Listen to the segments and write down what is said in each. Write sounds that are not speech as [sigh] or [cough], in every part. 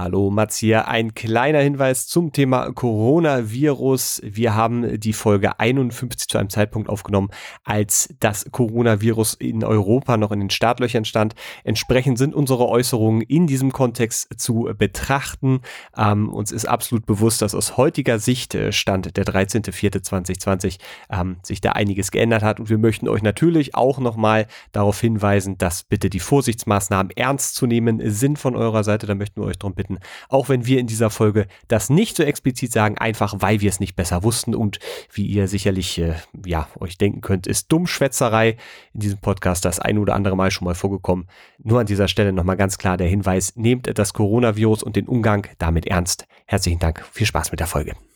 Hallo Mats hier. Ein kleiner Hinweis zum Thema Coronavirus. Wir haben die Folge 51 zu einem Zeitpunkt aufgenommen, als das Coronavirus in Europa noch in den Startlöchern stand. Entsprechend sind unsere Äußerungen in diesem Kontext zu betrachten. Ähm, uns ist absolut bewusst, dass aus heutiger Sicht, äh, Stand der 13.04.2020, ähm, sich da einiges geändert hat. Und wir möchten euch natürlich auch nochmal darauf hinweisen, dass bitte die Vorsichtsmaßnahmen ernst zu nehmen sind von eurer Seite. Da möchten wir euch darum bitten, halten. Auch wenn wir in dieser Folge das nicht so explizit sagen, einfach weil wir es nicht besser wussten und wie ihr sicherlich äh, ja, euch denken könnt, ist Dummschwätzerei in diesem Podcast das ein oder andere Mal schon mal vorgekommen. Nur an dieser Stelle nochmal ganz klar der Hinweis, nehmt das Coronavirus und den Umgang damit ernst. Herzlichen Dank, viel Spaß mit der Folge.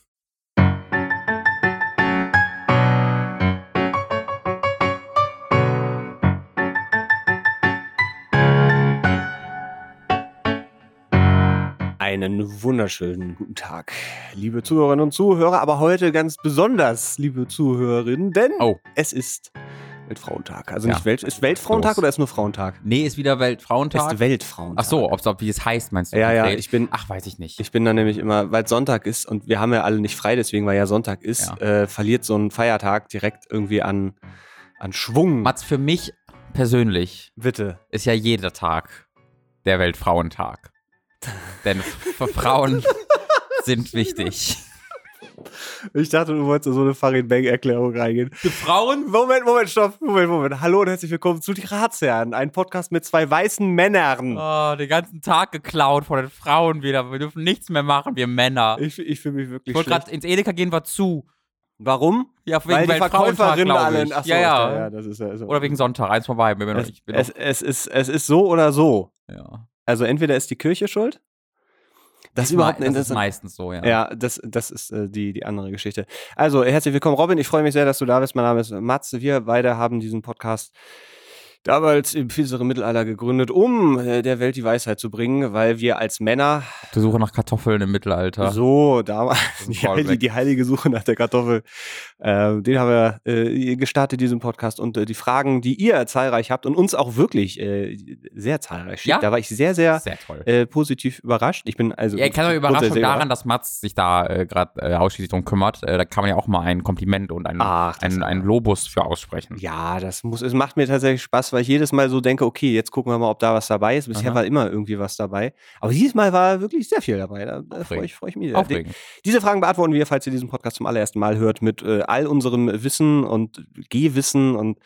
Einen wunderschönen guten Tag, liebe Zuhörerinnen und Zuhörer, aber heute ganz besonders, liebe Zuhörerinnen, denn oh. es ist Weltfrauentag. Also ja. nicht Welt, ist Weltfrauentag Los. oder ist nur Frauentag? Nee, ist wieder Weltfrauentag. Ist Weltfrauentag. Ach so, ob wie es heißt, meinst du? Ja, ja, ich bin. Ach, weiß ich nicht. Ich bin dann nämlich immer, weil Sonntag ist und wir haben ja alle nicht frei, deswegen, weil ja Sonntag ist, ja. Äh, verliert so ein Feiertag direkt irgendwie an, an Schwung. Mats, für mich persönlich. Bitte. Ist ja jeder Tag der Weltfrauentag. Denn Frauen sind wichtig. Ich dachte, du wolltest so eine Farid Bang-Erklärung reingehen. Für Frauen? Moment, Moment, stopp. Moment, Moment. Hallo und herzlich willkommen zu Die Ratsherren, ein Podcast mit zwei weißen Männern. Oh, den ganzen Tag geklaut von den Frauen wieder. Wir dürfen nichts mehr machen, wir Männer. Ich, ich fühle mich wirklich Ich wollte gerade ins Edeka gehen, war zu. Warum? Ja, wegen Weil die Verkäuferinnen alle. Achso, ja, ja. ja das ist ja so. Oder wegen Sonntag, eins vorbei. Es, es, es, ist, es ist so oder so. Ja. Also entweder ist die Kirche schuld das, ist überhaupt das ist meistens so, ja. Ja, das, das ist äh, die, die andere Geschichte. Also, herzlich willkommen, Robin. Ich freue mich sehr, dass du da bist. Mein Name ist Matze. Wir beide haben diesen Podcast damals im finsteren Mittelalter gegründet, um äh, der Welt die Weisheit zu bringen, weil wir als Männer. Die Suche nach Kartoffeln im Mittelalter. So, damals. [laughs] Die, heilige, die heilige Suche nach der Kartoffel. Äh, den haben wir äh, gestartet, diesen Podcast. Und äh, die Fragen, die ihr zahlreich habt und uns auch wirklich äh, sehr zahlreich schickt, ja? da war ich sehr, sehr, sehr äh, positiv überrascht. Ich bin also. Ja, ich kann euch Überraschung daran, dass Mats sich da gerade ausschließlich drum kümmert. Da kann man ja auch mal ein Kompliment und ein, Ach, ein, ein Lobus für aussprechen. Ja, das muss, es macht mir tatsächlich Spaß, weil ich jedes Mal so denke, okay, jetzt gucken wir mal, ob da was dabei ist. Bisher Aha. war immer irgendwie was dabei. Aber dieses Mal war wirklich sehr viel dabei. Da, freue ich, freu ich mich. Aufregend. Diese Fragen beantworten wir, falls ihr diesen Podcast zum allerersten Mal hört, mit äh, all unserem Wissen und Gehwissen und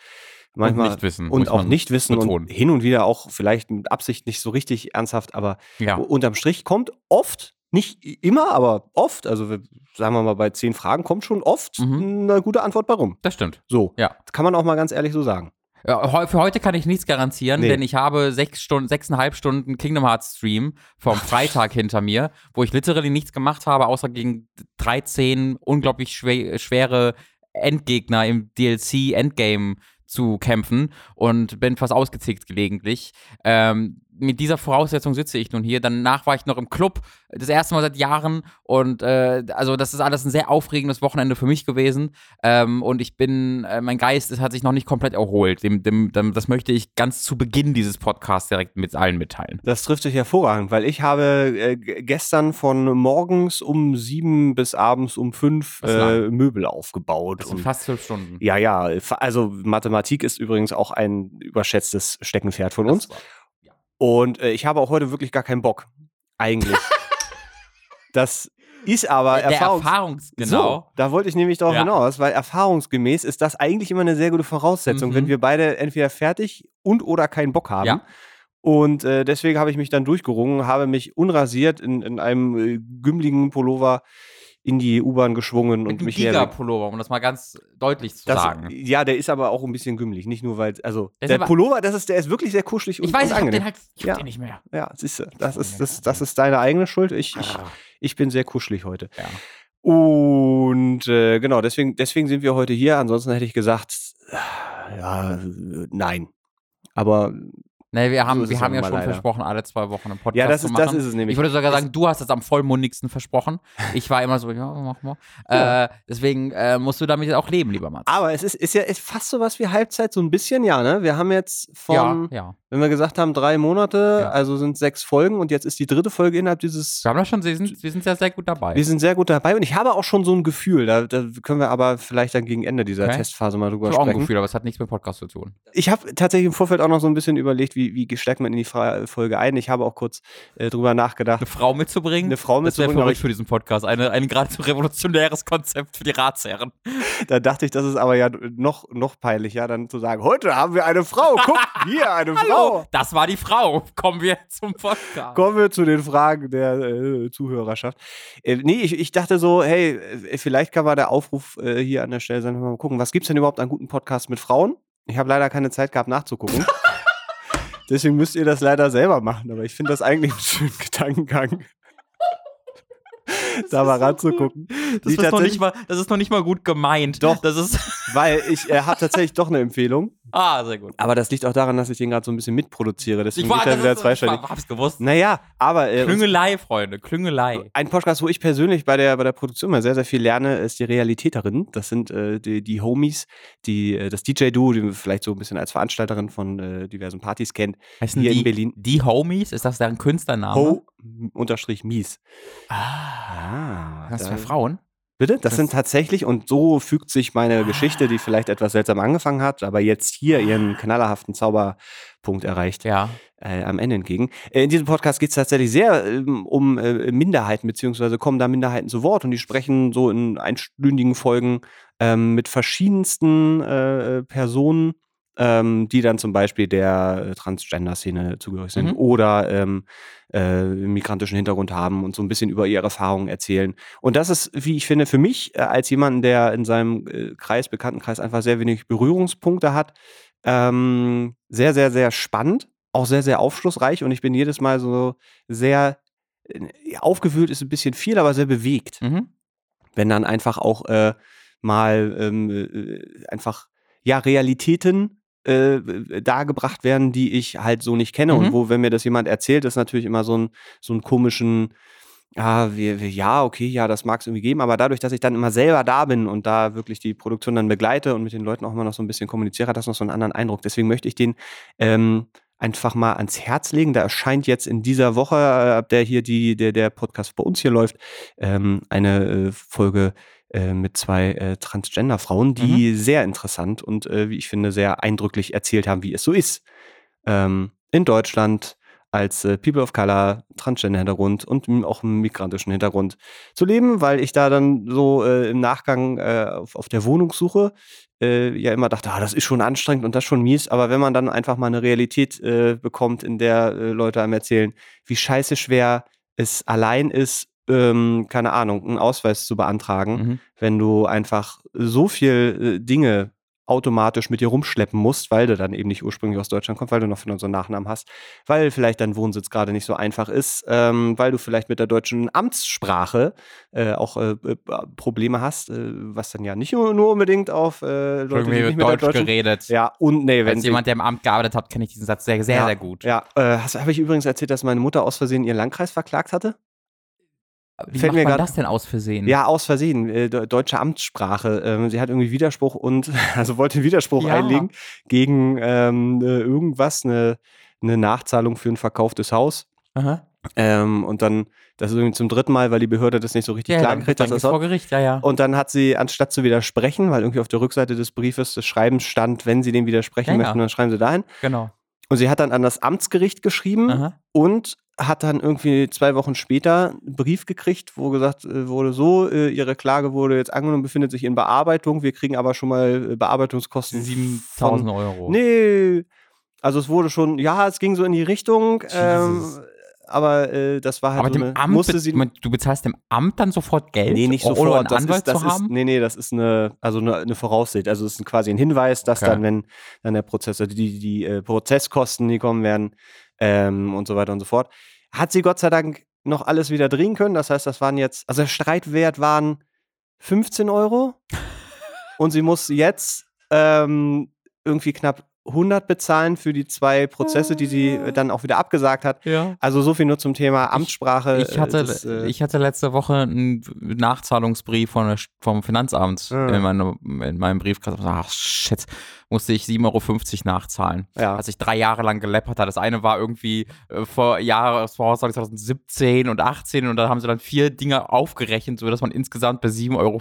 manchmal und nicht wissen, und auch nicht wissen betonen. und hin und wieder auch vielleicht mit Absicht nicht so richtig ernsthaft, aber ja. unterm Strich kommt oft nicht immer, aber oft, also sagen wir mal bei zehn Fragen kommt schon oft mhm. eine gute Antwort bei rum. Das stimmt. So, ja. kann man auch mal ganz ehrlich so sagen. Ja, für heute kann ich nichts garantieren, nee. denn ich habe sechs Stunden, sechseinhalb Stunden Kingdom Hearts Stream vom Freitag hinter mir, wo ich literally nichts gemacht habe, außer gegen 13 unglaublich schwer, schwere Endgegner im DLC Endgame zu kämpfen und bin fast ausgezickt gelegentlich. Ähm, mit dieser Voraussetzung sitze ich nun hier. Danach war ich noch im Club, das erste Mal seit Jahren. Und äh, also das ist alles ein sehr aufregendes Wochenende für mich gewesen. Ähm, und ich bin, äh, mein Geist ist, hat sich noch nicht komplett erholt. Dem, dem, dem, das möchte ich ganz zu Beginn dieses Podcasts direkt mit allen mitteilen. Das trifft sich hervorragend, weil ich habe äh, gestern von morgens um sieben bis abends um fünf äh, Möbel aufgebaut. Das sind fast zwölf Stunden. Ja, ja. Also Mathematik ist übrigens auch ein überschätztes Steckenpferd von uns. Und äh, ich habe auch heute wirklich gar keinen Bock. Eigentlich. [laughs] das ist aber der Erfahrungs, Erfahrungs genau. So, da wollte ich nämlich darauf ja. hinaus, weil erfahrungsgemäß ist das eigentlich immer eine sehr gute Voraussetzung, mhm. wenn wir beide entweder fertig und oder keinen Bock haben. Ja. Und äh, deswegen habe ich mich dann durchgerungen, habe mich unrasiert in, in einem äh, gümmligen Pullover in die U-Bahn geschwungen Mit und mich Giga-Pullover, um das mal ganz deutlich zu das, sagen. Ja, der ist aber auch ein bisschen gümmelig, nicht nur weil, also der, der Pullover, das ist, der ist wirklich sehr kuschelig und Ich weiß, und ich hab den halt, ich ja. den nicht mehr. Ja, siehst du, das ist, das, das ist deine eigene Schuld. Ich, ich, Ah. ich bin sehr kuschelig heute. Ja. Und äh, genau, deswegen, deswegen sind wir heute hier. Ansonsten hätte ich gesagt, ja, nein. Aber Nee, wir haben, So wir haben ja ja schon leider. versprochen, alle zwei Wochen einen Podcast Ja, das zu ist, machen. das ist es nämlich. Ich würde sogar sagen, du hast es am vollmundigsten versprochen. Ich war immer so, ja, mach mal. Ja. Äh, deswegen äh, musst du damit auch leben, lieber Mats. aber es ist, ist ja ist fast so was wie Halbzeit, so ein bisschen, ja, ne? Wir haben jetzt von, ja, ja. wenn wir gesagt haben, drei Monate, Ja. also sind sechs Folgen und jetzt ist die dritte Folge innerhalb dieses. Wir haben das schon, wir sind, wir sind sehr, sehr gut dabei. Wir sind sehr gut dabei und ich habe auch schon so ein Gefühl, da, da können wir aber vielleicht dann gegen Ende dieser Okay. Testphase mal drüber ich habe auch ein sprechen. Gefühl, aber es hat nichts mit Podcast zu tun. Ich habe tatsächlich im Vorfeld auch noch so ein bisschen überlegt, wie, wie steigt man in die Fra Folge ein. Ich habe auch kurz äh, drüber nachgedacht, Eine Frau mitzubringen? eine Frau das wäre mitzubringen, aber verrückt für diesen Podcast. Eine, ein geradezu revolutionäres Konzept für die Ratsherren. da dachte ich, das ist aber ja noch, noch peinlicher, dann zu sagen, heute haben wir eine Frau, guck, hier eine [laughs] Frau. Das war die Frau. Kommen wir zum Podcast. Kommen wir zu den Fragen der äh, Zuhörerschaft. Äh, nee, ich, ich dachte so, hey, äh, vielleicht kann man der Aufruf äh, hier an der Stelle sein, mal gucken, was gibt es denn überhaupt an guten Podcasts mit Frauen? Ich habe leider keine Zeit gehabt nachzugucken. [laughs] Deswegen müsst ihr das leider selber machen, aber ich finde das eigentlich einen schönen Gedankengang. [laughs] da mal ranzugucken. Das ist, noch nicht mal, das ist noch nicht mal gut gemeint. Doch. Das ist. [laughs] Weil ich äh, habe tatsächlich doch eine Empfehlung. Ah, sehr gut. Aber das liegt auch daran, dass ich den gerade so ein bisschen mitproduziere. Deswegen Ich war, ich wieder ist, ich zweistellig. war, hab's gewusst. Naja, aber äh, Klüngelei, Freunde, Klüngelei. Ein Podcast, wo ich persönlich bei der, bei der Produktion mal sehr, sehr viel lerne, ist die Realitäterin. Das sind äh, die, die Homies, die, äh, das DJ-Duo, die man vielleicht so ein bisschen als Veranstalterin von äh, diversen Partys kennt. Heißen Hier die, in Berlin. Die Homies, ist das deren Künstlername? Ho unterstrich mies. Ah, Ah, das da- für Frauen? Bitte? Das, Das- sind tatsächlich, und so fügt sich meine Geschichte, die vielleicht etwas seltsam angefangen hat, aber jetzt hier ihren knallerhaften Zauberpunkt erreicht, Ja. äh, am Ende entgegen. Äh, in diesem Podcast geht es tatsächlich sehr ähm, um äh, Minderheiten, beziehungsweise kommen da Minderheiten zu Wort und die sprechen so in einstündigen Folgen ähm, mit verschiedensten äh, Personen, ähm, die dann zum Beispiel der äh, Transgender-Szene zugehörig sind Mhm. oder ähm, äh, migrantischen Hintergrund haben und so ein bisschen über ihre Erfahrungen erzählen. Und das ist, wie ich finde, für mich äh, als jemanden, der in seinem äh, Kreis, Bekanntenkreis einfach sehr wenig Berührungspunkte hat, ähm, sehr, sehr, sehr spannend, auch sehr, sehr aufschlussreich und ich bin jedes Mal so sehr äh, aufgewühlt ist ein bisschen viel, aber sehr bewegt, Mhm. wenn dann einfach auch äh, mal ähm, äh, einfach ja Realitäten äh, dargebracht werden, die ich halt so nicht kenne Mhm. und wo, wenn mir das jemand erzählt, ist natürlich immer so ein so einen komischen ja, wir, wir, ja, okay, ja, das mag es irgendwie geben, aber dadurch, dass ich dann immer selber da bin und da wirklich die Produktion dann begleite und mit den Leuten auch immer noch so ein bisschen kommuniziere, hat das noch so einen anderen Eindruck. Deswegen möchte ich den ähm, einfach mal ans Herz legen. Da erscheint jetzt in dieser Woche, äh, ab der hier die, der, der Podcast bei uns hier läuft, ähm, eine äh, Folge äh, mit zwei äh, Transgender-Frauen, die sehr interessant und äh, wie ich finde, sehr eindrücklich erzählt haben, wie es so ist. Ähm, in Deutschland als äh, People of Color, Transgender-Hintergrund und auch einen migrantischen Hintergrund zu leben, weil ich da dann so äh, im Nachgang auf, auf der Wohnungssuche ja immer dachte, ah, das ist schon anstrengend und das schon mies, aber wenn man dann einfach mal eine Realität bekommt, in der Leute einem erzählen, wie scheiße schwer es allein ist, ähm, keine Ahnung, einen Ausweis zu beantragen, Mhm. wenn du einfach so viel äh, Dinge automatisch mit dir rumschleppen musst, weil du dann eben nicht ursprünglich aus Deutschland kommst, weil du noch von unseren Nachnamen hast, weil vielleicht dein Wohnsitz gerade nicht so einfach ist, ähm, weil du vielleicht mit der deutschen Amtssprache äh, auch äh, äh, Probleme hast, äh, was dann ja nicht nur, unbedingt auf äh, Leute, die Irgendwie nicht mit der Deutsch deutschen geredet. ja, und nee, wenn Als jemand, der im Amt gearbeitet hat, kenne ich diesen Satz sehr, sehr, ja, sehr gut. Ja, äh, habe ich übrigens erzählt, dass meine Mutter aus Versehen ihren Landkreis verklagt hatte? Wie Fällt macht mir man grad- das denn aus Versehen? Ja, aus Versehen, äh, de- deutsche Amtssprache. Ähm, sie hat irgendwie Widerspruch und, [laughs] also wollte Widerspruch Ja. einlegen gegen ähm, äh, irgendwas, eine, eine Nachzahlung für ein verkauftes Haus. Aha. Ähm, und dann, das ist irgendwie zum dritten Mal, weil die Behörde das nicht so richtig Ja, klar geht's das vor Gericht, ja, ja. Und dann hat sie, anstatt zu widersprechen, weil irgendwie auf der Rückseite des Briefes des Schreibens stand, wenn sie dem widersprechen Ja, ja. möchten, dann schreiben sie dahin. Genau. Und sie hat dann an das Amtsgericht geschrieben Aha. und hat dann irgendwie zwei Wochen später einen Brief gekriegt, wo gesagt äh, wurde, so, äh, ihre Klage wurde jetzt angenommen, befindet sich in Bearbeitung, wir kriegen aber schon mal äh, Bearbeitungskosten. 7000 Euro. Nee, also es wurde schon, ja, es ging so in die Richtung, ähm, aber äh, das war halt Aber so dem eine, Amt, musste sie, du bezahlst dem Amt dann sofort Geld? Nee, nicht sofort. einen das Anwalt ist, das zu ist, haben? nee, nee, das ist eine, also eine, eine Voraussicht. Also es ist quasi ein Hinweis, dass Okay. dann, wenn dann der Prozess, also die, die äh, Prozesskosten, die kommen werden ähm, und so weiter und so fort. Hat sie Gott sei Dank noch alles wieder drehen können. Das heißt, das waren jetzt, also der Streitwert waren 15 Euro und sie muss jetzt ähm, irgendwie knapp 100 bezahlen für die zwei Prozesse, die sie äh, dann auch wieder abgesagt hat. Ja. Also so viel nur zum Thema Amtssprache. Ich hatte, Das, äh, ich hatte letzte Woche einen Nachzahlungsbrief von der, vom Finanzamt Ah. in, meinem, in meinem Briefkasten. Ach shit, musste ich 7,50 Euro nachzahlen. ja. Als ich drei Jahre lang geleppert hat. Das eine war irgendwie äh, vor Jahresvorauszahlung 2017 und 18 und da haben sie dann vier Dinge aufgerechnet, sodass man insgesamt bei 7,50 Euro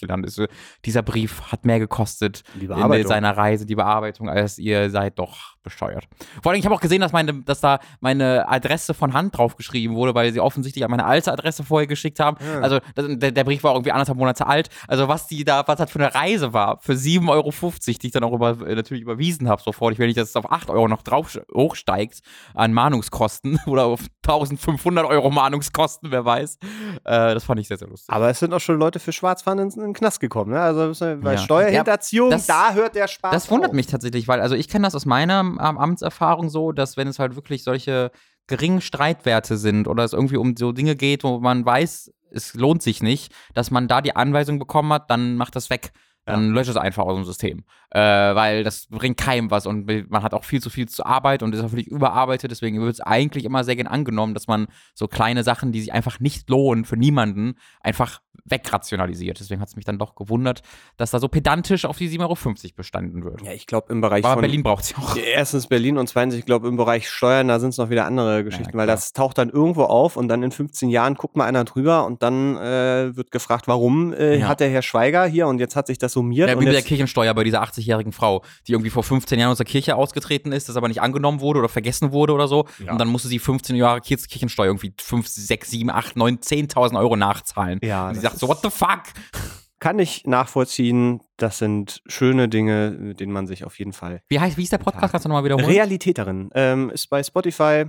gelandet ist. Dieser Brief hat mehr gekostet in seiner Reise, die Bearbeitung, als ihr seid doch besteuert. Vor allem, ich habe auch gesehen, dass, meine, dass da meine Adresse von Hand draufgeschrieben wurde, weil sie offensichtlich an meine alte Adresse vorher geschickt haben. Ja. Also das, der, der Brief war irgendwie anderthalb Monate alt. Also was die da, was das für eine Reise war, für 7,50 Euro, die ich dann auch über, äh, natürlich überwiesen habe sofort. Ich will nicht, dass es auf 8 Euro noch drauf hochsteigt an Mahnungskosten [laughs] oder auf 1500 Euro Mahnungskosten, wer weiß. Äh, das fand ich sehr, sehr lustig. Aber es sind auch schon Leute für Schwarzfahren in, in den Knast gekommen. Ne? Also bei Ja. Steuerhinterziehung, Ja, das- da hört der Spaß Das wundert auf. mich tatsächlich, weil, also ich kenne das aus meiner ähm, Amtserfahrung so, dass wenn es halt wirklich solche geringen Streitwerte sind oder es irgendwie um so Dinge geht, wo man weiß, es lohnt sich nicht, dass man da die Anweisung bekommen hat, dann macht das weg. Dann löscht es einfach aus dem System. Äh, weil das bringt keinem was und man hat auch viel zu viel zur Arbeit und ist auch völlig überarbeitet. Deswegen wird es eigentlich immer sehr gern angenommen, dass man so kleine Sachen, die sich einfach nicht lohnen für niemanden, einfach wegrationalisiert. Deswegen hat es mich dann doch gewundert, dass da so pedantisch auf die 7,50 Euro bestanden wird. Ja, ich glaube im Bereich Aber von Berlin braucht sie auch. Erstens Berlin und zweitens, ich glaube, im Bereich Steuern, da sind es noch wieder andere Geschichten, weil klar. das taucht dann irgendwo auf und dann in 15 Jahren guckt mal einer drüber und dann äh, wird gefragt, warum äh, Ja. hat der Herr Schweiger hier und jetzt hat sich das summiert. Ja, wie mit der Kirchensteuer bei dieser 80-jährigen Frau, die irgendwie vor 15 Jahren aus der Kirche ausgetreten ist, das aber nicht angenommen wurde oder vergessen wurde oder so. Ja. Und dann musste sie 15 Jahre Kir- Kirchensteuer irgendwie 5, 6, 7, 8, 9, 10.000 Euro nachzahlen. Ja, und sie sagt so, what the fuck? kann ich nachvollziehen. Das sind schöne Dinge, mit denen man sich auf jeden Fall. Wie heißt, wie ist der Podcast? Kannst du nochmal wiederholen? Realitäterin ähm, ist bei Spotify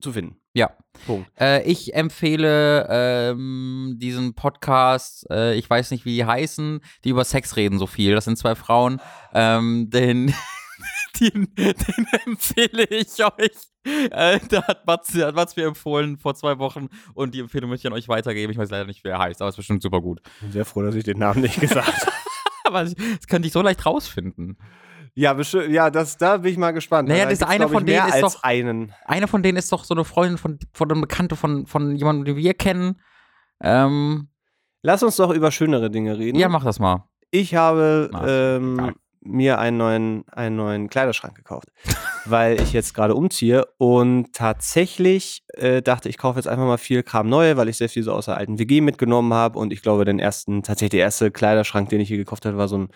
zu finden. Ja. Punkt. Äh, ich empfehle ähm, diesen Podcast, äh, ich weiß nicht, wie die heißen, die über Sex reden so viel. Das sind zwei Frauen. Ähm, den, [laughs] den, den empfehle ich euch. Äh, da hat Mats, hat Mats mir empfohlen vor zwei Wochen und die Empfehlung möchte ich an euch weitergeben. Ich weiß leider nicht, wie er heißt, aber es ist bestimmt super gut. Bin sehr froh, dass ich den Namen nicht gesagt habe. [laughs] Aber das könnte ich so leicht rausfinden. Ja, ja das, da bin ich mal gespannt. Naja, da das eine von denen ist doch- einen. Eine von denen ist doch so eine Freundin von, von einem Bekannte von, von jemandem, den wir kennen. Ähm, Lass uns doch über schönere Dinge reden. ja, mach das mal. Ich habe Na, ähm, mir einen neuen, einen neuen Kleiderschrank gekauft, [laughs] weil ich jetzt gerade umziehe und tatsächlich äh, dachte ich, kaufe jetzt einfach mal viel Kram neu, weil ich sehr viel so aus der alten WG mitgenommen habe und ich glaube, den ersten, tatsächlich der erste Kleiderschrank, den ich hier gekauft habe, war so ein,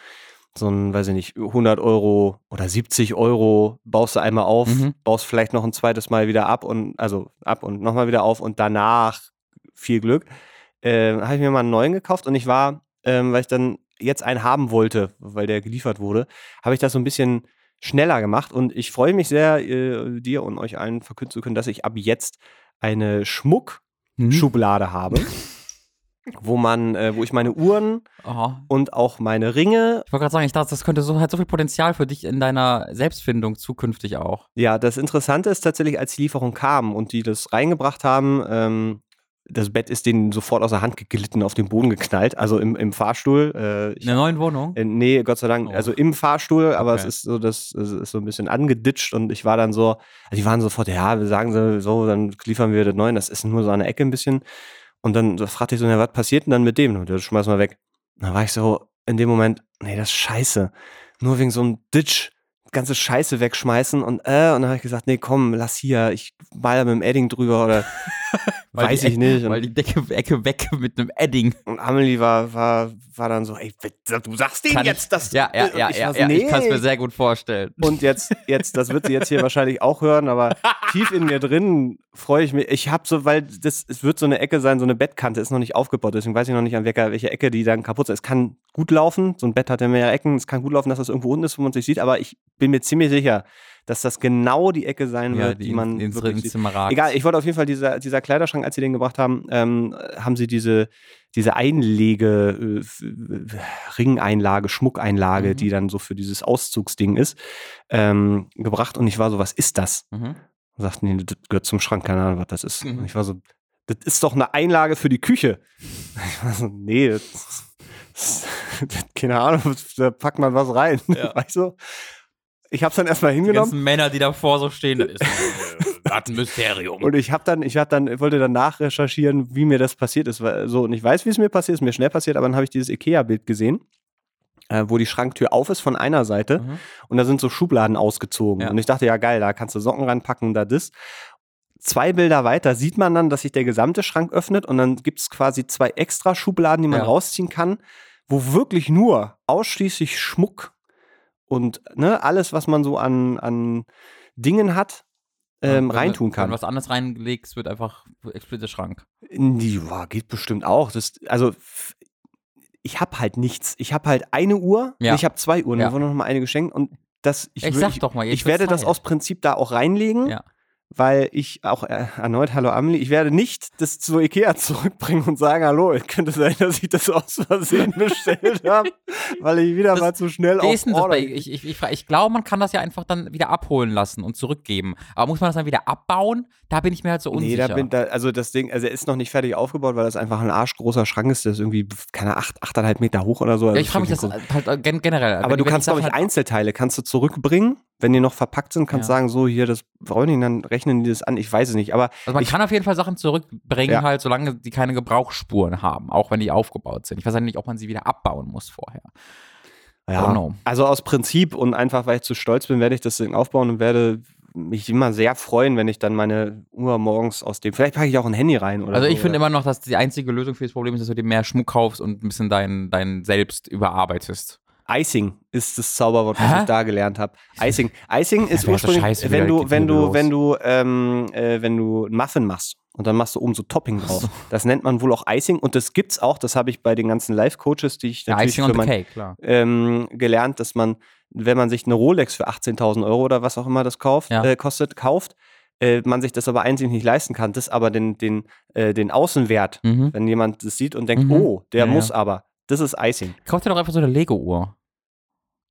so ein, weiß ich nicht, 100 Euro oder 70 Euro, baust du einmal auf, Mhm. baust vielleicht noch ein zweites Mal wieder ab und, also ab und nochmal wieder auf und danach viel Glück. Äh, habe ich mir mal einen neuen gekauft und ich war, ähm, weil ich dann jetzt einen haben wollte, weil der geliefert wurde, habe ich das so ein bisschen schneller gemacht und ich freue mich sehr, äh, dir und euch allen verkünden zu können, dass ich ab jetzt eine Schmuckschublade Mhm. habe, wo man, äh, wo ich meine Uhren Aha. und auch meine Ringe, Ich wollte gerade sagen, ich dachte, das könnte so, hat so viel Potenzial für dich in deiner Selbstfindung zukünftig auch. ja, das Interessante ist tatsächlich, als die Lieferung kam und die das reingebracht haben, ähm, das Bett ist denen sofort aus der Hand geglitten, auf den Boden geknallt, also im, im Fahrstuhl. Äh, ich In der neuen Wohnung? Äh, nee, Gott sei Dank, Oh. also im Fahrstuhl, aber Okay. es ist so, das es ist so ein bisschen angeditscht und ich war dann so, also die waren sofort, ja, wir sagen so, so, dann liefern wir den neuen, das ist nur so eine Ecke ein bisschen. Und dann fragte ich so, ja, was passiert denn dann mit dem? Und der schmeiß mal weg. Da war ich so in dem Moment, nee, das ist scheiße. Nur wegen so einem Ditch ganze Scheiße wegschmeißen und äh, und dann habe ich gesagt, nee, komm, lass hier, ich mal da mit dem Edding drüber oder [laughs] Weil weiß ich nicht. Weil Und, die Decke, Ecke weg mit einem Edding. und Amelie war, war, war dann so, ey, du sagst Kann jetzt, ich, dass Ja, ja, ja, ich ja, ja. Ich kann es nee. mir sehr gut vorstellen. Und jetzt, jetzt, das wird sie jetzt hier [laughs] wahrscheinlich auch hören, aber tief in mir drin freue ich mich. Ich habe so, weil das, es wird so eine Ecke sein, so eine Bettkante ist noch nicht aufgebaut, deswegen weiß ich noch nicht, an welcher, welche Ecke die dann kaputt ist. Es kann gut laufen, so ein Bett hat ja mehrere Ecken, es kann gut laufen, dass das irgendwo unten ist, wo man sich sieht, aber ich bin mir ziemlich sicher, dass das genau die Ecke sein Ja, wird, die, die man ins, wirklich ins. Zimmer ragt. Egal, ich wollte auf jeden Fall dieser, dieser Kleiderschrank, als sie den gebracht haben, ähm, haben sie diese, diese Einlege, äh, Ringeinlage, Schmuckeinlage, Mhm. die dann so für dieses Auszugsding ist, ähm, gebracht. Und ich war so, was ist das? Mhm. Und sagten, nee, das gehört zum Schrank, keine Ahnung, was das ist. Mhm. Und ich war so, das ist doch eine Einlage für die Küche. [laughs] Ich war so, nee, das, das [laughs] keine Ahnung, da packt man was rein. [laughs] Ja. Weißt du? ich habe dann erstmal hingenommen. Die ganzen Männer, die davor so stehen, das ist [laughs] ein Mysterium. Und ich habe dann, ich hab dann, wollte dann nachrecherchieren, wie mir das passiert ist. So, und ich weiß, wie es mir passiert ist, mir schnell passiert, aber dann habe ich dieses IKEA-Bild gesehen äh, wo die Schranktür auf ist von einer Seite mhm. und da sind so Schubladen ausgezogen. Ja. Und ich dachte, ja geil, da kannst du Socken reinpacken, da das. Zwei Bilder weiter sieht man dann, dass sich der gesamte Schrank öffnet und dann gibt es quasi zwei extra Schubladen, die man ja. rausziehen kann, wo wirklich nur ausschließlich Schmuck und ne, alles, was man so an, an Dingen hat, ähm, ja, reintun kann. Wenn was anderes reinlegst, wird einfach explizit der Schrank. Ja, geht bestimmt auch. Das, also ich habe halt nichts. Ich habe halt eine Uhr, ja. ich habe zwei Uhren, ja. mir wurde noch mal eine geschenkt und das ich, ich sag doch mal, ich werde das aus Prinzip da auch reinlegen. Ja weil ich auch äh, erneut, hallo Amelie, ich werde nicht das zu Ikea zurückbringen und sagen, hallo, es könnte sein, dass ich das aus Versehen [laughs] bestellt habe, weil ich wieder das, mal zu schnell auf Order ich, ich, ich, ich glaube, man kann das ja einfach dann wieder abholen lassen und zurückgeben. Aber muss man das dann wieder abbauen? Da bin ich mir halt so unsicher. Nee, da bin da, also das Ding, also er ist noch nicht fertig aufgebaut, weil das einfach ein arschgroßer Schrank ist, der ist irgendwie, keine acht, achteinhalb Meter hoch oder so. Ja, ich frage mich das halt äh, generell. Aber du kannst, glaube ich, halt Einzelteile kannst du zurückbringen wenn die noch verpackt sind, kannst du ja. sagen, so hier, das brauchen die, dann rechnen die das an. Ich weiß es nicht. Aber also man ich, kann auf jeden Fall Sachen zurückbringen, ja. halt, solange die keine Gebrauchsspuren haben, auch wenn die aufgebaut sind. Ich weiß halt nicht, ob man sie wieder abbauen muss vorher. Ja, also aus Prinzip und einfach, weil ich zu stolz bin, werde ich das Ding aufbauen und werde mich immer sehr freuen, wenn ich dann meine Uhr morgens aus dem. Vielleicht packe ich auch ein Handy rein oder Also ich so, finde immer noch, dass die einzige Lösung für das Problem ist, dass du dir mehr Schmuck kaufst und ein bisschen dein, dein Selbst überarbeitest. Icing ist das Zauberwort, was Hä? ich da gelernt habe. Icing. Icing ist ja, ursprünglich, Scheiße, wenn du, wenn du, wenn du, ähm, äh, wenn du einen Muffin machst und dann machst du oben so Topping drauf. Das nennt man wohl auch Icing und das gibt's auch. Das habe ich bei den ganzen Live-Coaches, die ich natürlich ja, für mein, Cake, ähm, gelernt, dass man, wenn man sich eine Rolex für 18.000 Euro oder was auch immer das kauft, ja. äh, kostet, kauft, äh, man sich das aber einzig nicht leisten kann, das aber den, den, äh, den Außenwert, mhm. wenn jemand das sieht und denkt, mhm. oh, der ja, muss aber, das ist Icing. Kauft dir doch einfach so eine Lego-Uhr.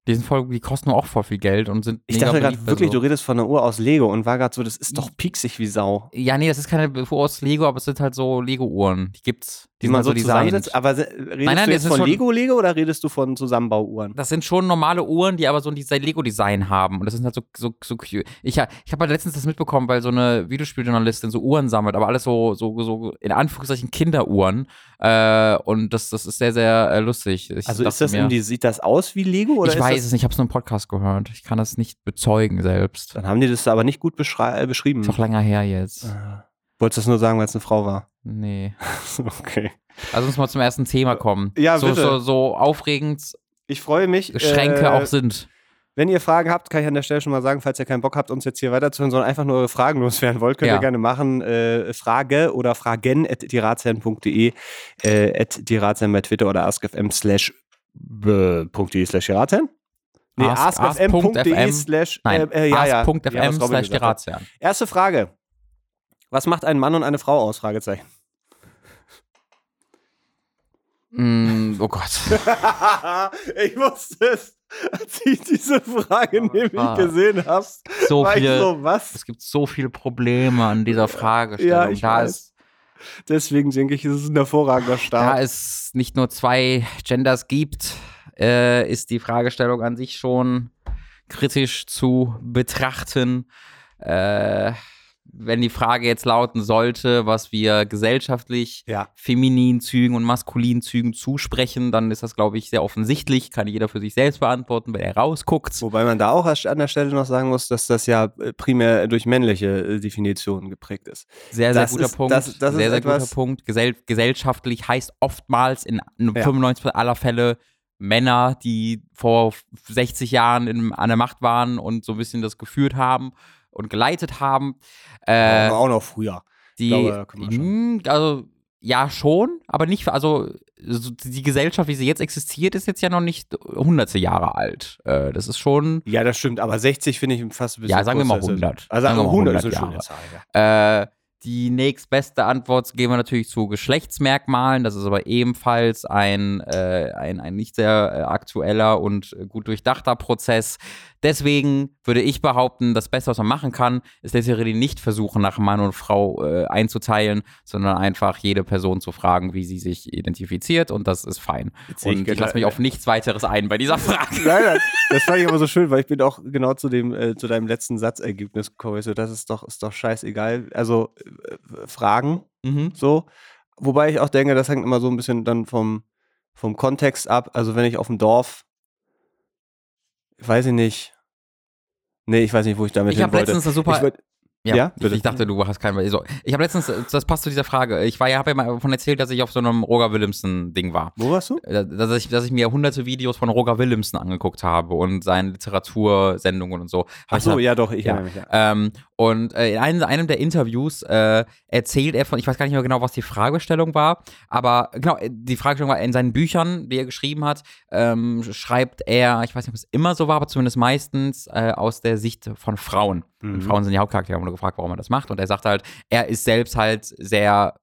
Die sind voll, die kosten auch voll viel Geld und sind. Ich dachte gerade wirklich, so. du redest von einer Uhr aus Lego und war gerade so, das ist doch pieksig wie Sau. Ja, nee, das ist keine Uhr aus Lego, aber es sind halt so Lego-Uhren. Die gibt's. Die, man so designt. Aber redest nein, nein, du jetzt von Lego-Lego oder redest du von Zusammenbauuhren? Das sind schon normale Uhren, die aber so ein Lego-Design haben. Und das sind halt so, so, so Ich, ich habe halt letztens das mitbekommen, weil so eine Videospieljournalistin so Uhren sammelt, aber alles so, so, so in Anführungszeichen Kinderuhren. Äh, und das, das ist sehr, sehr äh, lustig. Ich also ist das irgendwie, sieht das aus wie Lego? Oder ich weiß es nicht, ich habe es nur im Podcast gehört. Ich kann das nicht bezeugen selbst. Dann haben die das aber nicht gut äh, beschrieben. Ist auch länger her jetzt. Ah. Wolltest du das nur sagen, weil es eine Frau war? Nee. [laughs] okay. Also uns mal zum ersten Thema kommen. Ja, so, bitte. So, so aufregend. Ich freue mich. Schränke äh, auch sind. Wenn ihr Fragen habt, kann ich an der Stelle schon mal sagen, falls ihr keinen Bock habt, uns jetzt hier weiterzuhören, sondern einfach nur eure Fragen loswerden wollt, könnt ja. ihr gerne machen. Äh, Frage oder fragen at dirazen.de, äh, at dirazen bei Twitter oder askfm slash .de slash dirazen. Nee, askfm.de slash äh, äh, ja, ja. ask.fm slash dirazen. Erste Frage. Was macht ein Mann und eine Frau aus? Fragezeichen. Mm, oh Gott. [laughs] ich wusste es, als ich diese Frage oh, nämlich ah, gesehen habe. So viele, so, was? Es gibt so viele Probleme an dieser Fragestellung. Ja, ich da weiß. Ist, Deswegen denke ich, es ist ein hervorragender Start. Da es nicht nur zwei Genders gibt, äh, ist die Fragestellung an sich schon kritisch zu betrachten. Äh, wenn die Frage jetzt lauten sollte, was wir gesellschaftlich ja. femininen Zügen und maskulinen Zügen zusprechen, dann ist das, glaube ich, sehr offensichtlich. Kann jeder für sich selbst beantworten, wenn er rausguckt. Wobei man da auch an der Stelle noch sagen muss, dass das ja äh, primär durch männliche äh, Definitionen geprägt ist. Sehr, sehr das guter ist, Punkt. Das, das sehr, sehr guter Punkt. Gesell gesellschaftlich heißt oftmals in 95 ja. aller Fälle Männer, die vor 60 Jahren in, an der Macht waren und so ein bisschen das geführt haben und geleitet haben. Äh, auch noch früher. Die, glaube, hm, also ja schon, aber nicht, also die Gesellschaft, wie sie jetzt existiert, ist jetzt ja noch nicht hunderte Jahre alt. Äh, das ist schon. Ja, das stimmt, aber 60 finde ich fast ein bisschen. Ja, sagen wir mal 100. Also sagen wir mal 100, 100 ist eine Jahre. schöne Zahl. Ja. Äh, die nächstbeste Antwort geben wir natürlich zu Geschlechtsmerkmalen. Das ist aber ebenfalls ein, äh, ein, ein nicht sehr äh, aktueller und gut durchdachter Prozess. Deswegen würde ich behaupten, das Beste, was man machen kann, ist literally nicht versuchen, nach Mann und Frau äh, einzuteilen, sondern einfach jede Person zu fragen, wie sie sich identifiziert und das ist fein. Jetzt und ich, ich lasse mich auf nichts weiteres ein bei dieser Frage. [laughs] Nein, nein, das fand ich aber so schön, weil ich bin auch genau zu dem, äh, zu deinem letzten Satzergebnis gekommen. So, das ist doch, ist doch scheißegal. Also äh, Fragen, mhm. so. Wobei ich auch denke, das hängt immer so ein bisschen dann vom, vom Kontext ab. Also wenn ich auf dem Dorf weiß ich nicht. Nee, ich weiß nicht, wo ich damit ich hin wollte. Ich habe letztens eine super. Ich, ja, ja ich, ich, dachte, du hast keinen. So, ich habe letztens, das passt zu dieser Frage. Ich war ja, habe ja mal davon erzählt, dass ich auf so einem Roger Williamson-Ding war. Wo warst du? Dass ich, dass ich mir hunderte Videos von Roger Williamson angeguckt habe und seine Literatursendungen und so. Ach so, ja, doch, ich ja. mich. Ja. Ähm, und äh, in einem, einem, der Interviews äh, erzählt er von, ich weiß gar nicht mehr genau, was die Fragestellung war, aber genau, äh, die Fragestellung war in seinen Büchern, die er geschrieben hat, ähm, schreibt er, ich weiß nicht, ob es immer so war, aber zumindest meistens äh, aus der Sicht von Frauen. Mhm. Frauen sind die Hauptcharaktere, haben wurde gefragt, warum er das macht. Und er sagt halt, er ist selbst halt sehr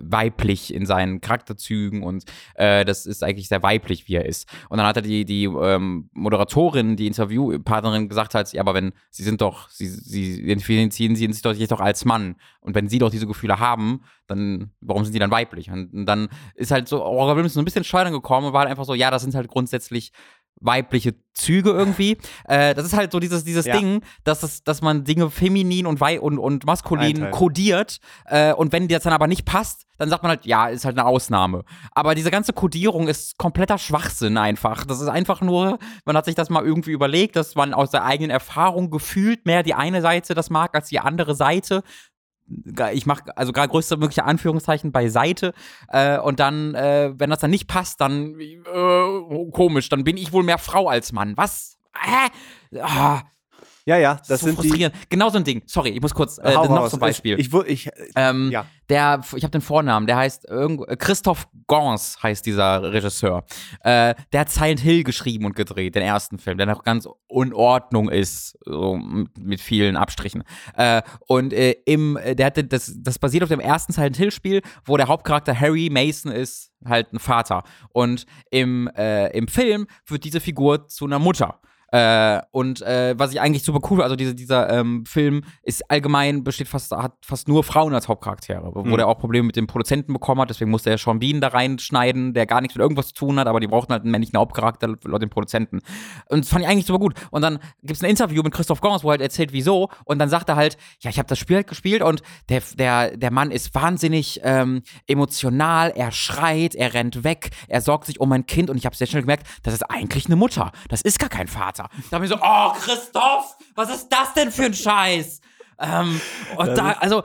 weiblich in seinen Charakterzügen und äh, das ist eigentlich sehr weiblich, wie er ist. Und dann hat er die, die ähm, Moderatorin, die Interviewpartnerin gesagt hat, ja, aber wenn, sie sind doch, sie, sie identifizieren sie sich doch, doch als Mann. Und wenn sie doch diese Gefühle haben, dann, warum sind sie dann weiblich? Und, und dann ist halt so, Aurora Williams so ein bisschen scheudern gekommen und war halt einfach so, ja, das sind halt grundsätzlich weibliche Züge irgendwie. [laughs] Äh, das ist halt so dieses, dieses ja. Ding, dass, es, dass man Dinge feminin und, wei und, und maskulin kodiert. Äh, und wenn das dann aber nicht passt, dann sagt man halt, ja, ist halt eine Ausnahme. Aber diese ganze Kodierung ist kompletter Schwachsinn einfach. Das ist einfach nur, man hat sich das mal irgendwie überlegt, dass man aus der eigenen Erfahrung gefühlt mehr die eine Seite das mag als die andere Seite ich mache also gerade größte mögliche Anführungszeichen beiseite äh, und dann, äh, wenn das dann nicht passt, dann äh, komisch, dann bin ich wohl mehr Frau als Mann. Was? Hä? Ah. Ja, ja, das so sind frustrierend. Die genau so ein Ding. Sorry, ich muss kurz äh, noch zum Beispiel. Ich, ich, ich ähm, ja. Der, ich habe den Vornamen. Der heißt irgend, Christoph Gans heißt dieser Regisseur. Äh, der hat Silent Hill geschrieben und gedreht, den ersten Film, der noch ganz in Ordnung ist, so mit vielen Abstrichen. Äh, und äh, im, der hatte das, das basiert auf dem ersten Silent Hill Spiel, wo der Hauptcharakter Harry Mason ist halt ein Vater. Und im, äh, im Film wird diese Figur zu einer Mutter. Äh, und äh, was ich eigentlich super cool, also diese, dieser ähm, Film ist allgemein, besteht fast, hat fast nur Frauen als Hauptcharaktere, mhm. wo der auch Probleme mit dem Produzenten bekommen hat, deswegen musste er Sean Bean da reinschneiden, der gar nichts mit irgendwas zu tun hat, aber die brauchten halt einen männlichen Hauptcharakter laut dem Produzenten. Und das fand ich eigentlich super gut. Und dann gibt es ein Interview mit Christoph Gans, wo er halt erzählt, wieso, und dann sagt er halt, ja, ich habe das Spiel halt gespielt und der, der, der Mann ist wahnsinnig ähm, emotional, er schreit, er rennt weg, er sorgt sich um mein Kind und ich habe sehr schnell gemerkt, das ist eigentlich eine Mutter, das ist gar kein Vater. Alter. Da habe ich so, oh, Christoph, was ist das denn für ein Scheiß? Ähm, und da, also,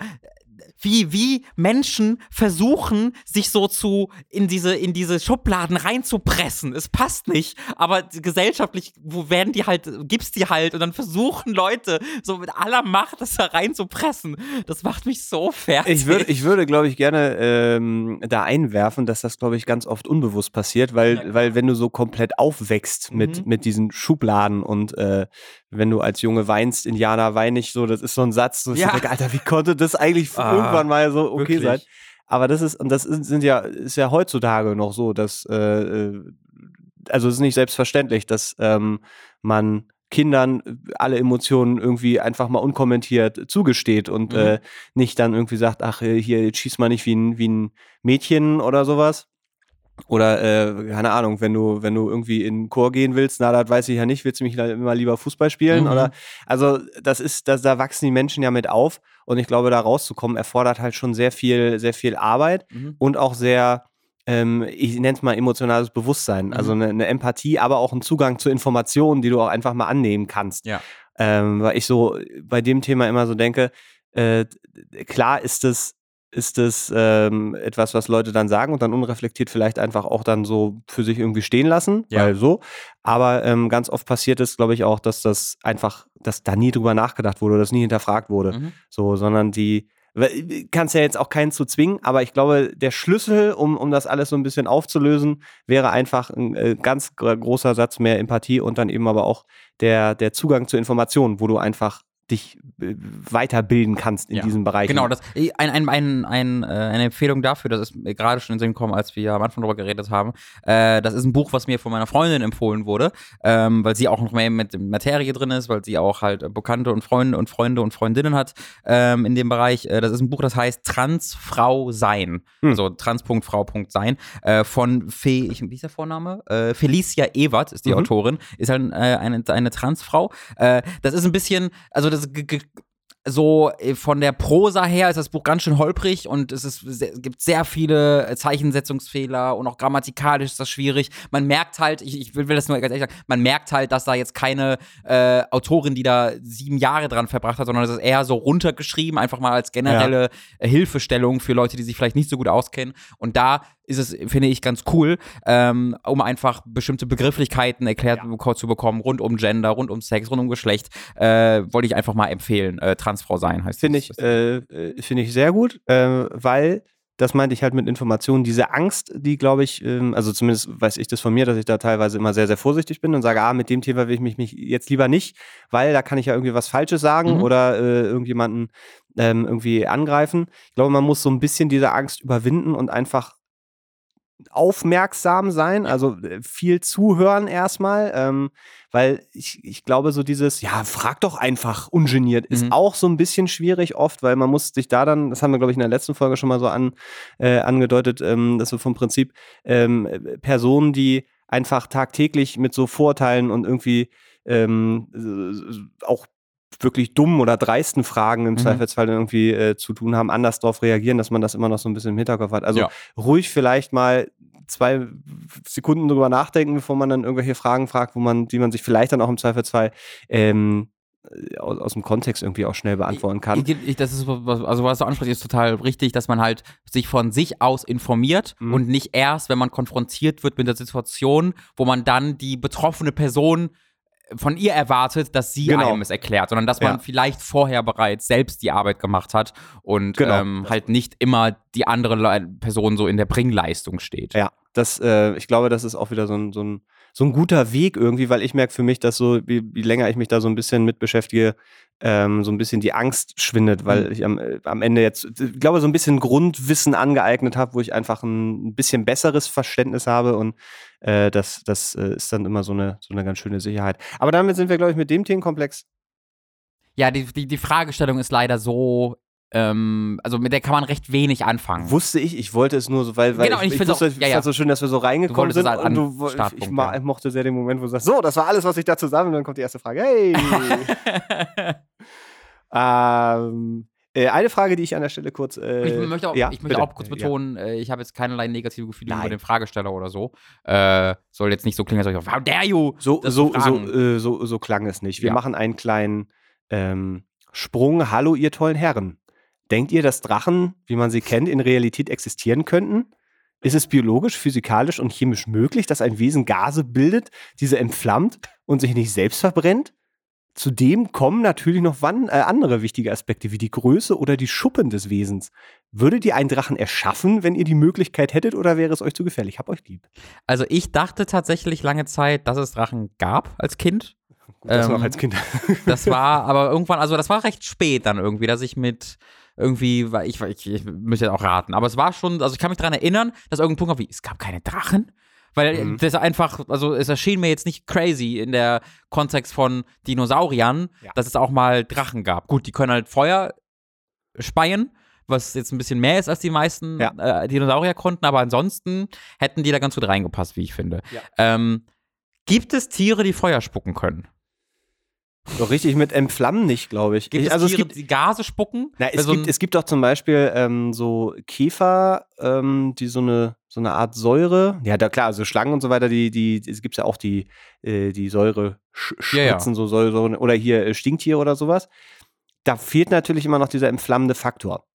wie, wie Menschen versuchen, sich so zu in diese, in diese Schubladen reinzupressen. Es passt nicht, aber gesellschaftlich wo werden die halt, gibt's die halt und dann versuchen Leute so mit aller Macht das da reinzupressen. Das macht mich so fertig. Ich würde, ich würde, glaube ich, gerne ähm, da einwerfen, dass das, glaube ich, ganz oft unbewusst passiert, weil, ja. weil wenn du so komplett aufwächst mit, mhm. mit diesen Schubladen und äh, wenn du als Junge weinst, Indianer wein nicht so, das ist so ein Satz, so ja. denke, Alter, wie konnte das eigentlich ah, irgendwann mal so okay wirklich? sein? Aber das ist, und das ist, sind ja, ist ja heutzutage noch so, dass, äh, äh, also es ist nicht selbstverständlich, dass ähm, man Kindern alle Emotionen irgendwie einfach mal unkommentiert zugesteht und mhm. äh, nicht dann irgendwie sagt, ach, äh, hier schieß mal nicht wie ein, wie ein Mädchen oder sowas. Oder, äh, keine Ahnung, wenn du, wenn du irgendwie in den Chor gehen willst, na, das weiß ich ja nicht, willst du mich immer lieber Fußball spielen? Mhm. Oder also das ist, das, da wachsen die Menschen ja mit auf und ich glaube, da rauszukommen, erfordert halt schon sehr viel, sehr viel Arbeit mhm. und auch sehr, ähm, ich nenne es mal emotionales Bewusstsein, also mhm. also eine, eine, Empathie, aber auch einen Zugang zu Informationen, die du auch einfach mal annehmen kannst. Ja. Ähm, weil ich so bei dem Thema immer so denke, äh, klar ist es ist es ähm, etwas, was Leute dann sagen und dann unreflektiert vielleicht einfach auch dann so für sich irgendwie stehen lassen, ja. weil so. Aber ähm, ganz oft passiert es, glaube ich, auch, dass das einfach, dass da nie drüber nachgedacht wurde, dass nie hinterfragt wurde. Mhm. So, sondern die, kannst ja jetzt auch keinen zu zwingen, aber ich glaube, der Schlüssel, um, um das alles so ein bisschen aufzulösen, wäre einfach ein äh, ganz großer Satz mehr Empathie und dann eben aber auch der, der Zugang zu Informationen, wo du einfach dich äh, weiterbilden kannst in Ja. diesem Bereich. Genau, das, ein, ein, ein, ein, äh, eine Empfehlung dafür, das ist gerade schon in den Sinn gekommen, als wir am Anfang darüber geredet haben. Äh, das ist ein Buch, was mir von meiner Freundin empfohlen wurde, ähm, weil sie auch noch mehr mit Materie drin ist, weil sie auch halt äh, Bekannte und Freunde und Freunde und Freundinnen hat ähm, in dem Bereich. Äh, das ist ein Buch, das heißt Transfrau sein. Hm. Also trans.frau.sein äh, von Fe, ich, wie ist der Vorname? Äh, Felicia Ewert ist die Mhm. Autorin, ist halt äh, eine, eine Transfrau. Äh, das ist ein bisschen, also das g- so äh, von der Prosa her ist das Buch ganz schön holprig und es, ist, es gibt sehr viele äh, Zeichensetzungsfehler und auch grammatikalisch ist das schwierig. Man merkt halt, ich, ich will, das nur ganz ehrlich sagen, man merkt halt, dass da jetzt keine äh, Autorin, die da sieben Jahre dran verbracht hat, sondern es ist eher so runtergeschrieben, einfach mal als generelle äh, Hilfestellung für Leute, die sich vielleicht nicht so gut auskennen. Und da ist es, finde ich, ganz cool, ähm, um einfach bestimmte Begrifflichkeiten erklärt beko- zu bekommen, rund um Gender, rund um Sex, rund um Geschlecht. Äh, wollte ich einfach mal empfehlen. Äh, Transfrau sein heißt Finde ich, äh, äh, finde ich sehr gut, äh, weil das meinte ich halt mit Informationen, diese Angst, die glaube ich, ähm, also zumindest weiß ich das von mir, dass ich da teilweise immer sehr, sehr vorsichtig bin und sage, ah, mit dem Thema will ich mich, mich jetzt lieber nicht, weil da kann ich ja irgendwie was Falsches sagen Mhm. oder äh, irgendjemanden ähm, irgendwie angreifen. Ich glaube, man muss so ein bisschen diese Angst überwinden und einfach aufmerksam sein, also äh, viel zuhören erstmal, ähm, weil ich, ich glaube, so dieses, ja, frag doch einfach ungeniert, ist Mhm. auch so ein bisschen schwierig oft, weil man muss sich da dann, das haben wir, glaube ich, in der letzten Folge schon mal so an, äh, angedeutet, ähm, dass so vom Prinzip ähm, äh, Personen, die einfach tagtäglich mit so Vorteilen und irgendwie ähm, äh, auch wirklich dummen oder dreisten Fragen im Mhm. Zweifelsfall irgendwie äh, zu tun haben, anders darauf reagieren, dass man das immer noch so ein bisschen im Hinterkopf hat. Also Ja. ruhig vielleicht mal zwei Sekunden drüber nachdenken, bevor man dann irgendwelche Fragen fragt, wo man, die man sich vielleicht dann auch im Zweifelsfall ähm, aus, aus dem Kontext irgendwie auch schnell beantworten kann. Ich, ich, das ist, also was du ansprichst, ist total richtig, dass man halt sich von sich aus informiert Mhm. und nicht erst, wenn man konfrontiert wird mit der Situation, wo man dann die betroffene Person von ihr erwartet, dass sie Genau. einem es erklärt, sondern dass man Ja. vielleicht vorher bereits selbst die Arbeit gemacht hat und Genau. ähm, halt nicht immer die andere Le Person so in der Bringleistung steht. Ja, das, äh, ich glaube, das ist auch wieder so ein, so ein, so ein guter Weg irgendwie, weil ich merke für mich, dass so, wie, wie länger ich mich da so ein bisschen mit beschäftige, ähm, so ein bisschen die Angst schwindet, weil Mhm. ich am, äh, am Ende jetzt, ich glaube, so ein bisschen Grundwissen angeeignet habe, wo ich einfach ein, ein bisschen besseres Verständnis habe und äh, das, das äh, ist dann immer so eine, so eine ganz schöne Sicherheit. Aber damit sind wir, glaube ich, mit dem Themenkomplex. Ja, die, die, die Fragestellung ist leider so, ähm, also mit der kann man recht wenig anfangen. Wusste ich, ich wollte es nur so, weil, weil Genau, ich, ich ich, wusste, auch- ja, ja. fand so schön, dass wir so reingekommen sind halt und du, ich, ich, ja. mochte sehr den Moment, wo du sagst, so, das war alles, was ich da zusammen und dann kommt die erste Frage. Hey! [laughs] ähm, äh, eine Frage, die ich an der Stelle kurz. Äh, ich möchte auch, ja, ich möchte auch kurz Ja. betonen, äh, ich habe jetzt keinerlei negative Gefühle Nein. über den Fragesteller oder so. Äh, soll jetzt nicht so klingen, als ob ich how dare you? So, so, so, äh, so, so klang es nicht. Wir Ja. machen einen kleinen ähm, Sprung. Hallo, ihr tollen Herren. Denkt ihr, dass Drachen, wie man sie kennt, in Realität existieren könnten? Ist es biologisch, physikalisch und chemisch möglich, dass ein Wesen Gase bildet, diese entflammt und sich nicht selbst verbrennt? Zudem kommen natürlich noch wann, äh, andere wichtige Aspekte wie die Größe oder die Schuppen des Wesens. Würdet ihr einen Drachen erschaffen, wenn ihr die Möglichkeit hättet, oder wäre es euch zu gefährlich? Hab euch lieb. Also ich dachte tatsächlich lange Zeit, dass es Drachen gab als Kind. Gut, das Ähm, noch als Kind. [laughs] Das war aber irgendwann, also das war recht spät dann irgendwie, dass ich mit irgendwie, ich, ich, ich müsste jetzt auch raten, aber es war schon, also ich kann mich daran erinnern, dass irgendein Punkt war wie, es gab keine Drachen? Weil Mhm. das einfach, also es erschien mir jetzt nicht crazy in der Kontext von Dinosauriern, Ja. dass es auch mal Drachen gab. Gut, die können halt Feuer speien, was jetzt ein bisschen mehr ist, als die meisten Ja. äh, Dinosaurier konnten, aber ansonsten hätten die da ganz gut reingepasst, wie ich finde. Ja. Ähm, gibt es Tiere, die Feuer spucken können? So richtig mit Entflammen nicht, glaube ich. Gibt ich es also Tiere, es gibt, die Gase spucken? na, es, so gibt, ein- es gibt doch zum Beispiel ähm, so Käfer, ähm, die so eine, so eine Art Säure, ja, da klar, also Schlangen und so weiter, die, die, es gibt ja auch die, äh, die Säure sch Ja, ja. spritzen, so Säure, oder hier äh, Stinktiere oder sowas. Da fehlt natürlich immer noch dieser entflammende Faktor.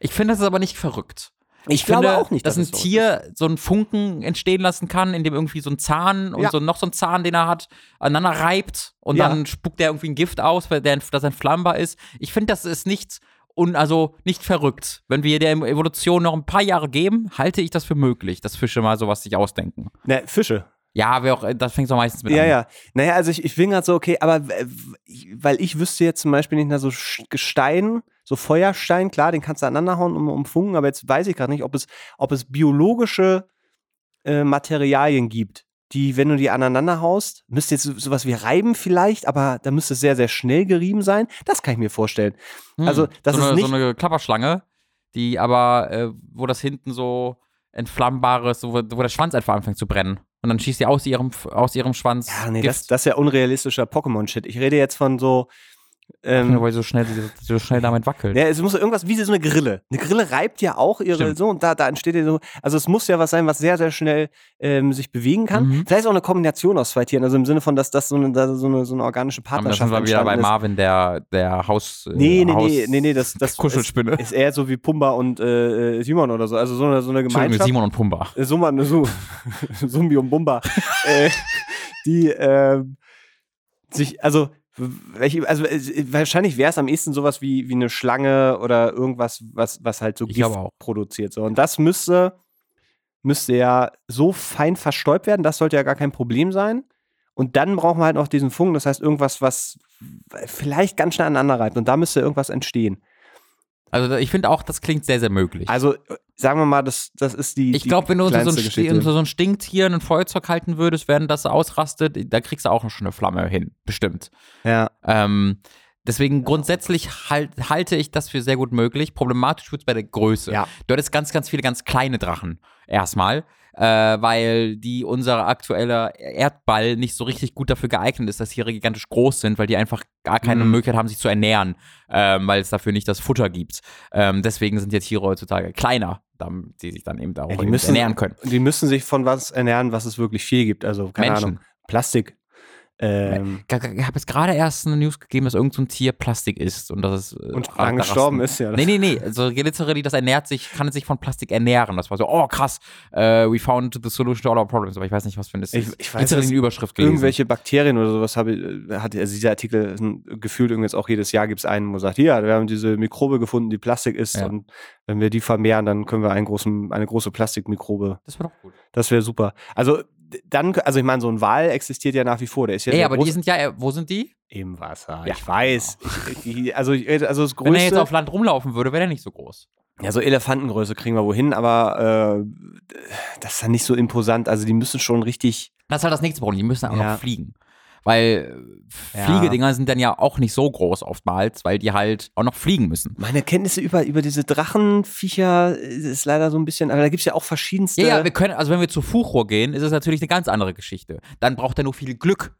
Ich finde, das ist aber nicht verrückt. Ich finde, glaube auch nicht, dass, dass ein so Tier so einen Funken entstehen lassen kann, indem irgendwie so ein Zahn und Ja. so noch so ein Zahn, den er hat, aneinander reibt und Ja. dann spuckt er irgendwie ein Gift aus, weil der, das entflammbar ist. Ich finde, das ist nicht und also nicht verrückt. Wenn wir der Evolution noch ein paar Jahre geben, halte ich das für möglich, dass Fische mal sowas sich ausdenken. Ne, Fische. Ja, wer auch, das fängt so meistens mit ja, an. Ja, ja. Naja, also ich, ich bin gerade so, okay, aber weil ich wüsste jetzt zum Beispiel nicht, na, so Gestein, so Feuerstein, klar, den kannst du aneinander hauen und umfunken, aber jetzt weiß ich gerade nicht, ob es, ob es biologische äh, Materialien gibt, die, wenn du die aneinander haust, müsste jetzt sowas wie reiben vielleicht, aber da müsste es sehr, sehr schnell gerieben sein. Das kann ich mir vorstellen. Hm, also, das so ist eine, nicht. so eine Klapperschlange, die aber, äh, wo das hinten so entflammbares, so, wo der Schwanz einfach anfängt zu brennen. Und dann schießt sie aus ihrem, aus ihrem Schwanz. Ja, nee, das, das ist ja unrealistischer Pokémon-Shit. Ich rede jetzt von so. Ähm, weil so schnell, so schnell damit wackelt. Ja, es muss irgendwas wie so eine Grille. Eine Grille reibt ja auch ihre Stimmt. so und da, da entsteht ja so. Also es muss ja was sein, was sehr, sehr schnell ähm, sich bewegen kann. Mhm. Vielleicht auch eine Kombination aus zwei Tieren, also im Sinne von, dass das so eine, da so eine, so eine organische Partnerschaft da sind wir wieder bei ist. Marvin, der, der Haus. äh, Nee, nee, Haus nee, nee, nee, das, das Kuschelspinne. Ist, ist eher so wie Pumba und äh, Simon oder so. Also so eine, so eine Gemeinschaft. Simon und Pumba. Äh, Summa, ne, so, [laughs] Sumbi und Bumba, [laughs] äh, die äh, sich, also, welche, also äh, wahrscheinlich wäre es am ehesten sowas wie, wie eine Schlange oder irgendwas, was, was halt so Gift produziert. So. Und das müsste, müsste ja so fein verstäubt werden, das sollte ja gar kein Problem sein. Und dann brauchen wir halt noch diesen Funken, das heißt irgendwas, was vielleicht ganz schnell aneinander reibt. Und da müsste irgendwas entstehen. Also ich finde auch, das klingt sehr, sehr möglich. Also sagen wir mal, das, das ist die. ich glaube, wenn du unter so, ein unter so ein Stinktier ein Feuerzeug halten würdest, während das ausrastet, da kriegst du auch noch schon eine Flamme hin. Bestimmt. Ja. Ähm, deswegen grundsätzlich halt, halte ich das für sehr gut möglich. Problematisch wird es bei der Größe. Ja. Du hattest ganz, ganz viele ganz kleine Drachen erstmal, äh, weil die unser aktueller Erdball nicht so richtig gut dafür geeignet ist, dass Tiere gigantisch groß sind, weil die einfach gar keine Mhm. Möglichkeit haben, sich zu ernähren, ähm, weil es dafür nicht das Futter gibt. Ähm, deswegen sind ja Tiere heutzutage kleiner, damit sie sich dann eben auch Ja, müssen- ernähren können. Die müssen sich von was ernähren, was es wirklich viel gibt. Also, keine Menschen. Ahnung, Plastik. Ähm, Ich habe jetzt gerade erst eine News gegeben, dass irgend so ein Tier Plastik isst und dass es äh, und ra- lang da gestorben ist, ja. Nee, nee, nee. Also literally, das ernährt sich, kann sich von Plastik ernähren. Das war so, oh krass, äh, we found the solution to all our problems. Aber ich weiß nicht, was für ein das Ich- ist. ich weiß, eine Überschrift gelesen. Irgendwelche Bakterien oder sowas habe, ich- hat also dieser Artikel gefühlt irgendwie jetzt auch jedes Jahr gibt es einen, wo sagt, ja, wir haben diese Mikrobe gefunden, die Plastik ist Ja. und wenn wir die vermehren, dann können wir einen großen, eine große Plastikmikrobe. Das war doch gut. Das wäre super. Also dann, also ich meine, so ein Wal existiert ja nach wie vor. Der ist ja sehr aber groß die sind ja, äh, wo sind die? im Wasser. Ja. Ich weiß. Ich, ich, also, ich- also das Wenn er jetzt größte. auf Land rumlaufen würde, wäre der nicht so groß. Ja, so Elefantengröße kriegen wir wohin, aber äh, das ist dann nicht so imposant. Also die müssen schon richtig. Das ist halt das nächste Problem. Die müssen auch Ja. noch fliegen. Weil äh, Ja. Fliegedinger sind dann ja auch nicht so groß oftmals, weil die halt auch noch fliegen müssen. Meine Kenntnisse über, über diese Drachenviecher ist leider so ein bisschen, aber da gibt es ja auch verschiedenste. Ja, ja, wir können, also wenn wir zu Fuchur gehen, ist es natürlich eine ganz andere Geschichte. Dann braucht er nur viel Glück.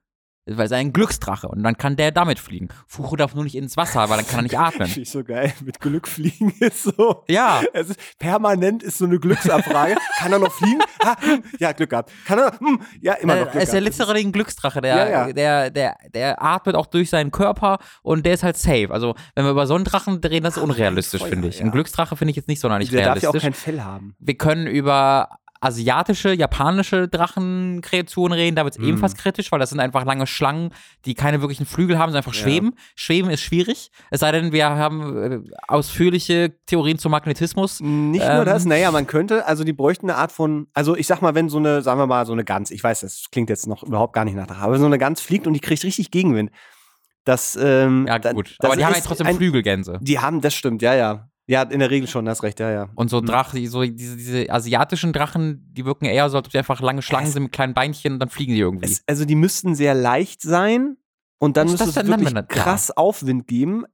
Weil es ein Glücksdrache und dann kann der damit fliegen. Fuchur darf nur nicht ins Wasser, weil dann kann er nicht [laughs] atmen. Finde ich so geil. Mit Glück fliegen [laughs] ist so. Ja, Es ist permanent ist so eine Glücksabfrage. [laughs] Kann er noch fliegen? Ha, hm, ja, Glück gehabt. Kann er? Hm, ja, immer noch er Glück ist ja gehabt. literally ein Glücksdrache. Der, Ja, ja. Der, der, der atmet auch durch seinen Körper und der ist halt safe. Also, wenn wir über so einen Drachen reden, das ist unrealistisch, finde ich. Ein Glücksdrache finde ich jetzt nicht sonderlich Der darf ja auch realistisch. kein Fell haben. wir können über asiatische, japanische Drachenkreaturen reden, da wird es Mhm. ebenfalls kritisch, weil das sind einfach lange Schlangen, die keine wirklichen Flügel haben, sondern einfach Ja. schweben. Schweben ist schwierig, es sei denn, wir haben äh, ausführliche Theorien zum Magnetismus. Nicht nur Ähm. das, naja, man könnte, also die bräuchten eine Art von, also ich sag mal, wenn so eine, sagen wir mal, so eine Gans, ich weiß, das klingt jetzt noch überhaupt gar nicht nach Drache, aber so eine Gans fliegt und die kriegt richtig Gegenwind. Das, ähm, Ja, gut. das Aber die haben ja trotzdem ein, Flügelgänse. Die haben, das stimmt, ja, ja. Ja, in der Regel schon, hast recht, ja, ja. Und so Mhm. Drachen, so diese, diese asiatischen Drachen, die wirken eher so, als ob sie einfach lange Schlangen Es- sind mit kleinen Beinchen und dann fliegen die irgendwie. Es, also die müssten sehr leicht sein und dann müsste es wirklich krass Aufwind geben.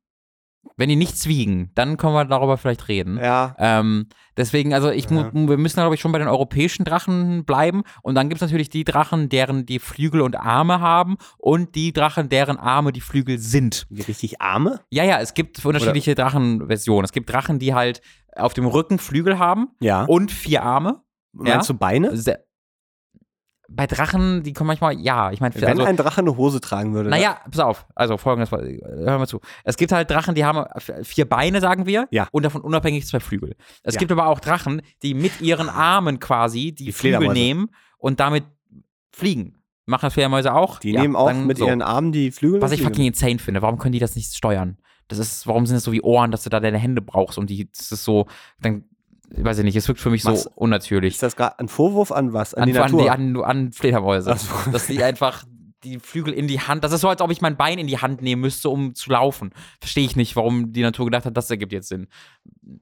Wenn die nichts wiegen, dann können wir darüber vielleicht reden. Ja. Ähm, deswegen, also ich, Ja. wir müssen, glaube ich, schon bei den europäischen Drachen bleiben. Und dann gibt es natürlich die Drachen, deren die Flügel und Arme haben und die Drachen, deren Arme die Flügel sind. Wie richtig Arme? Ja, ja, es gibt unterschiedliche Drachenversionen. Es gibt Drachen, die halt auf dem Rücken Flügel haben Ja. und vier Arme. Meinst du Beine? Se bei Drachen, die kommen manchmal, ja, ich meine, Wenn also, ein Drache eine Hose tragen würde. naja, pass auf, also folgendes, hör mal zu. Es gibt halt Drachen, die haben vier Beine, sagen wir, Ja. und davon unabhängig zwei Flügel. Es Ja. gibt aber auch Drachen, die mit ihren Armen quasi die, Die Flügel nehmen und damit fliegen. Machen das Fledermäuse auch? Die Ja, nehmen auch mit so. ihren Armen die Flügel. Was ich fucking insane finde, warum können die das nicht steuern? Das ist, warum sind das so wie Ohren, dass du da deine Hände brauchst und die, das ist so, dann weiß ich nicht, es wirkt für mich Was? so unnatürlich. Ist das gerade ein Vorwurf an was? An, an die Natur? An, an, an Fledermäuse. So. Dass die einfach die Flügel in die Hand. Das ist so, als ob ich mein Bein in die Hand nehmen müsste, um zu laufen. Verstehe ich nicht, warum die Natur gedacht hat, das ergibt jetzt Sinn.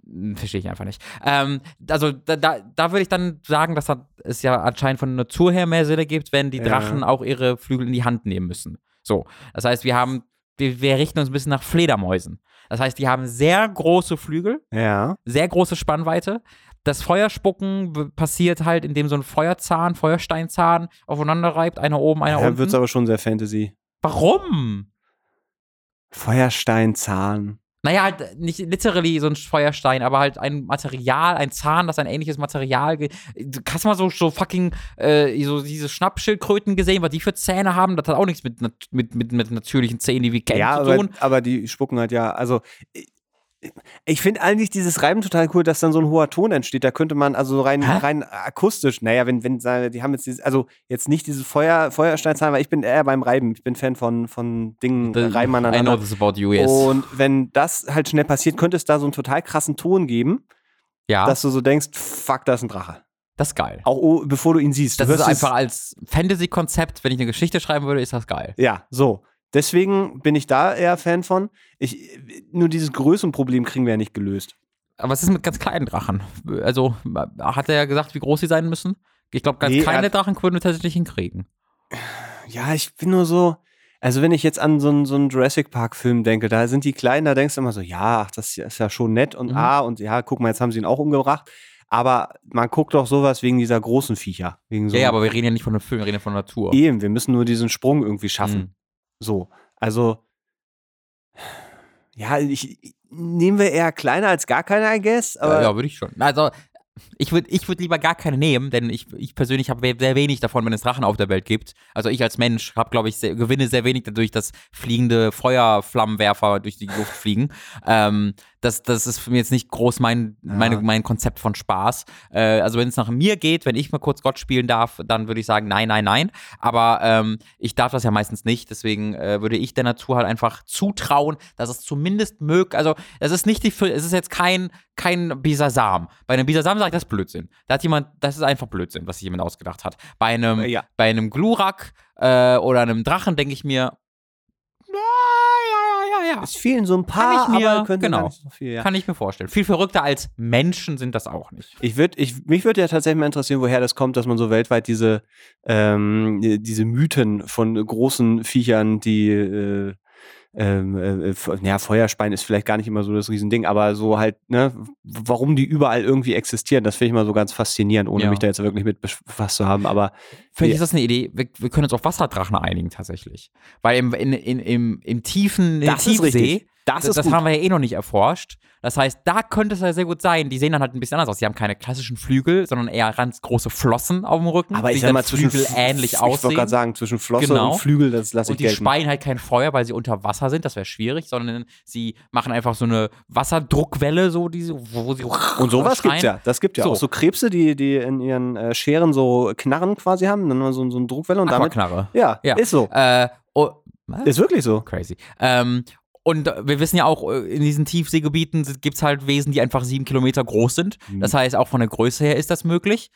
Hm, verstehe ich einfach nicht. Ähm, also da, da, da würde ich dann sagen, dass es ja anscheinend von der Natur her mehr Sinn ergibt, wenn die Drachen ja. auch ihre Flügel in die Hand nehmen müssen. So. Das heißt, wir haben, wir, wir richten uns ein bisschen nach Fledermäusen. Das heißt, die haben sehr große Flügel, ja. sehr große Spannweite, das Feuerspucken passiert halt, indem so ein Feuerzahn, Feuersteinzahn aufeinander reibt, einer oben, einer ja, unten. Da wird es aber schon sehr Fantasy. Warum? Feuersteinzahn. Naja, halt nicht literally so ein Feuerstein, aber halt ein Material, ein Zahn, das ein ähnliches Material. Du hast mal so, so fucking äh, so diese Schnappschildkröten gesehen, was die für Zähne haben. Das hat auch nichts mit, mit, mit, mit natürlichen Zähnen, die wir kennen, ja, zu tun. Aber, aber die spucken halt ja, also ich finde eigentlich dieses Reiben total cool, dass dann so ein hoher Ton entsteht. Da könnte man also rein, rein akustisch, naja, wenn, wenn, die haben jetzt dieses, also jetzt nicht diese Feuer, Feuersteinzahlen, weil ich bin eher beim Reiben. Ich bin Fan von, von Dingen, The, reiben aneinander. I know this about you, yes. Und wenn das halt schnell passiert, könnte es da so einen total krassen Ton geben. Ja. Dass du so denkst, fuck, da ist ein Drache. Das ist geil. Auch oh, bevor du ihn siehst. Das ist einfach als Fantasy-Konzept, wenn ich eine Geschichte schreiben würde, ist das geil. Ja, so. Deswegen bin ich da eher Fan von. Ich, nur dieses Größenproblem kriegen wir ja nicht gelöst. Aber was ist mit ganz kleinen Drachen? Also, hat er ja gesagt, wie groß sie sein müssen? Ich glaube, ganz nee, kleine Drachen können wir tatsächlich hinkriegen. Ja, ich bin nur so. Also, wenn ich jetzt an so einen, so einen Jurassic Park-Film denke, da sind die Kleinen, da denkst du immer so, ja, ach, das ist ja schon nett und mhm. ah, und ja, guck mal, jetzt haben sie ihn auch umgebracht. Aber man guckt doch sowas wegen dieser großen Viecher. Wegen so ja, ja, aber wir reden ja nicht von einem Film, wir reden ja von Natur. Eben, wir müssen nur diesen Sprung irgendwie schaffen. Mhm. So, also ja, ich, nehmen wir eher kleiner als gar keine, I guess. Aber ja, ja würde ich schon. Also ich würde ich würd lieber gar keine nehmen, denn ich, ich persönlich habe sehr wenig davon, wenn es Drachen auf der Welt gibt. Also ich als Mensch habe, glaube ich, sehr, gewinne sehr wenig dadurch, dass fliegende Feuerflammenwerfer durch die Luft fliegen. Ähm, das, das ist für mich jetzt nicht groß mein, ja. meine, mein Konzept von Spaß. Äh, also wenn es nach mir geht, wenn ich mal kurz Gott spielen darf, dann würde ich sagen, nein, nein, nein. Aber ähm, ich darf das ja meistens nicht. Deswegen äh, würde ich der Natur halt einfach zutrauen, dass es zumindest möglich, also es ist nicht die, es ist jetzt kein, kein Bisasam. Bei einem Bisasam sage ich, das ist Blödsinn. Da hat jemand, das ist einfach Blödsinn, was sich jemand ausgedacht hat. Bei einem, ja. bei einem Glurak äh, oder einem Drachen denke ich mir, ja. Es fehlen so ein paar, kann ich mir, aber könnte genau, so viel, ja. Kann ich mir vorstellen. Viel verrückter als Menschen sind das auch nicht. Ich würd, ich, mich würde ja tatsächlich mal interessieren, woher das kommt, dass man so weltweit diese, ähm, diese Mythen von großen Viechern, die äh, ähm, äh, ja, Feuerspein ist vielleicht gar nicht immer so das Riesending, aber so halt, ne, warum die überall irgendwie existieren, das finde ich mal so ganz faszinierend, ohne ja. mich da jetzt wirklich mit befasst zu haben, aber. Vielleicht ist das eine Idee, wir, wir, können uns auf Wasserdrachen einigen tatsächlich. Weil im, in, in, im, im tiefen, im Tiefsee, das, das, das haben wir ja eh noch nicht erforscht. Das heißt, da könnte es ja sehr gut sein. Die sehen dann halt ein bisschen anders aus. Die haben keine klassischen Flügel, sondern eher ganz große Flossen auf dem Rücken. Aber ich sag mal, zwischen Flügel ähnlich aussehen. Ich wollte gerade sagen, zwischen Flosse genau. und Flügel, das lasse ich Und die gelten. speien halt kein Feuer, weil sie unter Wasser sind. Das wäre schwierig, sondern sie machen einfach so eine Wasserdruckwelle, so diese, wo sie Und sowas gibt ja. Das gibt ja so. auch so Krebse, die, die in ihren äh, Scheren so Knarren quasi haben, dann so, so eine Druckwelle und damit. Knarre. Ja, ja, ist so. Äh, oh, ist wirklich so. Crazy. Ähm, und wir wissen ja auch, äh, in diesen Tiefseegebieten gibt es halt Wesen, die einfach sieben Kilometer groß sind. Mhm. Das heißt, auch von der Größe her ist das möglich.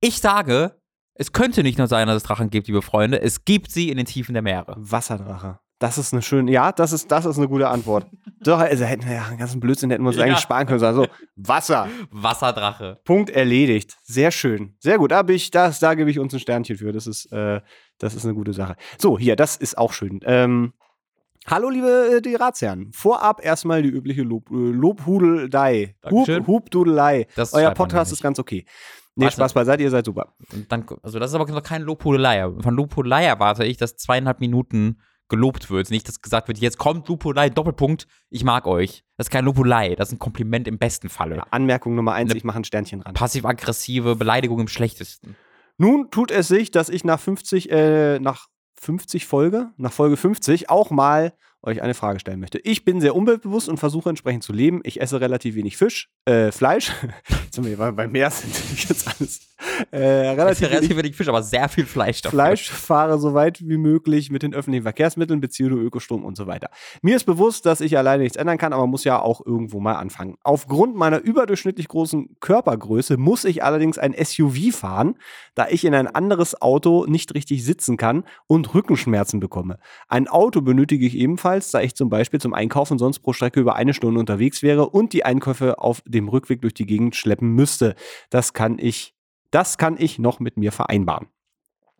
Ich sage, es könnte nicht nur sein, dass es Drachen gibt, liebe Freunde. Es gibt sie in den Tiefen der Meere. Wasserdrache. Das ist eine schöne, ja, das ist, das ist eine gute Antwort. [laughs] Doch, also hätten wir ja einen ganzen Blödsinn hätten wir uns ja. eigentlich sparen können. Also Wasser. Wasserdrache. Punkt erledigt. Sehr schön. Sehr gut. Da, ich, das, da gebe ich uns ein Sternchen für. Das ist, äh, das ist eine gute Sache. So, hier, das ist auch schön. Ähm, Hallo, liebe äh, die Ratsherren. Vorab erstmal die übliche Lob, äh, Lobhudelei. Hub, Hubdudelei. Euer Podcast ist ganz okay. Nee, Warte. Spaß beiseite, ihr seid super. Dann, also das ist aber noch keine Lobhudelei. Von Lobhudelei erwarte ich, dass zweieinhalb Minuten gelobt wird. Nicht, dass gesagt wird, jetzt kommt Lobhudelei, Doppelpunkt, ich mag euch. Das ist kein Lobhudelei, das ist ein Kompliment im besten Falle. Ja, Anmerkung Nummer eins, ich mache ein Sternchen ran. Passiv-aggressive Beleidigung im schlechtesten. Nun tut es sich, dass ich nach 50, äh, nach 50 Folge, nach Folge 50 auch mal euch eine Frage stellen möchte. Ich bin sehr umweltbewusst und versuche entsprechend zu leben. Ich esse relativ wenig Fisch, äh, Fleisch. Zum Beispiel, weil bei Meer sind [laughs] jetzt alles. Äh, relativ, relativ wenig Fisch, aber sehr viel Fleisch dafür. Fleisch, fahre so weit wie möglich mit den öffentlichen Verkehrsmitteln, beziehe Ökostrom und so weiter. Mir ist bewusst, dass ich alleine nichts ändern kann, aber muss ja auch irgendwo mal anfangen. Aufgrund meiner überdurchschnittlich großen Körpergröße muss ich allerdings ein SUV fahren, da ich in ein anderes Auto nicht richtig sitzen kann und Rückenschmerzen bekomme. Ein Auto benötige ich ebenfalls, da ich zum Beispiel zum Einkaufen sonst pro Strecke über eine Stunde unterwegs wäre und die Einkäufe auf dem Rückweg durch die Gegend schleppen müsste. Das kann ich, das kann ich noch mit mir vereinbaren.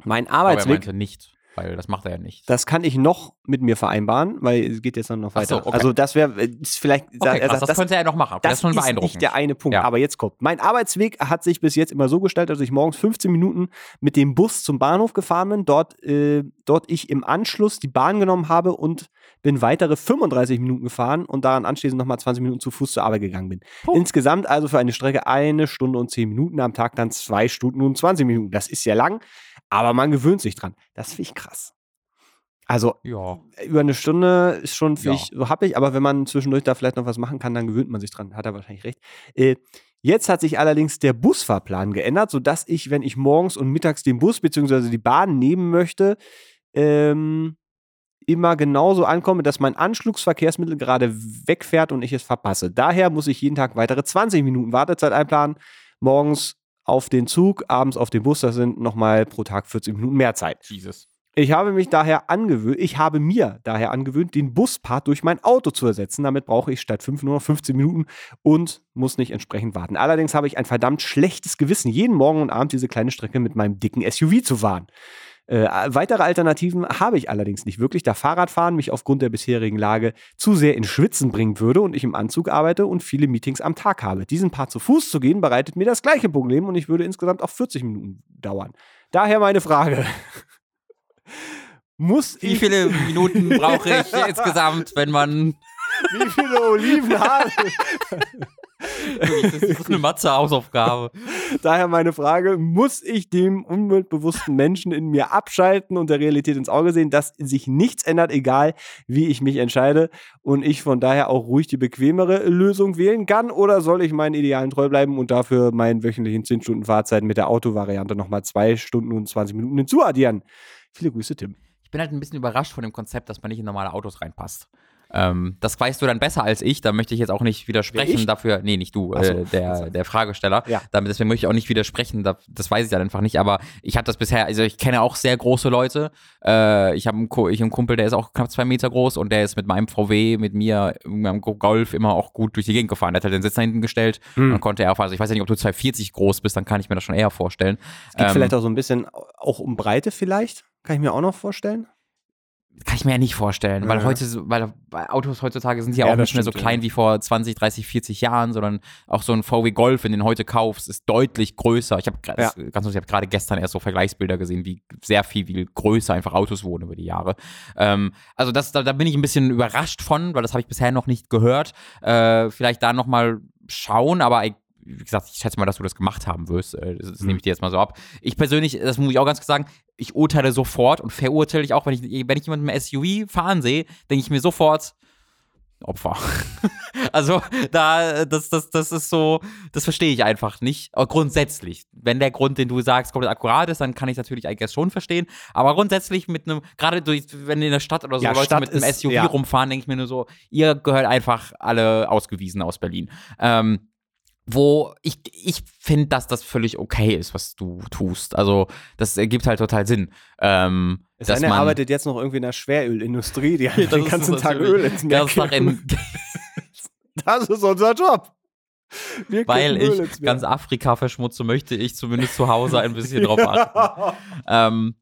Mein Arbeitsweg. Aber er meinte nicht weil das macht er ja nicht. Das kann ich noch mit mir vereinbaren, weil es geht jetzt noch weiter. So, okay. Also das wäre vielleicht okay, krass, das, das, könnte er noch machen. Das, das ist schon beeindruckend. Ist nicht der eine Punkt, ja. aber jetzt kommt. Mein Arbeitsweg hat sich bis jetzt immer so gestaltet, dass ich morgens 15 Minuten mit dem Bus zum Bahnhof gefahren bin, dort äh, dort ich im Anschluss die Bahn genommen habe und bin weitere 35 Minuten gefahren und daran anschließend nochmal 20 Minuten zu Fuß zur Arbeit gegangen bin. Puh. Insgesamt also für eine Strecke eine Stunde und 10 Minuten am Tag dann zwei Stunden und 20 Minuten. Das ist sehr lang, aber man gewöhnt sich dran. Das finde ich krass. Also ja. über eine Stunde ist schon für ja. ich so happig, aber wenn man zwischendurch da vielleicht noch was machen kann, dann gewöhnt man sich dran. Hat er wahrscheinlich recht. Äh, jetzt hat sich allerdings der Busfahrplan geändert, sodass ich, wenn ich morgens und mittags den Bus bzw. die Bahn nehmen möchte, ähm, immer genauso ankomme, dass mein Anschlussverkehrsmittel gerade wegfährt und ich es verpasse. Daher muss ich jeden Tag weitere 20 Minuten Wartezeit einplanen. Morgens auf den Zug, abends auf den Bus, das sind nochmal pro Tag 40 Minuten mehr Zeit. Jesus. Ich habe mich daher angewöhnt, ich habe mir daher angewöhnt, den Buspart durch mein Auto zu ersetzen. Damit brauche ich statt 5 nur noch 15 Minuten und muss nicht entsprechend warten. Allerdings habe ich ein verdammt schlechtes Gewissen, jeden Morgen und Abend diese kleine Strecke mit meinem dicken SUV zu fahren. Äh, weitere Alternativen habe ich allerdings nicht wirklich, da Fahrradfahren mich aufgrund der bisherigen Lage zu sehr in Schwitzen bringen würde und ich im Anzug arbeite und viele Meetings am Tag habe. Diesen Part zu Fuß zu gehen, bereitet mir das gleiche Problem und ich würde insgesamt auch 40 Minuten dauern. Daher meine Frage. [laughs] Muss Wie viele Minuten brauche ich [laughs] insgesamt, wenn man. Wie viele Oliven habe [laughs] das ist eine Mathe-Hausaufgabe. Daher meine Frage: Muss ich dem umweltbewussten Menschen in mir abschalten und der Realität ins Auge sehen, dass sich nichts ändert, egal wie ich mich entscheide und ich von daher auch ruhig die bequemere Lösung wählen kann? Oder soll ich meinen Idealen treu bleiben und dafür meinen wöchentlichen 10 Stunden Fahrzeit mit der Autovariante nochmal 2 Stunden und 20 Minuten hinzuaddieren? Viele Grüße, Tim. Ich bin halt ein bisschen überrascht von dem Konzept, dass man nicht in normale Autos reinpasst. Ähm, das weißt du dann besser als ich, da möchte ich jetzt auch nicht widersprechen dafür. Nee, nicht du, so, äh, der, der Fragesteller. Ja. Damit, deswegen möchte ich auch nicht widersprechen, da, das weiß ich dann einfach nicht. Aber ich hatte das bisher, also ich kenne auch sehr große Leute. Äh, ich habe einen, ich einen Kumpel, der ist auch knapp zwei Meter groß und der ist mit meinem VW, mit mir, mit meinem Golf immer auch gut durch die Gegend gefahren. Der hat halt den Sitz da hinten gestellt hm. und konnte er fahren. Also ich weiß ja nicht, ob du 240 groß bist, dann kann ich mir das schon eher vorstellen. Es geht ähm, vielleicht auch so ein bisschen auch um Breite vielleicht. Kann ich mir auch noch vorstellen kann ich mir ja nicht vorstellen, weil ja. heute, weil Autos heutzutage sind ja, ja auch nicht mehr so klein ja. wie vor 20, 30, 40 Jahren, sondern auch so ein VW Golf, wenn du den heute kaufst, ist deutlich größer. Ich habe ja. ganz ich habe gerade gestern erst so Vergleichsbilder gesehen, wie sehr viel, wie größer einfach Autos wurden über die Jahre. Ähm, also das, da, da, bin ich ein bisschen überrascht von, weil das habe ich bisher noch nicht gehört. Äh, vielleicht da nochmal schauen, aber wie gesagt, ich schätze mal, dass du das gemacht haben wirst. Äh, das, das mhm. nehme ich dir jetzt mal so ab. Ich persönlich, das muss ich auch ganz klar sagen, ich urteile sofort und verurteile ich auch, wenn ich, wenn ich jemanden im SUV fahren sehe, denke ich mir sofort, Opfer. [laughs] also da, das, das, das ist so, das verstehe ich einfach nicht. Aber grundsätzlich, wenn der Grund, den du sagst, komplett akkurat ist, dann kann ich natürlich guess schon verstehen. Aber grundsätzlich mit einem, gerade durch, wenn in der Stadt oder so ja, Leute Stadt mit einem SUV ja. rumfahren, denke ich mir nur so, ihr gehört einfach alle ausgewiesen aus Berlin. Ähm, wo ich, ich finde, dass das völlig okay ist, was du tust. Also, das ergibt halt total Sinn. Ähm, es dass man, arbeitet jetzt noch irgendwie in der Schwerölindustrie, die [laughs] halt den ganzen Tag Öl ins Meer in, [laughs] Das ist unser Job. Wir Weil ich ganz Afrika verschmutze, möchte ich zumindest zu Hause ein bisschen [laughs] drauf achten. ähm,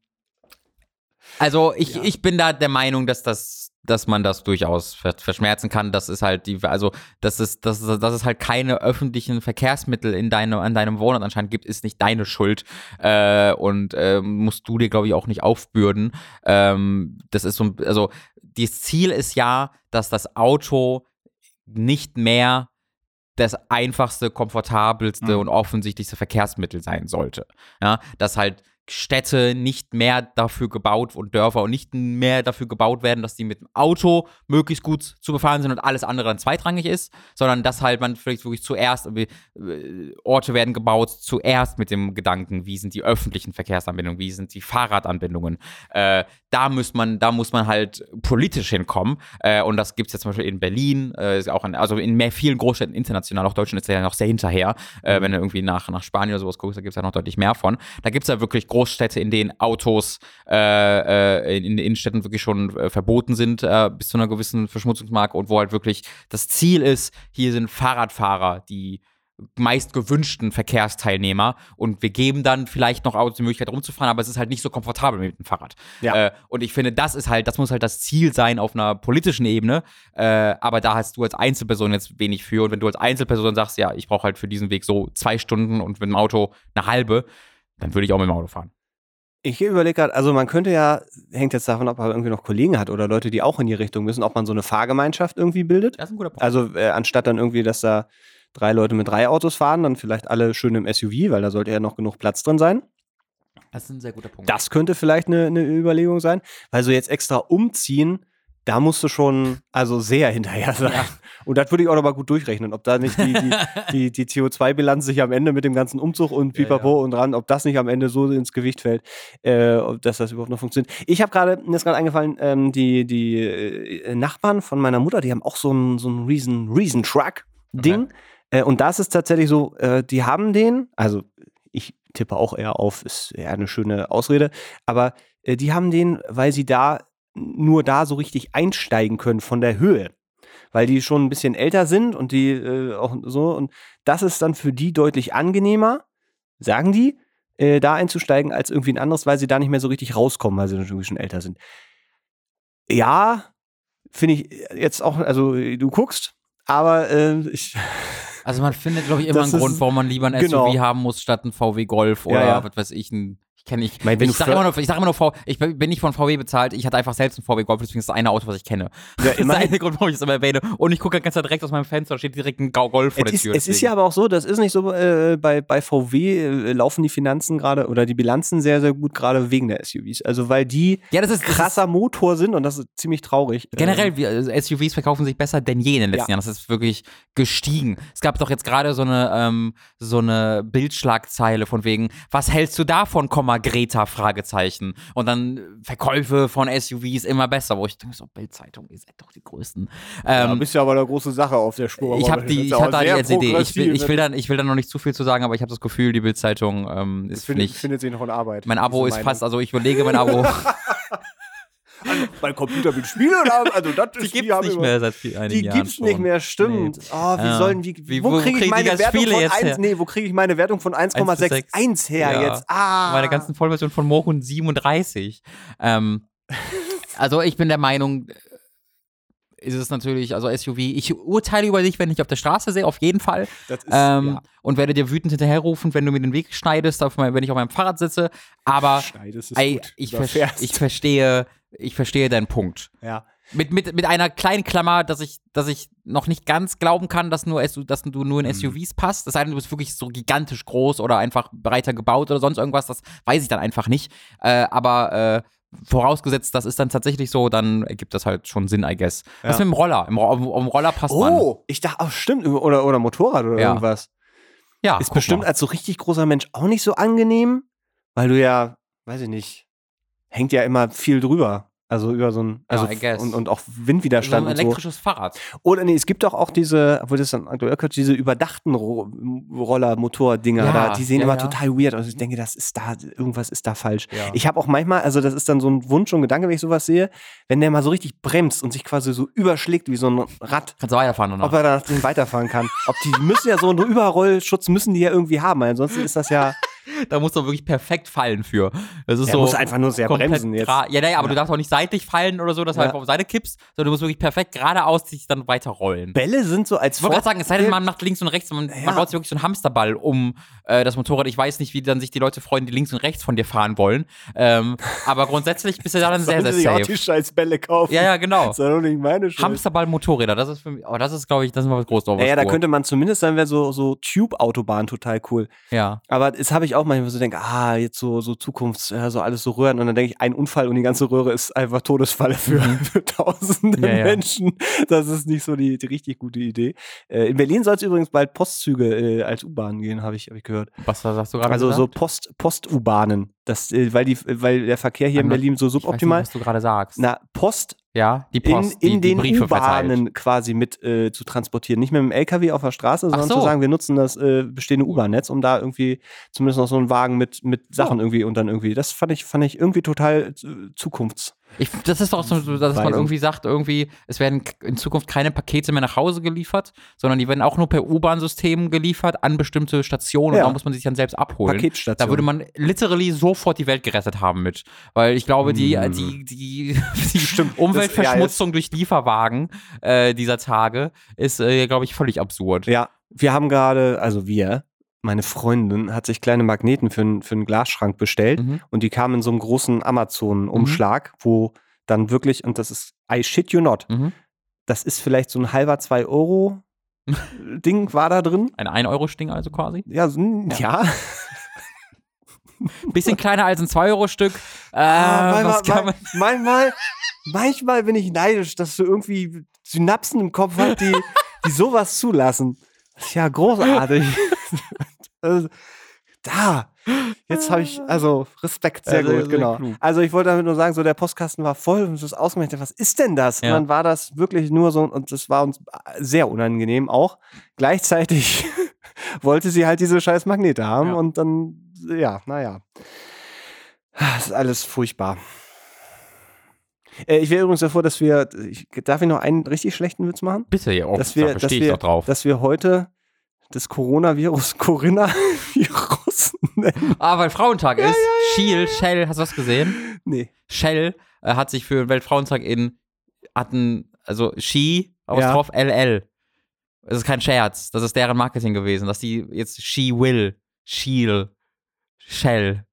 also ich, ja. ich bin da der Meinung, dass das dass man das durchaus verschmerzen kann. Das ist halt die, also dass es, dass, dass es halt keine öffentlichen Verkehrsmittel in deine, an deinem Wohnort anscheinend gibt, ist nicht deine Schuld äh, und äh, musst du dir, glaube ich, auch nicht aufbürden. Ähm, das ist so, also das Ziel ist ja, dass das Auto nicht mehr das einfachste, komfortabelste mhm. und offensichtlichste Verkehrsmittel sein sollte. Ja, dass halt Städte nicht mehr dafür gebaut und Dörfer und nicht mehr dafür gebaut werden, dass die mit dem Auto möglichst gut zu befahren sind und alles andere dann zweitrangig ist, sondern dass halt man vielleicht wirklich zuerst äh, Orte werden gebaut, zuerst mit dem Gedanken, wie sind die öffentlichen Verkehrsanbindungen, wie sind die Fahrradanbindungen. Äh, da muss man, da muss man halt politisch hinkommen. Äh, und das gibt es jetzt zum Beispiel in Berlin, äh, auch in, also in mehr vielen Großstädten international, auch Deutschland ist ja noch sehr hinterher. Äh, wenn du irgendwie nach, nach Spanien oder sowas guckst, da gibt es ja noch deutlich mehr von. Da gibt es ja wirklich große Großstädte, in denen Autos äh, äh, in den Innenstädten wirklich schon äh, verboten sind, äh, bis zu einer gewissen Verschmutzungsmarke und wo halt wirklich das Ziel ist, hier sind Fahrradfahrer, die meist gewünschten Verkehrsteilnehmer und wir geben dann vielleicht noch Autos die Möglichkeit rumzufahren, aber es ist halt nicht so komfortabel mit dem Fahrrad. Ja. Äh, und ich finde, das ist halt, das muss halt das Ziel sein auf einer politischen Ebene, äh, aber da hast du als Einzelperson jetzt wenig für und wenn du als Einzelperson sagst, ja, ich brauche halt für diesen Weg so zwei Stunden und mit dem Auto eine halbe, dann würde ich auch mit dem Auto fahren. Ich überlege gerade, also man könnte ja, hängt jetzt davon ab, ob er irgendwie noch Kollegen hat oder Leute, die auch in die Richtung müssen, ob man so eine Fahrgemeinschaft irgendwie bildet. Das ist ein guter Punkt. Also äh, anstatt dann irgendwie, dass da drei Leute mit drei Autos fahren, dann vielleicht alle schön im SUV, weil da sollte ja noch genug Platz drin sein. Das ist ein sehr guter Punkt. Das könnte vielleicht eine, eine Überlegung sein, weil so jetzt extra umziehen, da musst du schon also sehr hinterher sein. Ja. Und das würde ich auch noch mal gut durchrechnen, ob da nicht die, die, [laughs] die, die CO2-Bilanz sich am Ende mit dem ganzen Umzug und Pipapo ja, ja. und dran, ob das nicht am Ende so ins Gewicht fällt, äh, dass das überhaupt noch funktioniert. Ich habe gerade, mir ist gerade eingefallen, ähm, die, die äh, Nachbarn von meiner Mutter, die haben auch so einen so Reason, Reason Truck-Ding. Okay. Äh, und das ist tatsächlich so, äh, die haben den, also ich tippe auch eher auf, ist eher eine schöne Ausrede, aber äh, die haben den, weil sie da nur da so richtig einsteigen können von der Höhe. Weil die schon ein bisschen älter sind und die äh, auch so. Und das ist dann für die deutlich angenehmer, sagen die, äh, da einzusteigen als irgendwie ein anderes, weil sie da nicht mehr so richtig rauskommen, weil sie dann irgendwie schon älter sind. Ja, finde ich jetzt auch, also du guckst, aber äh, ich. Also man findet, glaube ich, [laughs] immer einen Grund, warum man lieber ein genau. SUV haben muss statt ein VW Golf oder ja, ja. was weiß ich, ein kenne ich. Mein, ich sage immer, nur, sag immer nur, v, ich bin nicht von VW bezahlt, ich hatte einfach selbst ein VW Golf, deswegen ist das eine Auto, was ich kenne. Ja, [laughs] das ist der eine Grund, warum ich es immer erwähne. Und ich gucke ganz direkt aus meinem Fenster, da steht direkt ein Golf vor der Tür. Es ist ja aber auch so, das ist nicht so, äh, bei, bei VW äh, laufen die Finanzen gerade oder die Bilanzen sehr, sehr gut, gerade wegen der SUVs. Also weil die ja, das ist, krasser das ist, Motor sind und das ist ziemlich traurig. Generell, ähm, also SUVs verkaufen sich besser denn je in den letzten ja. Jahren. Das ist wirklich gestiegen. Es gab doch jetzt gerade so eine, ähm, so eine Bildschlagzeile von wegen, was hältst du davon, Komma Greta? Frage Fragezeichen. Und dann Verkäufe von SUVs immer besser, wo ich denke, so Bildzeitung, ihr seid doch die Größten. Ähm, ja, bist ja aber eine große Sache auf der Spur. Ich habe die, ich hatte da die als Idee. Ich will, ich, will dann, ich will dann noch nicht zu viel zu sagen, aber ich habe das Gefühl, die Bildzeitung ähm, ist findet, nicht. Findet sich noch in Arbeit. Mein Abo ist fast, also ich überlege mein Abo. [laughs] Also, mein Computer mit Spielen haben, also das die gibt es nicht mehr seit viel, einigen Die gibt es nicht mehr, stimmt. Nee. Oh, wie ja. sollen, wie, wie wo, wo kriege ich meine Wertung Spiele von 1, nee, wo kriege ich meine Wertung von 1,61 her ja. jetzt? Ah. Meine ganzen Vollversion von Mohun 37. Ähm, also ich bin der Meinung, ist es natürlich, also SUV, ich urteile über dich, wenn ich auf der Straße sehe, auf jeden Fall. Ist, ähm, ja. Und werde dir wütend hinterherrufen, wenn du mir den Weg schneidest, wenn ich auf meinem Fahrrad sitze. Aber ey, ich, ver ich, verstehe, ich verstehe deinen Punkt. Ja. Mit, mit, mit einer kleinen Klammer, dass ich, dass ich noch nicht ganz glauben kann, dass, nur, dass du nur in mhm. SUVs passt. Das sei denn, du bist wirklich so gigantisch groß oder einfach breiter gebaut oder sonst irgendwas. Das weiß ich dann einfach nicht. Äh, aber äh, vorausgesetzt, das ist dann tatsächlich so, dann ergibt das halt schon Sinn, I guess. Ja. Was mit dem Roller? Im, Im, Roller passt oh, man. Oh, ich dachte, oh, stimmt. Oder, oder Motorrad oder ja. irgendwas. Ja. Ist bestimmt mal. als so richtig großer Mensch auch nicht so angenehm, weil du ja, weiß ich nicht, hängt ja immer viel drüber. Also über so ein, also ja, und, und auch Windwiderstand. So ein elektrisches so. Fahrrad. Oder nee, es gibt doch auch diese, obwohl das dann aktuell diese überdachten Ro Roller-Motor-Dinger ja, da, die sehen ja, immer total weird aus. Ich denke, das ist da, irgendwas ist da falsch. Ich habe auch manchmal, also das ist dann so ein Wunsch und Gedanke, wenn ich sowas sehe, wenn der mal so richtig bremst und sich quasi so überschlägt wie so ein Rad. Kannst du weiterfahren oder? Ob er dann weiterfahren kann. Ob die müssen ja so einen Überrollschutz müssen die ja irgendwie haben, ansonsten ist das ja da muss doch wirklich perfekt fallen für. Das ist Er so muss einfach nur sehr bremsen jetzt. Ja, naja, aber Ja. du darfst auch nicht seitlich fallen oder so, dass du Ja. einfach auf Seite kippst, sondern du musst wirklich perfekt geradeaus dich dann weiter rollen. Bälle sind so als Ich wollte gerade sagen, es sei denn, man macht links und rechts, man, Ja. man baut sich wirklich so einen Hamsterball um äh, das Motorrad. Ich weiß nicht, wie dann sich die Leute freuen, die links und rechts von dir fahren wollen. Ähm, [laughs] aber grundsätzlich bist du da dann sehr, sehr sich auch safe. die scheiß Bälle kaufen. Ja, ja, genau. Das ist doch nicht meine Schuld. Hamsterball-Motorräder, das ist für mich, oh, das ist, glaube ich, das ist mal was Großes Naja, da könnte man zumindest, dann wäre so, so Tube-Autobahn total cool. Ja. Aber das habe ich auch manchmal so denke, ah, jetzt so, so Zukunfts, ja, so alles so Röhren. Und dann denke ich, ein Unfall und die ganze Röhre ist einfach Todesfalle für, [laughs] für tausende Mhm. Ja, ja. Menschen. Das ist nicht so die, die richtig gute Idee. Äh, in Berlin soll es übrigens bald Postzüge äh, als U-Bahn gehen, habe ich, hab ich gehört. Was sagst du gerade? Also so gesagt? Post, Post-U-Bahnen. Das, äh, weil, die, weil der Verkehr hier in Berlin so suboptimal was du gerade sagst. Na, Post ja, die Post, in, in die, die den. U-Bahnen quasi mit äh, zu transportieren. Nicht mit dem LKW auf der Straße, sondern so. zu sagen, wir nutzen das äh, bestehende U-Bahn-Netz, um da irgendwie zumindest noch so einen Wagen mit, mit Sachen Oh. irgendwie und dann irgendwie. Das fand ich, fand ich irgendwie total äh, zukunfts. Ich, das ist doch so, dass man irgendwie sagt, irgendwie, es werden in Zukunft keine Pakete mehr nach Hause geliefert, sondern die werden auch nur per U-Bahn-System geliefert an bestimmte Stationen Ja. und da muss man sich dann selbst abholen. Paketstation. Da würde man literally sofort die Welt gerettet haben mit. Weil ich glaube, die, Mm. die, die, [laughs] die Stimmt. Umweltverschmutzung durch Lieferwagen äh, dieser Tage ist, äh, glaube ich, völlig absurd. Ja, wir haben gerade, also wir, meine Freundin hat sich kleine Magneten für, n- für einen Glasschrank bestellt Mhm. und die kamen in so einem großen Amazon-Umschlag, wo dann wirklich, und das ist, I shit you not, Mhm. das ist vielleicht so ein halber 2 Euro [laughs] Ding war da drin. Ein 1-Euro-Sting also quasi. Ja, ein- ja. [laughs] Bisschen kleiner als ein 2-Euro-Stück. Äh, Ah, manchmal, man [laughs] manchmal, manchmal bin ich neidisch, dass du irgendwie Synapsen im Kopf hast, die, die sowas zulassen. Das ist ja großartig. Also, da, jetzt habe ich, also Respekt, sehr Also, gut, genau. klug. Also ich wollte damit nur sagen, so der Postkasten war voll und das ausgemacht, was ist denn das? Ja. Und dann war das wirklich nur so, und das war uns sehr unangenehm auch. Gleichzeitig [laughs] wollte sie halt diese scheiß Magnete haben Ja. und dann, ja, naja. Das ist alles furchtbar. Äh, ich wäre übrigens davor, dass wir, ich, darf ich noch einen richtig schlechten Witz machen? Bitte, ja, oh, Dass wir, da dass verstehe ich wir, doch drauf. dass wir heute das Coronavirus Corinna-Virus nennen. Ah, weil Frauentag ist. Schiel, Shell, hast du das gesehen? Nee. Shell äh, hat sich für den Weltfrauentag in, hatten, also She, Ja. drauf LL. Das ist kein Scherz, das ist deren Marketing gewesen, dass die jetzt She Will, Shield, Shell.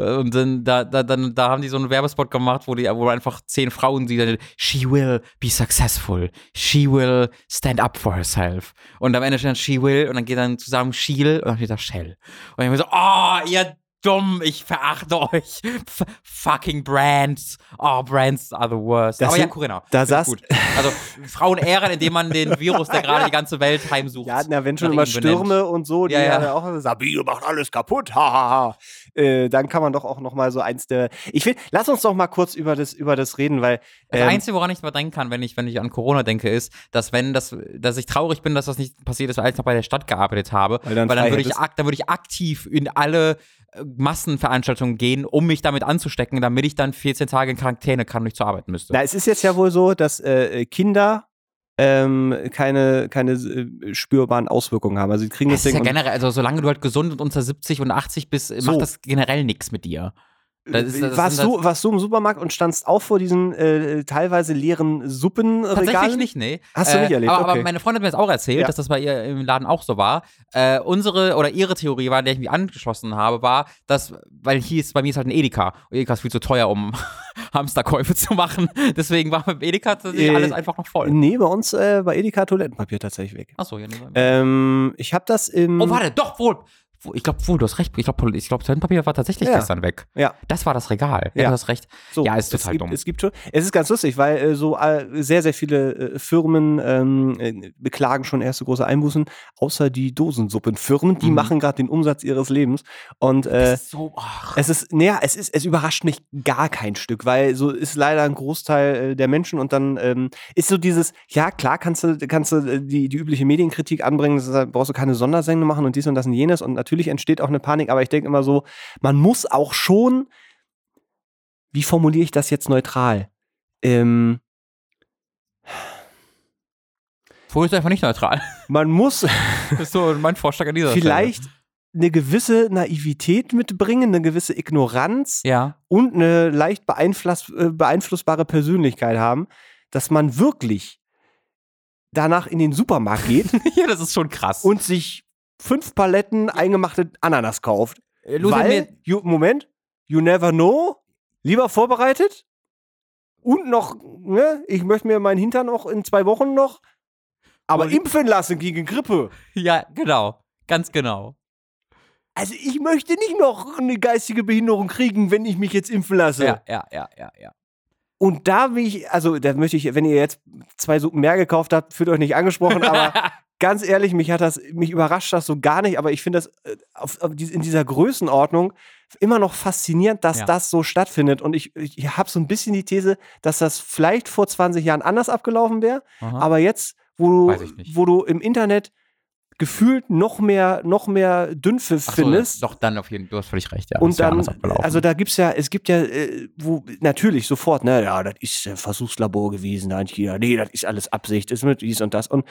Und dann, da, da, dann, da haben die so einen Werbespot gemacht, wo die, wo einfach zehn Frauen, die dann, she will be successful, she will stand up for herself. Und am Ende dann she will und dann geht dann zusammen Shield und dann steht da Shell. Und ich bin so, oh, ihr dumm, ich verachte [laughs] euch. F fucking Brands. Oh, Brands are the worst. Das Aber ja, Corinna. da saß- gut. Also Frauen ehren, indem man den Virus, der gerade die ganze Welt heimsucht. Ja, na, wenn schon immer ihnen benennt. Stürme und so, die Ja, ja. ja, auch Sabine macht alles kaputt, hahaha. Äh, dann kann man doch auch noch mal so eins der. Ich will, lass uns doch mal kurz über das über das reden, weil Das ähm, Einzige, woran ich mal denken kann, wenn ich, wenn ich an Corona denke, ist, dass wenn das, dass ich traurig bin, dass das nicht passiert ist, weil ich noch bei der Stadt gearbeitet habe. Weil dann weil dann würde ich, dann würde ich aktiv in alle Massenveranstaltungen gehen, um mich damit anzustecken, damit ich dann 14 Tage in Quarantäne kann und nicht zur Arbeit müsste. na, es ist jetzt ja wohl so, dass äh, Kinder ähm, keine keine äh, spürbaren Auswirkungen haben. Also sie kriegen das das ja Ding. und- generell, also solange du halt gesund und unter 70 und 80 bist, So. macht das generell nichts mit dir. Das ist- warst, sind du, warst du im Supermarkt und standst auch vor diesen äh, teilweise leeren Suppenregalen? Tatsächlich nicht, nee. Hast du nicht erlebt? Aber, aber Okay. meine Freundin hat mir das auch erzählt, Ja. dass das bei ihr im Laden auch so war. Äh, unsere oder ihre Theorie war, der ich mich angeschlossen habe, war, dass, weil hier ist, bei mir ist halt ein Edeka. Und Edeka ist viel zu teuer, um [laughs] Hamsterkäufe zu machen. [laughs] Deswegen war beim Edeka tatsächlich Äh, alles einfach noch voll. Nee, bei uns äh, bei Edeka Toilettenpapier tatsächlich weg. Achso, ja, nee. Ähm, ich habe das im. Oh, warte, doch, wohl. Ich glaube, wohl, du hast recht. Ich glaube, ich glaub, Toilettenpapier war tatsächlich Ja. gestern weg. Ja. Das war das Regal. Ja, Ja. du hast recht. So, Ja, ist es total gibt, dumm. Es gibt schon. Es ist ganz lustig, weil äh, so äh, sehr, sehr viele äh, Firmen ähm, äh, beklagen schon erste große Einbußen, außer die Dosensuppenfirmen, die Mhm. machen gerade den Umsatz ihres Lebens. Und äh, ist so, ach. es ist, naja, es ist, es überrascht mich gar kein Stück, weil so ist leider ein Großteil äh, der Menschen und dann ähm, ist so dieses, ja klar kannst du, kannst du die, die übliche Medienkritik anbringen, das brauchst du keine Sondersendung machen und dies und das und jenes und natürlich entsteht auch eine Panik, aber ich denke immer so, man muss auch schon, wie formuliere ich das jetzt neutral? Ähm, Vorher ist einfach nicht neutral. [laughs] man muss [laughs] Das ist so mein Vorschlag an dieser Stelle. vielleicht eine gewisse Naivität mitbringen, eine gewisse Ignoranz ja. und eine leicht beeinfluss, äh, beeinflussbare Persönlichkeit haben, dass man wirklich danach in den Supermarkt geht. [laughs] ja, das ist schon krass. Und sich fünf Paletten eingemachte Ananas kauft. Äh, weil, you, Moment, you never know, lieber vorbereitet und noch, ne, ich möchte mir meinen Hintern noch in zwei Wochen noch, aber und impfen lassen gegen Grippe. [laughs] Ja, genau, ganz genau. Also ich möchte nicht noch eine geistige Behinderung kriegen, wenn ich mich jetzt impfen lasse. Ja, ja, ja, ja, ja. Und da bin ich, also da möchte ich, wenn ihr jetzt zwei Suppen mehr gekauft habt, fühlt euch nicht angesprochen, [laughs] aber ganz ehrlich, mich hat das, mich überrascht das so gar nicht, aber ich finde das äh, auf, auf, in dieser Größenordnung immer noch faszinierend, dass ja. das so stattfindet. Und ich, ich habe so ein bisschen die These, dass das vielleicht vor 20 Jahren anders abgelaufen wäre, aber jetzt, wo du, wo du im Internet gefühlt noch mehr, noch mehr Dünnpfiff so, findest. Doch, dann auf jeden Fall, du hast völlig recht, ja. Und dann, also da gibt's ja, es gibt ja, äh, wo, natürlich sofort, ne, ja, das ist ein Versuchslabor gewesen, nee, das ist alles Absicht, ist mit dies und das. Und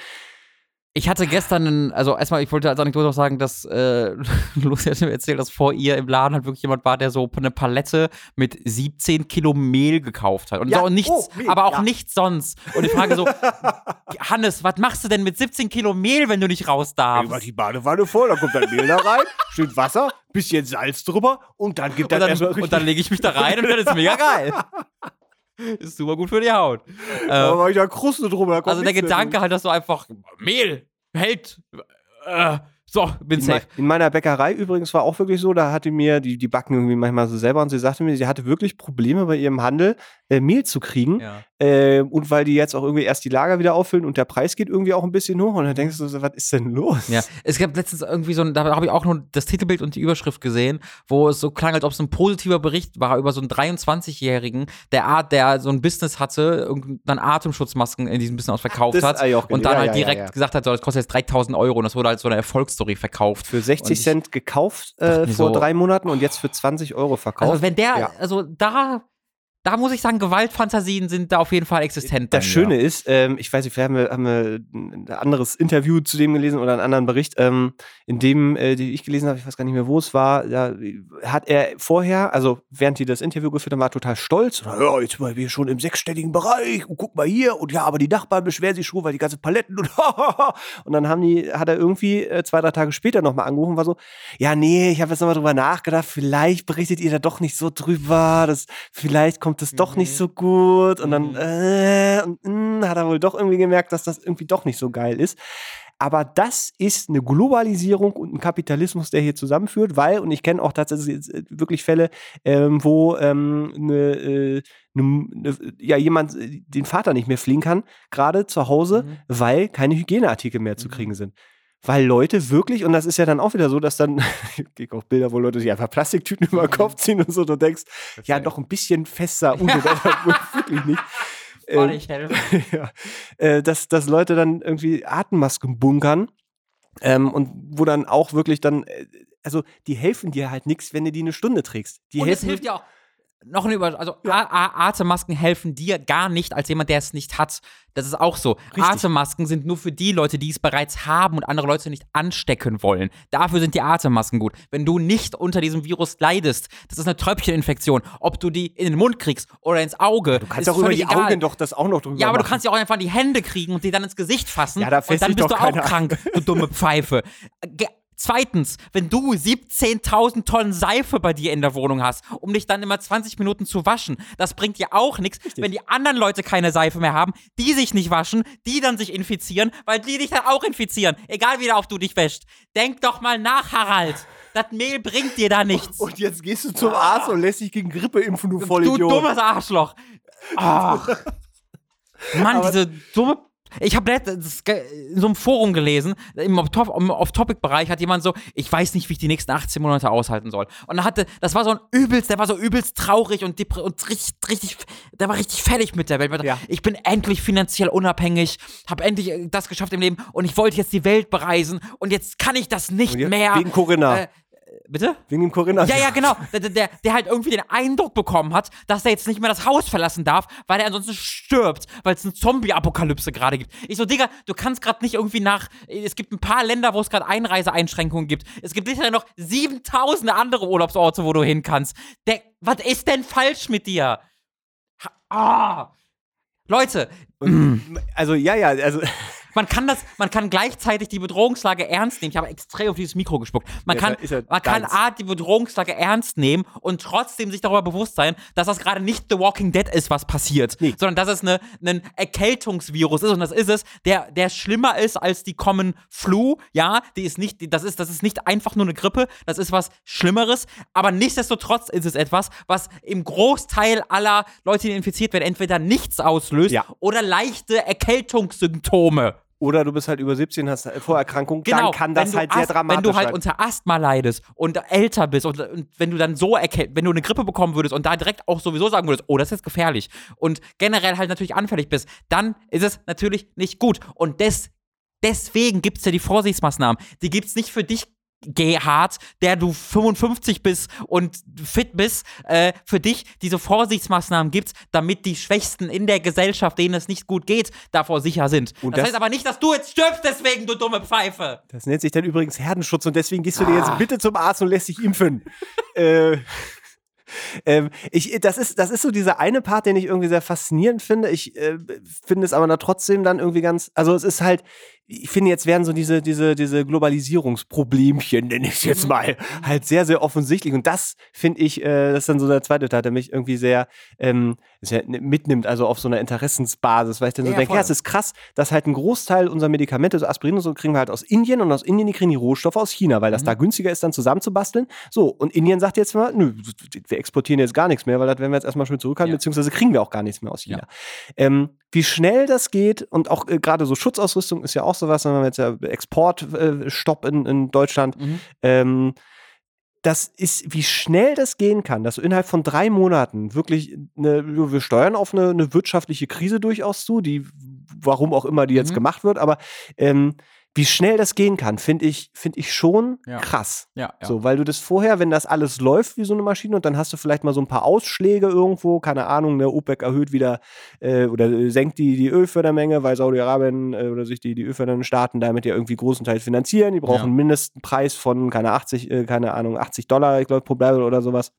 ich hatte gestern, einen, also erstmal, ich wollte als Anekdote auch sagen, dass äh, [laughs] Lucy hat mir erzählt, dass vor ihr im Laden halt wirklich jemand war, der so eine Palette mit 17 Kilo Mehl gekauft hat. Und ja, auch nichts, oh, aber auch ja. nichts sonst. Und ich frage so, [laughs] Hannes, was machst du denn mit 17 Kilo Mehl, wenn du nicht raus darfst? Ich die Badewanne voll, dann kommt dein Mehl da rein, [laughs] schön Wasser, bisschen Salz drüber und dann gibt er erstmal Und dann lege ich mich da rein und dann ist mega geil. Ist super gut für die Haut. Aber ähm, ich da Kruste drüber. Also der Gedanke halt, dass du einfach Mehl hält. Äh, so, bin in safe. in meiner Bäckerei übrigens war auch wirklich so, da hatte mir, die, die backen irgendwie manchmal so selber und sie sagte mir, sie hatte wirklich Probleme bei ihrem Handel, äh, Mehl zu kriegen. Ja. Äh, und weil die jetzt auch irgendwie erst die Lager wieder auffüllen und der Preis geht irgendwie auch ein bisschen hoch und dann denkst du so, was ist denn los? Ja, es gab letztens irgendwie so ein, da habe ich auch nur das Titelbild und die Überschrift gesehen, wo es so klang, als ob es ein positiver Bericht war über so einen 23-Jährigen, der Art, der so ein Business hatte, dann Atemschutzmasken in diesem Business verkauft hat und dann ja, halt ja, direkt ja, gesagt hat, so, das kostet jetzt 3000 Euro und das wurde halt so eine Erfolgsstory verkauft. Für 60 ich, Cent gekauft äh, vor so, drei Monaten und jetzt für 20 Euro verkauft. Also wenn der, also da da muss ich sagen, Gewaltfantasien sind da auf jeden Fall existent. Das Schöne ist, ähm, ich weiß nicht, vielleicht haben wir, haben wir ein anderes Interview zu dem gelesen oder einen anderen Bericht, ähm, in dem, äh, die ich gelesen habe, ich weiß gar nicht mehr, wo es war, da hat er vorher, also während die das Interview geführt haben, war total stolz. Ja, jetzt sind wir schon im sechsstelligen Bereich und guck mal hier und ja, aber die Nachbarn beschweren sich schon, weil die ganze Paletten und [laughs] und dann haben die, hat er irgendwie äh, zwei, drei Tage später nochmal angerufen und war so, ja, nee, ich habe jetzt nochmal drüber nachgedacht, vielleicht berichtet ihr da doch nicht so drüber, das vielleicht kommt kommt es doch mhm. nicht so gut und dann mhm. äh, und, mh, hat er wohl doch irgendwie gemerkt, dass das irgendwie doch nicht so geil ist. Aber das ist eine Globalisierung und ein Kapitalismus, der hier zusammenführt, weil, und ich kenne auch tatsächlich äh, wirklich Fälle, ähm, wo ähm, eine, äh, eine, eine, ja, jemand äh, den Vater nicht mehr fliegen kann, gerade zu Hause, mhm. weil keine Hygieneartikel mehr zu mhm. kriegen sind weil Leute wirklich, und das ist ja dann auch wieder so, dass dann, [laughs] ich auch Bilder, wo Leute sich einfach Plastiktüten über den Kopf ziehen und so, du denkst, das ja, doch ein bisschen fester, [laughs] wirklich nicht. Ähm, ich helfe. [laughs] ja, äh, dass, dass Leute dann irgendwie Atemmasken bunkern ähm, und wo dann auch wirklich dann, äh, also die helfen dir halt nichts, wenn du die eine Stunde trägst. Die und helfen, es hilft ja auch, noch eine Über also ja. Atemmasken helfen dir gar nicht als jemand, der es nicht hat. Das ist auch so. Richtig. Atemmasken sind nur für die Leute, die es bereits haben und andere Leute nicht anstecken wollen. Dafür sind die Atemmasken gut. Wenn du nicht unter diesem Virus leidest, das ist eine Tröpfcheninfektion, ob du die in den Mund kriegst oder ins Auge. Du kannst auch über die egal. Augen doch das auch noch drüber Ja, aber machen. du kannst ja auch einfach in die Hände kriegen und die dann ins Gesicht fassen. Ja, da und dann bist du auch krank, du dumme Pfeife. [laughs] Zweitens, wenn du 17.000 Tonnen Seife bei dir in der Wohnung hast, um dich dann immer 20 Minuten zu waschen, das bringt dir auch nichts, wenn die anderen Leute keine Seife mehr haben, die sich nicht waschen, die dann sich infizieren, weil die dich dann auch infizieren. Egal wie oft du dich wäscht. Denk doch mal nach, Harald. Das Mehl bringt dir da nichts. Und jetzt gehst du zum Arzt und lässt dich gegen Grippe impfen, du Vollidiot. Du dummes Arschloch. Ach. [laughs] Mann, diese dumme ich habe in so einem Forum gelesen, im Off-Topic-Bereich hat jemand so, ich weiß nicht, wie ich die nächsten 18 Monate aushalten soll. Und er hatte, das war so ein übelst, der war so übelst traurig und, und richtig, richtig, der war richtig fertig mit der Welt. Ja. Ich bin endlich finanziell unabhängig, habe endlich äh, das geschafft im Leben und ich wollte jetzt die Welt bereisen und jetzt kann ich das nicht mehr. Wegen Corinna. Äh, Bitte? Wegen dem Coronavirus. Ja, ja, genau. Der, der, der halt irgendwie den Eindruck bekommen hat, dass er jetzt nicht mehr das Haus verlassen darf, weil er ansonsten stirbt, weil es eine Zombie-Apokalypse gerade gibt. Ich so, Digga, du kannst gerade nicht irgendwie nach. Es gibt ein paar Länder, wo es gerade Einreiseeinschränkungen gibt. Es gibt sicher noch 7000 andere Urlaubsorte, wo du hin kannst. Der, was ist denn falsch mit dir? Ah! Leute. Und, also, ja, ja, also man kann das, man kann gleichzeitig die Bedrohungslage ernst nehmen. Ich habe extrem auf dieses Mikro gespuckt. Man kann, ja, ja man kann A, die Bedrohungslage ernst nehmen und trotzdem sich darüber bewusst sein, dass das gerade nicht The Walking Dead ist, was passiert, nee. sondern dass es eine, ein Erkältungsvirus ist und das ist es, der, der schlimmer ist als die Common Flu. Ja, die ist nicht, das ist, das ist nicht einfach nur eine Grippe, das ist was Schlimmeres, aber nichtsdestotrotz ist es etwas, was im Großteil aller Leute, die infiziert werden, entweder nichts auslöst ja. oder leichte Erkältungssymptome. Oder du bist halt über 17, hast Vorerkrankung, genau, dann kann das halt sehr dramatisch sein. Wenn du halt unter Asthma leidest und älter bist und, und wenn du dann so erkältet, wenn du eine Grippe bekommen würdest und da direkt auch sowieso sagen würdest, oh, das ist jetzt gefährlich und generell halt natürlich anfällig bist, dann ist es natürlich nicht gut. Und des, deswegen gibt es ja die Vorsichtsmaßnahmen. Die gibt es nicht für dich Gerhard, der du 55 bist und fit bist, äh, für dich diese Vorsichtsmaßnahmen gibt, damit die Schwächsten in der Gesellschaft, denen es nicht gut geht, davor sicher sind. Das, das heißt aber nicht, dass du jetzt stirbst deswegen, du dumme Pfeife. Das nennt sich dann übrigens Herdenschutz und deswegen gehst du dir jetzt ah. bitte zum Arzt und lässt dich impfen. äh. Ähm, ich, das, ist, das ist so dieser eine Part, den ich irgendwie sehr faszinierend finde. Ich äh, finde es aber da trotzdem dann irgendwie ganz, also es ist halt, ich finde, jetzt werden so diese, diese, diese Globalisierungsproblemchen, nenne ich es jetzt mhm. mal, halt sehr, sehr offensichtlich. Und das finde ich, äh, das ist dann so der zweite Teil, der mich irgendwie sehr, ähm, sehr mitnimmt, also auf so einer Interessensbasis, weil ich dann so ja, denke, ja, es ist krass, dass halt ein Großteil unserer Medikamente, so Aspirin und so, kriegen wir halt aus Indien und aus Indien, die kriegen die Rohstoffe aus China, weil das mhm. da günstiger ist, dann zusammenzubasteln. So, und Indien sagt jetzt mal, nö, wir exportieren jetzt gar nichts mehr, weil das werden wir jetzt erstmal schon zurückhalten, ja. beziehungsweise kriegen wir auch gar nichts mehr aus China. Ähm, wie schnell das geht und auch äh, gerade so Schutzausrüstung ist ja auch sowas, wenn wir jetzt ja Exportstopp äh, in, in Deutschland. Mhm. Ähm, das ist, wie schnell das gehen kann, dass du innerhalb von drei Monaten wirklich, eine, wir steuern auf eine, eine wirtschaftliche Krise durchaus zu, die, warum auch immer die jetzt mhm. gemacht wird, aber ähm, wie schnell das gehen kann, finde ich, find ich schon ja. krass. Ja, ja, So, weil du das vorher, wenn das alles läuft wie so eine Maschine und dann hast du vielleicht mal so ein paar Ausschläge irgendwo, keine Ahnung, der OPEC erhöht wieder äh, oder senkt die, die Ölfördermenge, weil Saudi-Arabien äh, oder sich die, die ölfördernden Staaten damit ja irgendwie großenteils finanzieren. Die brauchen einen Mindestpreis von, keine 80, äh, keine Ahnung, 80 Dollar, ich glaube, pro Barrel oder sowas.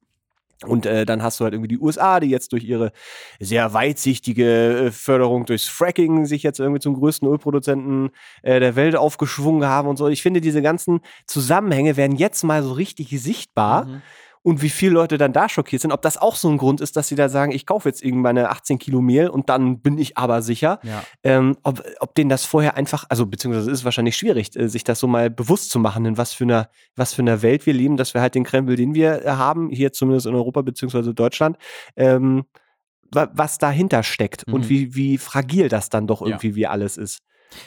Und äh, dann hast du halt irgendwie die USA, die jetzt durch ihre sehr weitsichtige äh, Förderung durchs Fracking sich jetzt irgendwie zum größten Ölproduzenten äh, der Welt aufgeschwungen haben und so. Ich finde, diese ganzen Zusammenhänge werden jetzt mal so richtig sichtbar. Mhm und wie viele Leute dann da schockiert sind, ob das auch so ein Grund ist, dass sie da sagen, ich kaufe jetzt irgendwann meine 18 Kilo Mehl und dann bin ich aber sicher. Ja. Ähm, ob, ob denen das vorher einfach, also beziehungsweise ist wahrscheinlich schwierig, äh, sich das so mal bewusst zu machen, in was für einer, was für einer Welt wir leben, dass wir halt den Krempel, den wir äh, haben, hier zumindest in Europa beziehungsweise Deutschland, ähm, was dahinter steckt mhm. und wie, wie fragil das dann doch irgendwie ja. wie alles ist.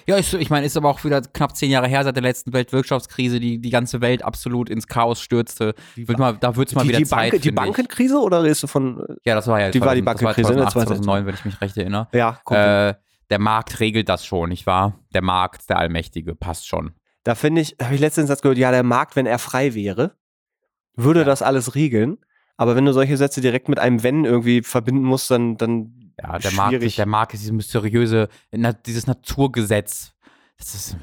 Ja, ich, ich meine, ist aber auch wieder knapp zehn Jahre her seit der letzten Weltwirtschaftskrise, die die ganze Welt absolut ins Chaos stürzte. Wird mal, da wird es mal die, wieder die Zeit. Bank, die Bankenkrise oder redest du von. Ja, das war ja. Die 2000, war die Bankenkrise, 2008, 2009, wenn ich mich recht erinnere. Ja, äh, Der Markt regelt das schon, nicht wahr? Der Markt, der Allmächtige, passt schon. Da finde ich, habe ich letztens Satz gehört, ja, der Markt, wenn er frei wäre, würde ja. das alles regeln. Aber wenn du solche Sätze direkt mit einem Wenn irgendwie verbinden musst, dann, dann ja, der Markt, der Markt ist dieses mysteriöse, dieses Naturgesetz, das ist,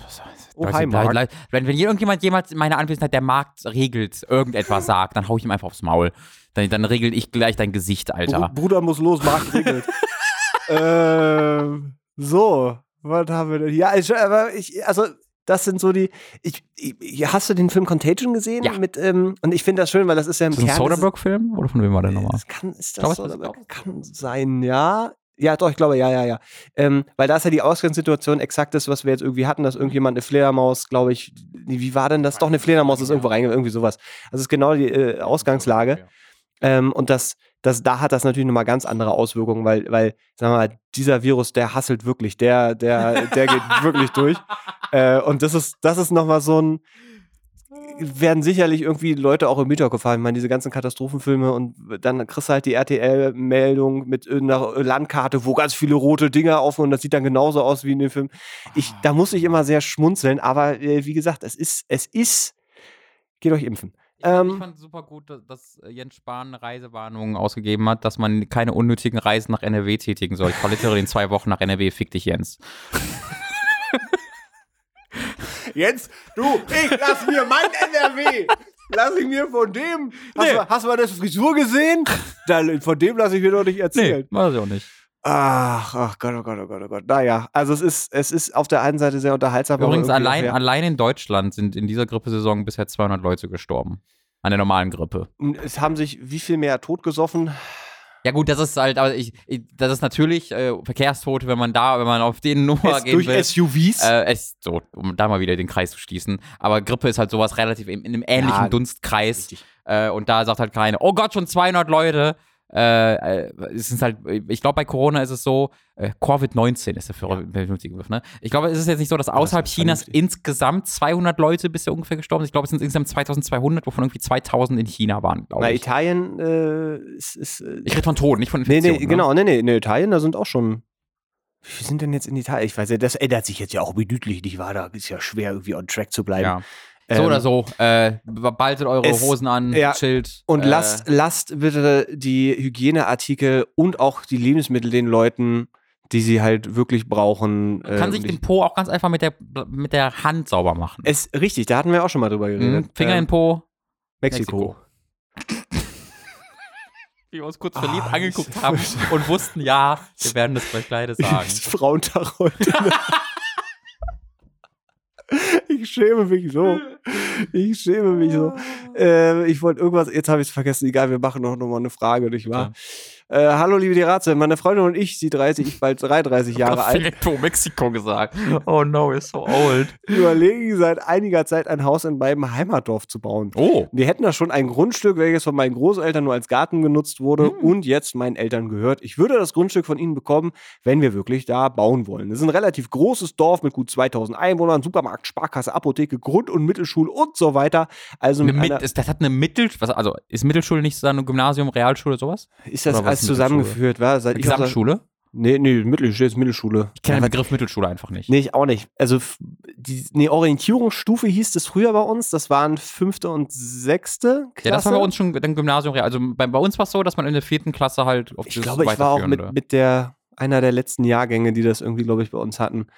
oh, hi, Mark. Wenn, wenn irgendjemand jemals in meiner Anwesenheit der Markt regelt, irgendetwas [laughs] sagt, dann hau ich ihm einfach aufs Maul. Dann, dann regel ich gleich dein Gesicht, Alter. Bruder muss los, Markt regelt. [laughs] ähm, so, was haben wir denn? Ja, ich, aber ich, also das sind so die. Ich, ich, hast du den Film Contagion gesehen? Ja. Mit, ähm, und ich finde das schön, weil das ist ja im ist das Kern. Ein Soderbergh-Film? Oder von wem war der nochmal? Das kann, ist das Soderbergh? Kann sein, ja. Ja, doch, ich glaube, ja, ja, ja. Ähm, weil da ist ja die Ausgangssituation exakt das, was wir jetzt irgendwie hatten, dass irgendjemand eine Fledermaus, glaube ich, wie war denn das? Doch, eine Fledermaus ist irgendwo reingegangen, irgendwie sowas. Also es ist genau die äh, Ausgangslage. Ähm, und das, das, da hat das natürlich nochmal ganz andere Auswirkungen, weil, weil, sagen wir mal, dieser Virus, der hasselt wirklich, der, der, der geht wirklich durch. [laughs] Äh, und das ist, das ist nochmal so ein, werden sicherlich irgendwie Leute auch im Hinterkopf haben. Ich meine, diese ganzen Katastrophenfilme und dann kriegst du halt die RTL-Meldung mit einer Landkarte, wo ganz viele rote Dinger auf und das sieht dann genauso aus wie in dem Film. Ich, da muss ich immer sehr schmunzeln, aber äh, wie gesagt, es ist, es ist, geht euch impfen. Ich, ähm, ich fand super gut, dass Jens Spahn eine Reisewarnung ausgegeben hat, dass man keine unnötigen Reisen nach NRW tätigen soll. Ich fahre literally in zwei Wochen nach NRW, fick dich, Jens. [laughs] Jens, du, ich lass mir mein NRW. Lass ich mir von dem. Hast, nee. du, hast du mal das Frisur gesehen? Da, von dem lasse ich mir doch nicht erzählen. Nee, weiß ich auch nicht. Ach, ach Gott, oh Gott, oh Gott, oh Gott. Naja, also es ist, es ist auf der einen Seite sehr unterhaltsam. Übrigens, allein, allein in Deutschland sind in dieser Grippesaison bisher 200 Leute gestorben. An der normalen Grippe. Es haben sich wie viel mehr totgesoffen? Ja gut, das ist halt, aber ich, ich das ist natürlich äh, Verkehrstote, wenn man da, wenn man auf den Nummer es, gehen durch will. Durch SUVs? Äh, es, so, um da mal wieder den Kreis zu schließen. Aber Grippe ist halt sowas relativ in, in einem ähnlichen ja, Dunstkreis. Äh, und da sagt halt keiner, oh Gott, schon 200 Leute. Äh, äh, es ist halt, ich glaube, bei Corona ist es so, äh, Covid-19 ist der vernünftige Begriff, ne? Ich glaube, es ist jetzt nicht so, dass außerhalb das Chinas insgesamt 200 Leute bisher ungefähr gestorben sind. Ich glaube, es sind insgesamt 2200, wovon irgendwie 2000 in China waren, glaube ich. Na, Italien äh, ist, ist äh, Ich rede von Toten, nicht von Infektionen. Nee, nee, ne? genau, nee, nee, in Italien, da sind auch schon wie sind denn jetzt in Italien? Ich weiß ja, das ändert sich jetzt ja auch minütlich, nicht wahr? Da ist ja schwer, irgendwie on track zu bleiben. Ja. So ähm, oder so, äh, baltet eure es, Hosen an, ja, chillt. Und äh, lasst, lasst bitte die Hygieneartikel und auch die Lebensmittel den Leuten, die sie halt wirklich brauchen. Man kann äh, sich den Po auch ganz einfach mit der, mit der Hand sauber machen. Es, richtig, da hatten wir auch schon mal drüber geredet. Mhm, Finger ähm, in Po. Mexiko. Mexiko. Wie [laughs] wir uns kurz verliebt ah, angeguckt [laughs] haben und wussten, ja, wir werden das gleich leider sagen. [laughs] Frauentag heute. [laughs] Ich schäme mich so. Ich schäme mich so. Äh, ich wollte irgendwas, jetzt habe ich es vergessen. Egal, wir machen noch, noch mal eine Frage, nicht wahr? Ja. Äh, hallo, liebe Diratze, meine Freundin und ich, sie 30, ich bald 33 Jahre alt. Directo Mexiko gesagt. Oh no, ist so old. [laughs] Überlegen seit einiger Zeit ein Haus in meinem Heimatdorf zu bauen. Oh. Wir hätten da schon ein Grundstück, welches von meinen Großeltern nur als Garten genutzt wurde hm. und jetzt meinen Eltern gehört. Ich würde das Grundstück von ihnen bekommen, wenn wir wirklich da bauen wollen. Es ist ein relativ großes Dorf mit gut 2000 Einwohnern, Supermarkt, Sparkasse, Apotheke, Grund- und Mittelschule und so weiter. Also mit mit, ist, das hat eine Mittel, was, also ist Mittelschule nicht so ein Gymnasium, Realschule, sowas? Ist das als zusammengeführt, war? Seit Gesamtschule? Nee, nee, Mittelschule ist Mittelschule. Ich kenne den Begriff Mittelschule einfach nicht. Nee, ich auch nicht. Also die nee, Orientierungsstufe hieß das früher bei uns, das waren fünfte und sechste Klasse. Ja, das war bei uns schon ein Gymnasium. Also bei, bei uns war es so, dass man in der vierten Klasse halt auf Ich glaube, ich war auch mit, mit der, einer der letzten Jahrgänge, die das irgendwie, glaube ich, bei uns hatten.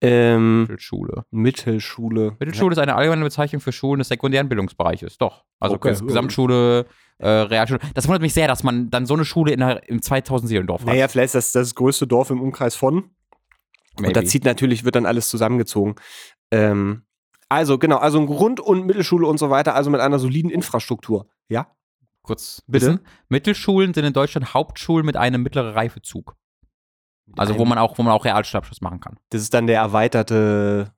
Ähm, Mittelschule. Mittelschule. Mittelschule ja. ist eine allgemeine Bezeichnung für Schulen des sekundären Bildungsbereiches. Doch. Also okay. Gesamtschule, äh, Realschule. Das wundert mich sehr, dass man dann so eine Schule in der, im 2000 Seelendorf hat. Naja, vielleicht ist das das größte Dorf im Umkreis von. Maybe. Und da zieht natürlich, wird dann alles zusammengezogen. Ähm, also, genau, also ein Grund- und Mittelschule und so weiter, also mit einer soliden Infrastruktur. Ja? Kurz, bitte. Wissen. Mittelschulen sind in Deutschland Hauptschulen mit einem mittleren Reifezug. Also wo man auch, wo man auch Realschulabschluss machen kann. Das ist dann der erweiterte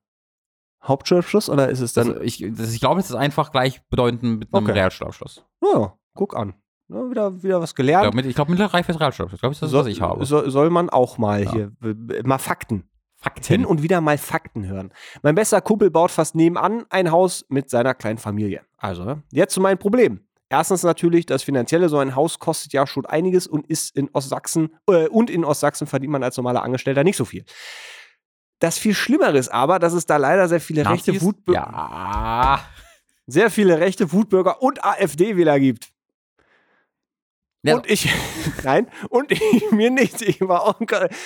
Hauptschulabschluss oder ist es dann? Also ich, das, ich glaube, es ist einfach gleichbedeutend mit einem okay. Realschulabschluss. Ja, guck an. Ja, wieder, wieder was gelernt. Ich glaube, glaub, mittlere Reife ist Realschulabschluss. Ich glaube, das ist das, so, was ich habe. So, soll man auch mal ja. hier, mal Fakten. Fakten. Hin und wieder mal Fakten hören. Mein bester Kumpel baut fast nebenan ein Haus mit seiner kleinen Familie. Also, jetzt zu meinem Problem. Erstens natürlich, das Finanzielle, so ein Haus kostet ja schon einiges und ist in Ostsachsen äh, und in Ostsachsen verdient man als normaler Angestellter nicht so viel. Das viel Schlimmere ist aber, dass es da leider sehr viele Nazis? rechte Wutbürger. Ja. Sehr viele rechte Wutbürger und AfD-Wähler gibt. Ja. Und ich, [laughs] nein, und ich [laughs] mir nicht, ich war auch,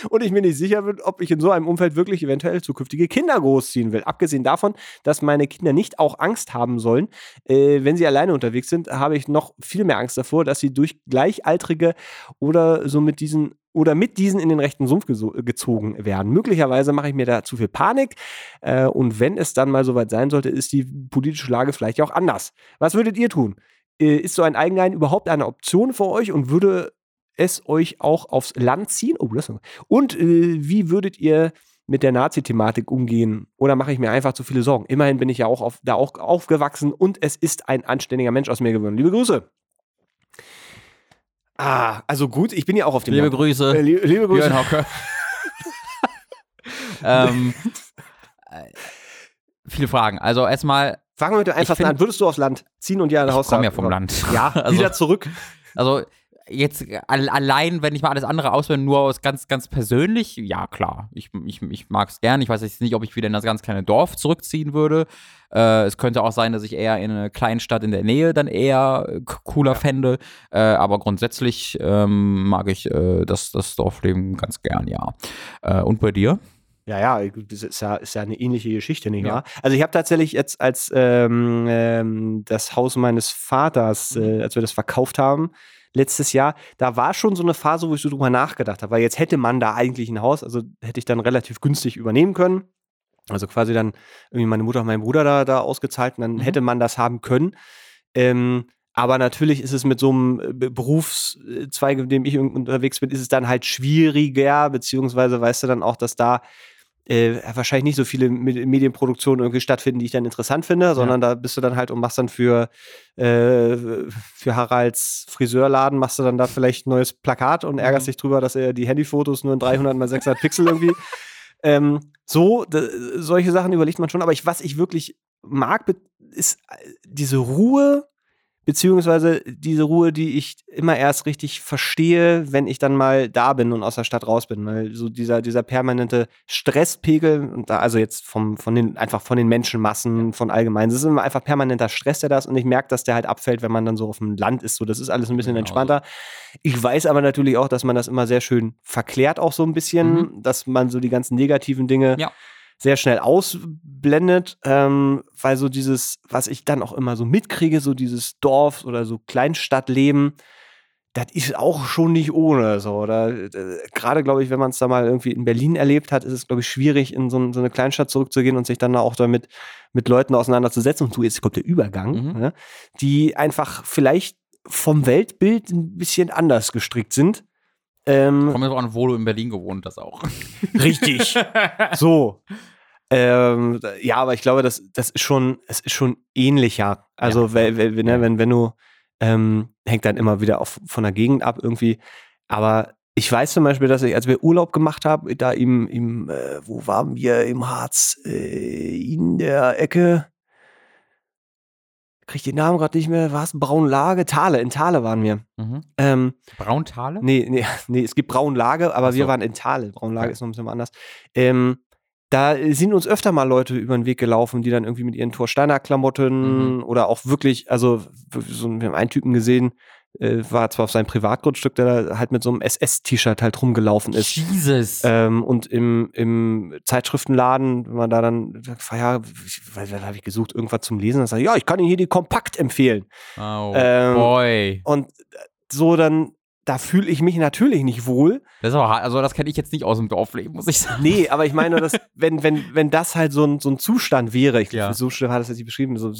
und ich mir nicht sicher bin, ob ich in so einem Umfeld wirklich eventuell zukünftige Kinder großziehen will. Abgesehen davon, dass meine Kinder nicht auch Angst haben sollen, äh, wenn sie alleine unterwegs sind, habe ich noch viel mehr Angst davor, dass sie durch Gleichaltrige oder so mit diesen oder mit diesen in den rechten Sumpf gezogen werden. Möglicherweise mache ich mir da zu viel Panik äh, und wenn es dann mal soweit sein sollte, ist die politische Lage vielleicht auch anders. Was würdet ihr tun? Äh, ist so ein Eigenheim überhaupt eine Option für euch und würde es euch auch aufs Land ziehen? Oh, das und äh, wie würdet ihr mit der Nazi-Thematik umgehen? Oder mache ich mir einfach zu viele Sorgen? Immerhin bin ich ja auch auf, da auch aufgewachsen und es ist ein anständiger Mensch aus mir geworden. Liebe Grüße. Ah, also gut, ich bin ja auch auf dem Liebe Land. Grüße. Äh, liebe, liebe Grüße. [laughs] ähm, äh, viele Fragen. Also erstmal Fangen wir mit dem einfachsten an. Würdest du aufs Land ziehen und dir ein Haus Ich komme ja vom Land. Ja, [laughs] also, wieder zurück. Also jetzt allein, wenn ich mal alles andere auswähle, nur aus ganz, ganz persönlich, ja klar, ich, ich, ich mag es gern. Ich weiß jetzt nicht, ob ich wieder in das ganz kleine Dorf zurückziehen würde. Äh, es könnte auch sein, dass ich eher in eine Kleinstadt in der Nähe dann eher cooler ja. fände. Äh, aber grundsätzlich ähm, mag ich äh, das, das Dorfleben ganz gern, ja. Äh, und bei dir? Ja, ja, das ist ja, ist ja eine ähnliche Geschichte, nicht wahr? Also ich habe tatsächlich jetzt als ähm, ähm, das Haus meines Vaters, mhm. äh, als wir das verkauft haben, letztes Jahr, da war schon so eine Phase, wo ich so drüber nachgedacht habe, weil jetzt hätte man da eigentlich ein Haus, also hätte ich dann relativ günstig übernehmen können. Also quasi dann irgendwie meine Mutter und mein Bruder da, da ausgezahlt und dann mhm. hätte man das haben können. Ähm, aber natürlich ist es mit so einem äh, Berufszweig, in dem ich unterwegs bin, ist es dann halt schwieriger, beziehungsweise weißt du dann auch, dass da äh, wahrscheinlich nicht so viele Medienproduktionen irgendwie stattfinden, die ich dann interessant finde, sondern ja. da bist du dann halt und machst dann für, äh, für Haralds Friseurladen, machst du dann da vielleicht ein neues Plakat und ärgerst mhm. dich drüber, dass er die Handyfotos nur in 300 mal 600 Pixel irgendwie. [laughs] Ähm, so, solche Sachen überlegt man schon, aber ich, was ich wirklich mag, ist äh, diese Ruhe beziehungsweise diese Ruhe, die ich immer erst richtig verstehe, wenn ich dann mal da bin und aus der Stadt raus bin. Weil so dieser, dieser permanente Stresspegel, und da, also jetzt vom, von den, einfach von den Menschenmassen, von allgemein, es ist immer einfach permanenter Stress, der da ist und ich merke, dass der halt abfällt, wenn man dann so auf dem Land ist. So, das ist alles ein bisschen genau. entspannter. Ich weiß aber natürlich auch, dass man das immer sehr schön verklärt, auch so ein bisschen, mhm. dass man so die ganzen negativen Dinge. Ja sehr schnell ausblendet, ähm, weil so dieses, was ich dann auch immer so mitkriege, so dieses Dorf oder so Kleinstadtleben, das ist auch schon nicht ohne. So, oder äh, gerade, glaube ich, wenn man es da mal irgendwie in Berlin erlebt hat, ist es, glaube ich, schwierig, in so, so, eine Kleinstadt zurückzugehen und sich dann auch damit mit Leuten auseinanderzusetzen. Und du, jetzt kommt der Übergang, mhm. ne, die einfach vielleicht vom Weltbild ein bisschen anders gestrickt sind. Ähm, Kommt auch an, wo du in Berlin gewohnt hast auch. [laughs] Richtig. [laughs] so. Ähm, ja, aber ich glaube, das, das ist schon, es ist schon ähnlicher. Also, ja. wenn, wenn, ne, wenn, wenn du, ähm, hängt dann immer wieder auf, von der Gegend ab irgendwie. Aber ich weiß zum Beispiel, dass ich, als wir Urlaub gemacht haben, da im, im äh, wo waren wir im Harz? Äh, in der Ecke. Krieg ich den Namen gerade nicht mehr. War es Braunlage? Thale, in Thale waren wir. Mhm. Ähm, Braunthale? Nee, nee, [laughs] nee, es gibt Braunlage, aber so. wir waren in Thale. Braunlage okay. ist noch ein bisschen anders. Ähm, da sind uns öfter mal Leute über den Weg gelaufen, die dann irgendwie mit ihren Thorsteiner-Klamotten mhm. oder auch wirklich, also so, wir haben einen Typen gesehen, äh, war zwar auf seinem Privatgrundstück, der da halt mit so einem SS-T-Shirt halt rumgelaufen ist. Jesus. Ähm, und im, im Zeitschriftenladen, wenn man da dann, ja, ich, was habe ich gesucht, irgendwas zum Lesen, dann sagt ja, ich kann Ihnen hier die Kompakt empfehlen. Oh, ähm, boy. Und so dann da fühle ich mich natürlich nicht wohl. Das ist aber hart. Also, das kenne ich jetzt nicht aus dem Dorfleben, muss ich sagen. Nee, aber ich meine, dass, wenn, wenn, wenn das halt so ein, so ein Zustand wäre, ich ja. so schlimm hat das jetzt nicht beschrieben. So,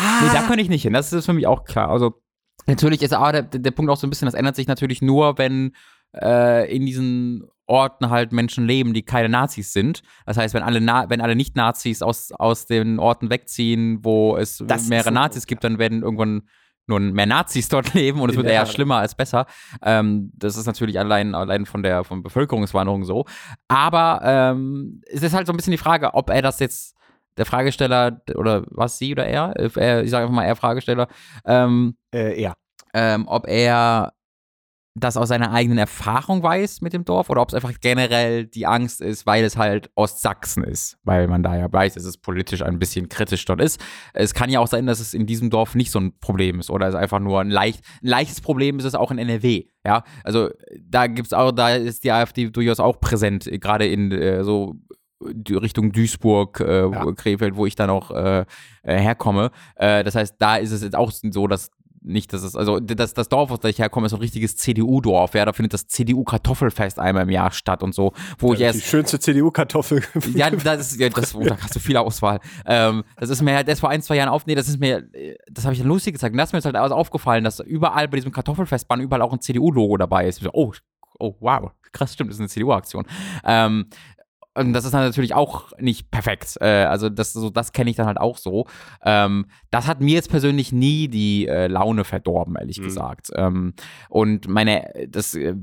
ah. Nee, da könnte ich nicht hin. Das ist für mich auch klar. Also, natürlich ist aber der, der Punkt auch so ein bisschen, das ändert sich natürlich nur, wenn äh, in diesen Orten halt Menschen leben, die keine Nazis sind. Das heißt, wenn alle, Na wenn alle Nicht-Nazis aus, aus den Orten wegziehen, wo es das mehrere Nazis gibt, dann werden irgendwann nur mehr Nazis dort [laughs] leben und es wird eher schlimmer als besser. Ähm, das ist natürlich allein, allein von der von Bevölkerungswanderung so. Aber ähm, es ist halt so ein bisschen die Frage, ob er das jetzt der Fragesteller oder was sie oder er, äh, ich sage einfach mal er Fragesteller, ähm, äh, er. Ähm, ob er das aus seiner eigenen Erfahrung weiß mit dem Dorf oder ob es einfach generell die Angst ist, weil es halt Ostsachsen ist, weil man da ja weiß, dass es politisch ein bisschen kritisch dort ist. Es kann ja auch sein, dass es in diesem Dorf nicht so ein Problem ist oder es einfach nur ein, leicht, ein leichtes Problem ist es auch in NRW. Ja, also da gibt's auch, da ist die AfD durchaus auch präsent, gerade in äh, so Richtung Duisburg, äh, ja. Krefeld, wo ich dann auch äh, äh herkomme. Äh, das heißt, da ist es jetzt auch so, dass nicht, dass es, also das, das Dorf, aus dem ich herkomme, ist ein richtiges CDU-Dorf. Ja, da findet das CDU-Kartoffelfest einmal im Jahr statt und so. Wo ja, ich erst, die schönste CDU-Kartoffel. [laughs] ja, das ist, ja, das, oh, da hast du viel Auswahl. Ähm, das ist mir halt erst vor ein, zwei Jahren auf, nee, das ist mir, das habe ich dann lustig gezeigt. Und das ist mir jetzt halt aufgefallen, dass überall bei diesem Kartoffelfestbahn überall auch ein CDU-Logo dabei ist. So, oh, oh, wow, krass, stimmt, das ist eine CDU-Aktion. Ähm, und das ist dann natürlich auch nicht perfekt. Äh, also das, so, das kenne ich dann halt auch so. Ähm, das hat mir jetzt persönlich nie die äh, Laune verdorben, ehrlich mhm. gesagt. Ähm, und meine, das äh,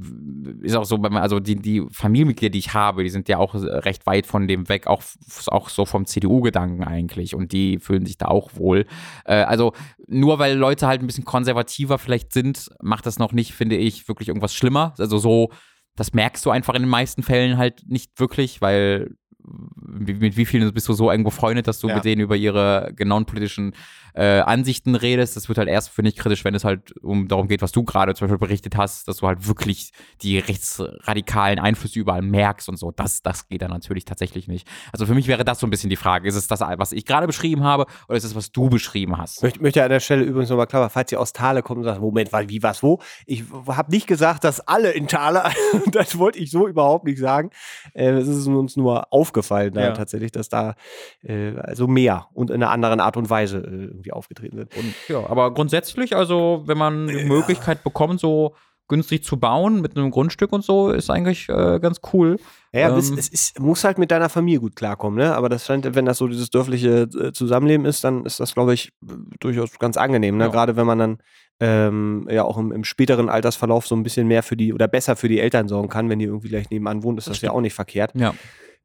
ist auch so, also die, die Familienmitglieder, die ich habe, die sind ja auch recht weit von dem weg, auch, auch so vom CDU-Gedanken eigentlich. Und die fühlen sich da auch wohl. Äh, also nur weil Leute halt ein bisschen konservativer vielleicht sind, macht das noch nicht, finde ich, wirklich irgendwas schlimmer. Also so das merkst du einfach in den meisten Fällen halt nicht wirklich, weil mit wie vielen bist du so irgendwo befreundet, dass du ja. mit denen über ihre genauen politischen äh, Ansichten redest. Das wird halt erst, finde ich, kritisch, wenn es halt um darum geht, was du gerade zum Beispiel berichtet hast, dass du halt wirklich die rechtsradikalen Einflüsse überall merkst und so. Das, das geht dann natürlich tatsächlich nicht. Also für mich wäre das so ein bisschen die Frage. Ist es das, was ich gerade beschrieben habe, oder ist es, was du beschrieben hast? Ich möchte an der Stelle übrigens nochmal klar, falls ihr aus Thale kommt und sagt, Moment, wie, was, wo? Ich habe nicht gesagt, dass alle in Thale, [laughs] das wollte ich so überhaupt nicht sagen. Äh, es ist uns nur aufgefallen, ja. tatsächlich, dass da äh, also mehr und in einer anderen Art und Weise äh, irgendwie irgendwie aufgetreten sind. Und, ja, aber grundsätzlich, also wenn man die Möglichkeit bekommt, so günstig zu bauen mit einem Grundstück und so, ist eigentlich äh, ganz cool. Ja, ähm, es, es ist, muss halt mit deiner Familie gut klarkommen, ne? Aber das scheint, wenn das so dieses dörfliche äh, Zusammenleben ist, dann ist das, glaube ich, durchaus ganz angenehm, ne? Ja. Gerade wenn man dann ähm, ja auch im, im, späteren Altersverlauf so ein bisschen mehr für die oder besser für die Eltern sorgen kann, wenn die irgendwie gleich nebenan wohnt, ist das, das ja auch nicht verkehrt. Ja.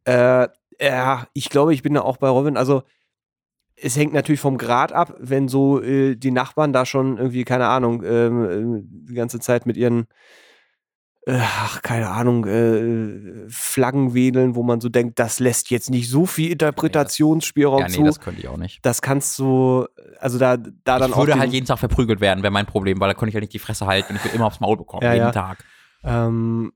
Äh, ja, ich glaube, ich bin da auch bei Robin. Also es hängt natürlich vom Grad ab, wenn so äh, die Nachbarn da schon irgendwie, keine Ahnung, ähm, äh, die ganze Zeit mit ihren, äh, ach, keine Ahnung, äh, Flaggen wedeln, wo man so denkt, das lässt jetzt nicht so viel Interpretationsspielraum ja, nee, zu. das könnte ich auch nicht. Das kannst du, also da, da dann auch. Ich würde halt jeden Tag verprügelt werden, wäre mein Problem, weil da konnte ich halt nicht die Fresse halten und ich würde immer aufs Maul bekommen, ja, jeden ja. Tag. Ähm,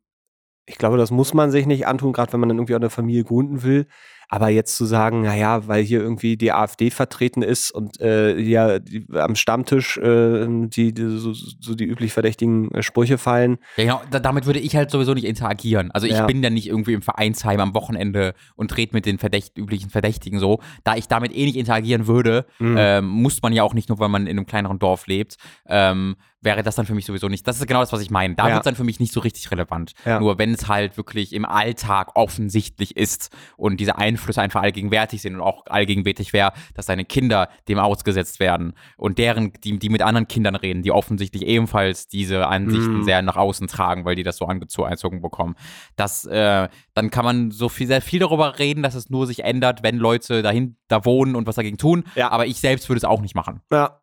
ich glaube, das muss man sich nicht antun, gerade wenn man dann irgendwie auch eine Familie gründen will. Aber jetzt zu sagen, naja, weil hier irgendwie die AfD vertreten ist und äh, ja die, am Stammtisch äh, die, die so, so, die üblich verdächtigen äh, Sprüche fallen. Ja, genau, da, damit würde ich halt sowieso nicht interagieren. Also ich ja. bin ja nicht irgendwie im Vereinsheim am Wochenende und rede mit den Verdächt üblichen Verdächtigen so. Da ich damit eh nicht interagieren würde, mhm. ähm, muss man ja auch nicht nur, weil man in einem kleineren Dorf lebt, ähm, wäre das dann für mich sowieso nicht. Das ist genau das, was ich meine. Da ja. wird es dann für mich nicht so richtig relevant. Ja. Nur wenn es halt wirklich im Alltag offensichtlich ist und diese Einflüsse einfach allgegenwärtig sind und auch allgegenwärtig wäre, dass deine Kinder dem ausgesetzt werden und deren, die, die mit anderen Kindern reden, die offensichtlich ebenfalls diese Ansichten mm. sehr nach außen tragen, weil die das so angezogen bekommen. Das, äh, dann kann man so viel, sehr viel darüber reden, dass es nur sich ändert, wenn Leute dahin da wohnen und was dagegen tun. Ja. Aber ich selbst würde es auch nicht machen. Ja.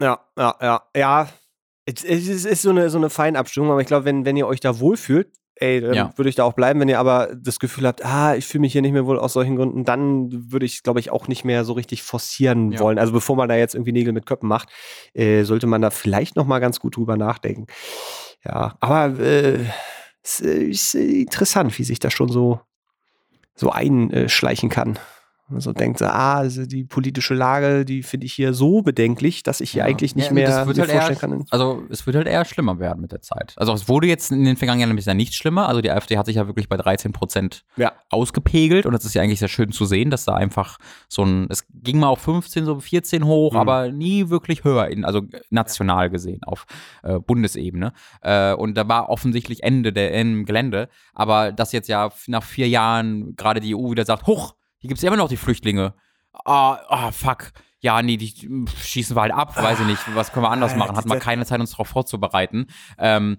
Ja, ja, ja. Ja, es ist so eine, so eine Feinabstimmung, aber ich glaube, wenn, wenn ihr euch da wohlfühlt, ey, dann ja. würde ich da auch bleiben. Wenn ihr aber das Gefühl habt, ah, ich fühle mich hier nicht mehr wohl aus solchen Gründen, dann würde ich, glaube ich, auch nicht mehr so richtig forcieren ja. wollen. Also bevor man da jetzt irgendwie Nägel mit Köppen macht, äh, sollte man da vielleicht noch mal ganz gut drüber nachdenken. Ja, aber äh, es ist interessant, wie sich das schon so, so einschleichen kann. So denkt, so, ah, also die politische Lage, die finde ich hier so bedenklich, dass ich hier ja. eigentlich nicht ja, mehr mir halt vorstellen eher, kann. Also es wird halt eher schlimmer werden mit der Zeit. Also es wurde jetzt in den vergangenen Jahren bisher nicht schlimmer. Also die AfD hat sich ja wirklich bei 13 Prozent ja. ausgepegelt und das ist ja eigentlich sehr schön zu sehen, dass da einfach so ein, es ging mal auf 15, so 14 hoch, mhm. aber nie wirklich höher, in, also national gesehen, auf äh, Bundesebene. Äh, und da war offensichtlich Ende der, im Gelände. Aber dass jetzt ja nach vier Jahren gerade die EU wieder sagt, hoch, hier gibt es immer noch die Flüchtlinge. Ah, ah, fuck. Ja, nee, die schießen wir halt ab, weiß ich nicht, was können wir anders machen? Hat man keine Zeit, uns darauf vorzubereiten. Ähm,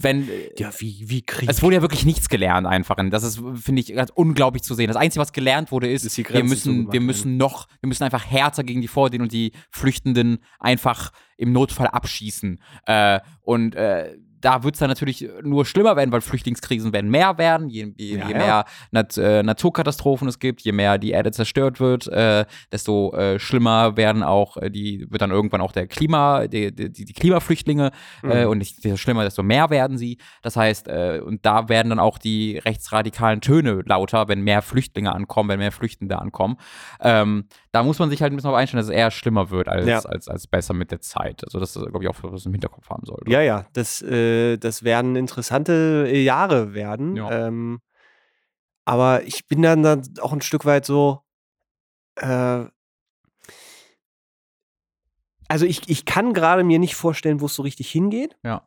wenn, ja, wie, wie Krieg. Es wurde ja wirklich nichts gelernt einfach. Das ist, finde ich, unglaublich zu sehen. Das Einzige, was gelernt wurde, ist, ist wir müssen, wir müssen noch, wir müssen einfach härter gegen die Vordien und die Flüchtenden einfach im Notfall abschießen. Äh, und äh, da wird es dann natürlich nur schlimmer werden, weil Flüchtlingskrisen werden mehr werden, je, je, ja, je mehr Nat äh, Naturkatastrophen es gibt, je mehr die Erde zerstört wird, äh, desto äh, schlimmer werden auch äh, die, wird dann irgendwann auch der Klima, die, die, die Klimaflüchtlinge mhm. Äh, und desto schlimmer, desto mehr werden sie. Das heißt, äh, und da werden dann auch die rechtsradikalen Töne lauter, wenn mehr Flüchtlinge ankommen, wenn mehr Flüchtende ankommen. Ähm, da muss man sich halt ein bisschen auf einstellen, dass es eher schlimmer wird als, ja. als, als besser mit der Zeit. Also das ist, glaube ich, auch was im Hinterkopf haben sollte. Ja, ja, das, äh, das werden interessante Jahre werden. Ja. Ähm, aber ich bin dann, dann auch ein Stück weit so, äh, also ich, ich kann gerade mir nicht vorstellen, wo es so richtig hingeht. Ja.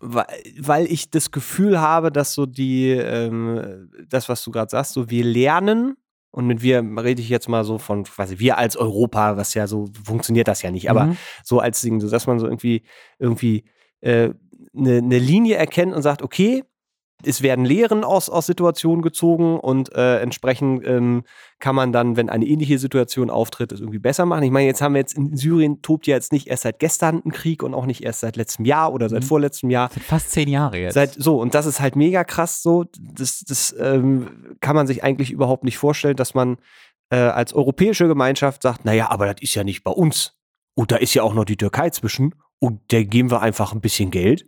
weil, weil ich das Gefühl habe, dass so die, ähm, das, was du gerade sagst, so wir lernen, und mit wir rede ich jetzt mal so von quasi wir als Europa, was ja so funktioniert das ja nicht, aber Mhm. so als Ding, so dass man so irgendwie irgendwie äh, eine, eine Linie erkennt und sagt, okay, es werden Lehren aus, aus Situationen gezogen und äh, entsprechend ähm, kann man dann, wenn eine ähnliche Situation auftritt, es irgendwie besser machen. Ich meine, jetzt haben wir jetzt in Syrien tobt ja jetzt nicht erst seit gestern ein Krieg und auch nicht erst seit letztem Jahr oder seit Mhm. vorletztem Jahr. Seit fast zehn Jahre jetzt. Seit, so, und das ist halt mega krass so. Das, das ähm, kann man sich eigentlich überhaupt nicht vorstellen, dass man äh, als europäische Gemeinschaft sagt, naja, aber das ist ja nicht bei uns. Und da ist ja auch noch die Türkei zwischen. Und der geben wir einfach ein bisschen Geld.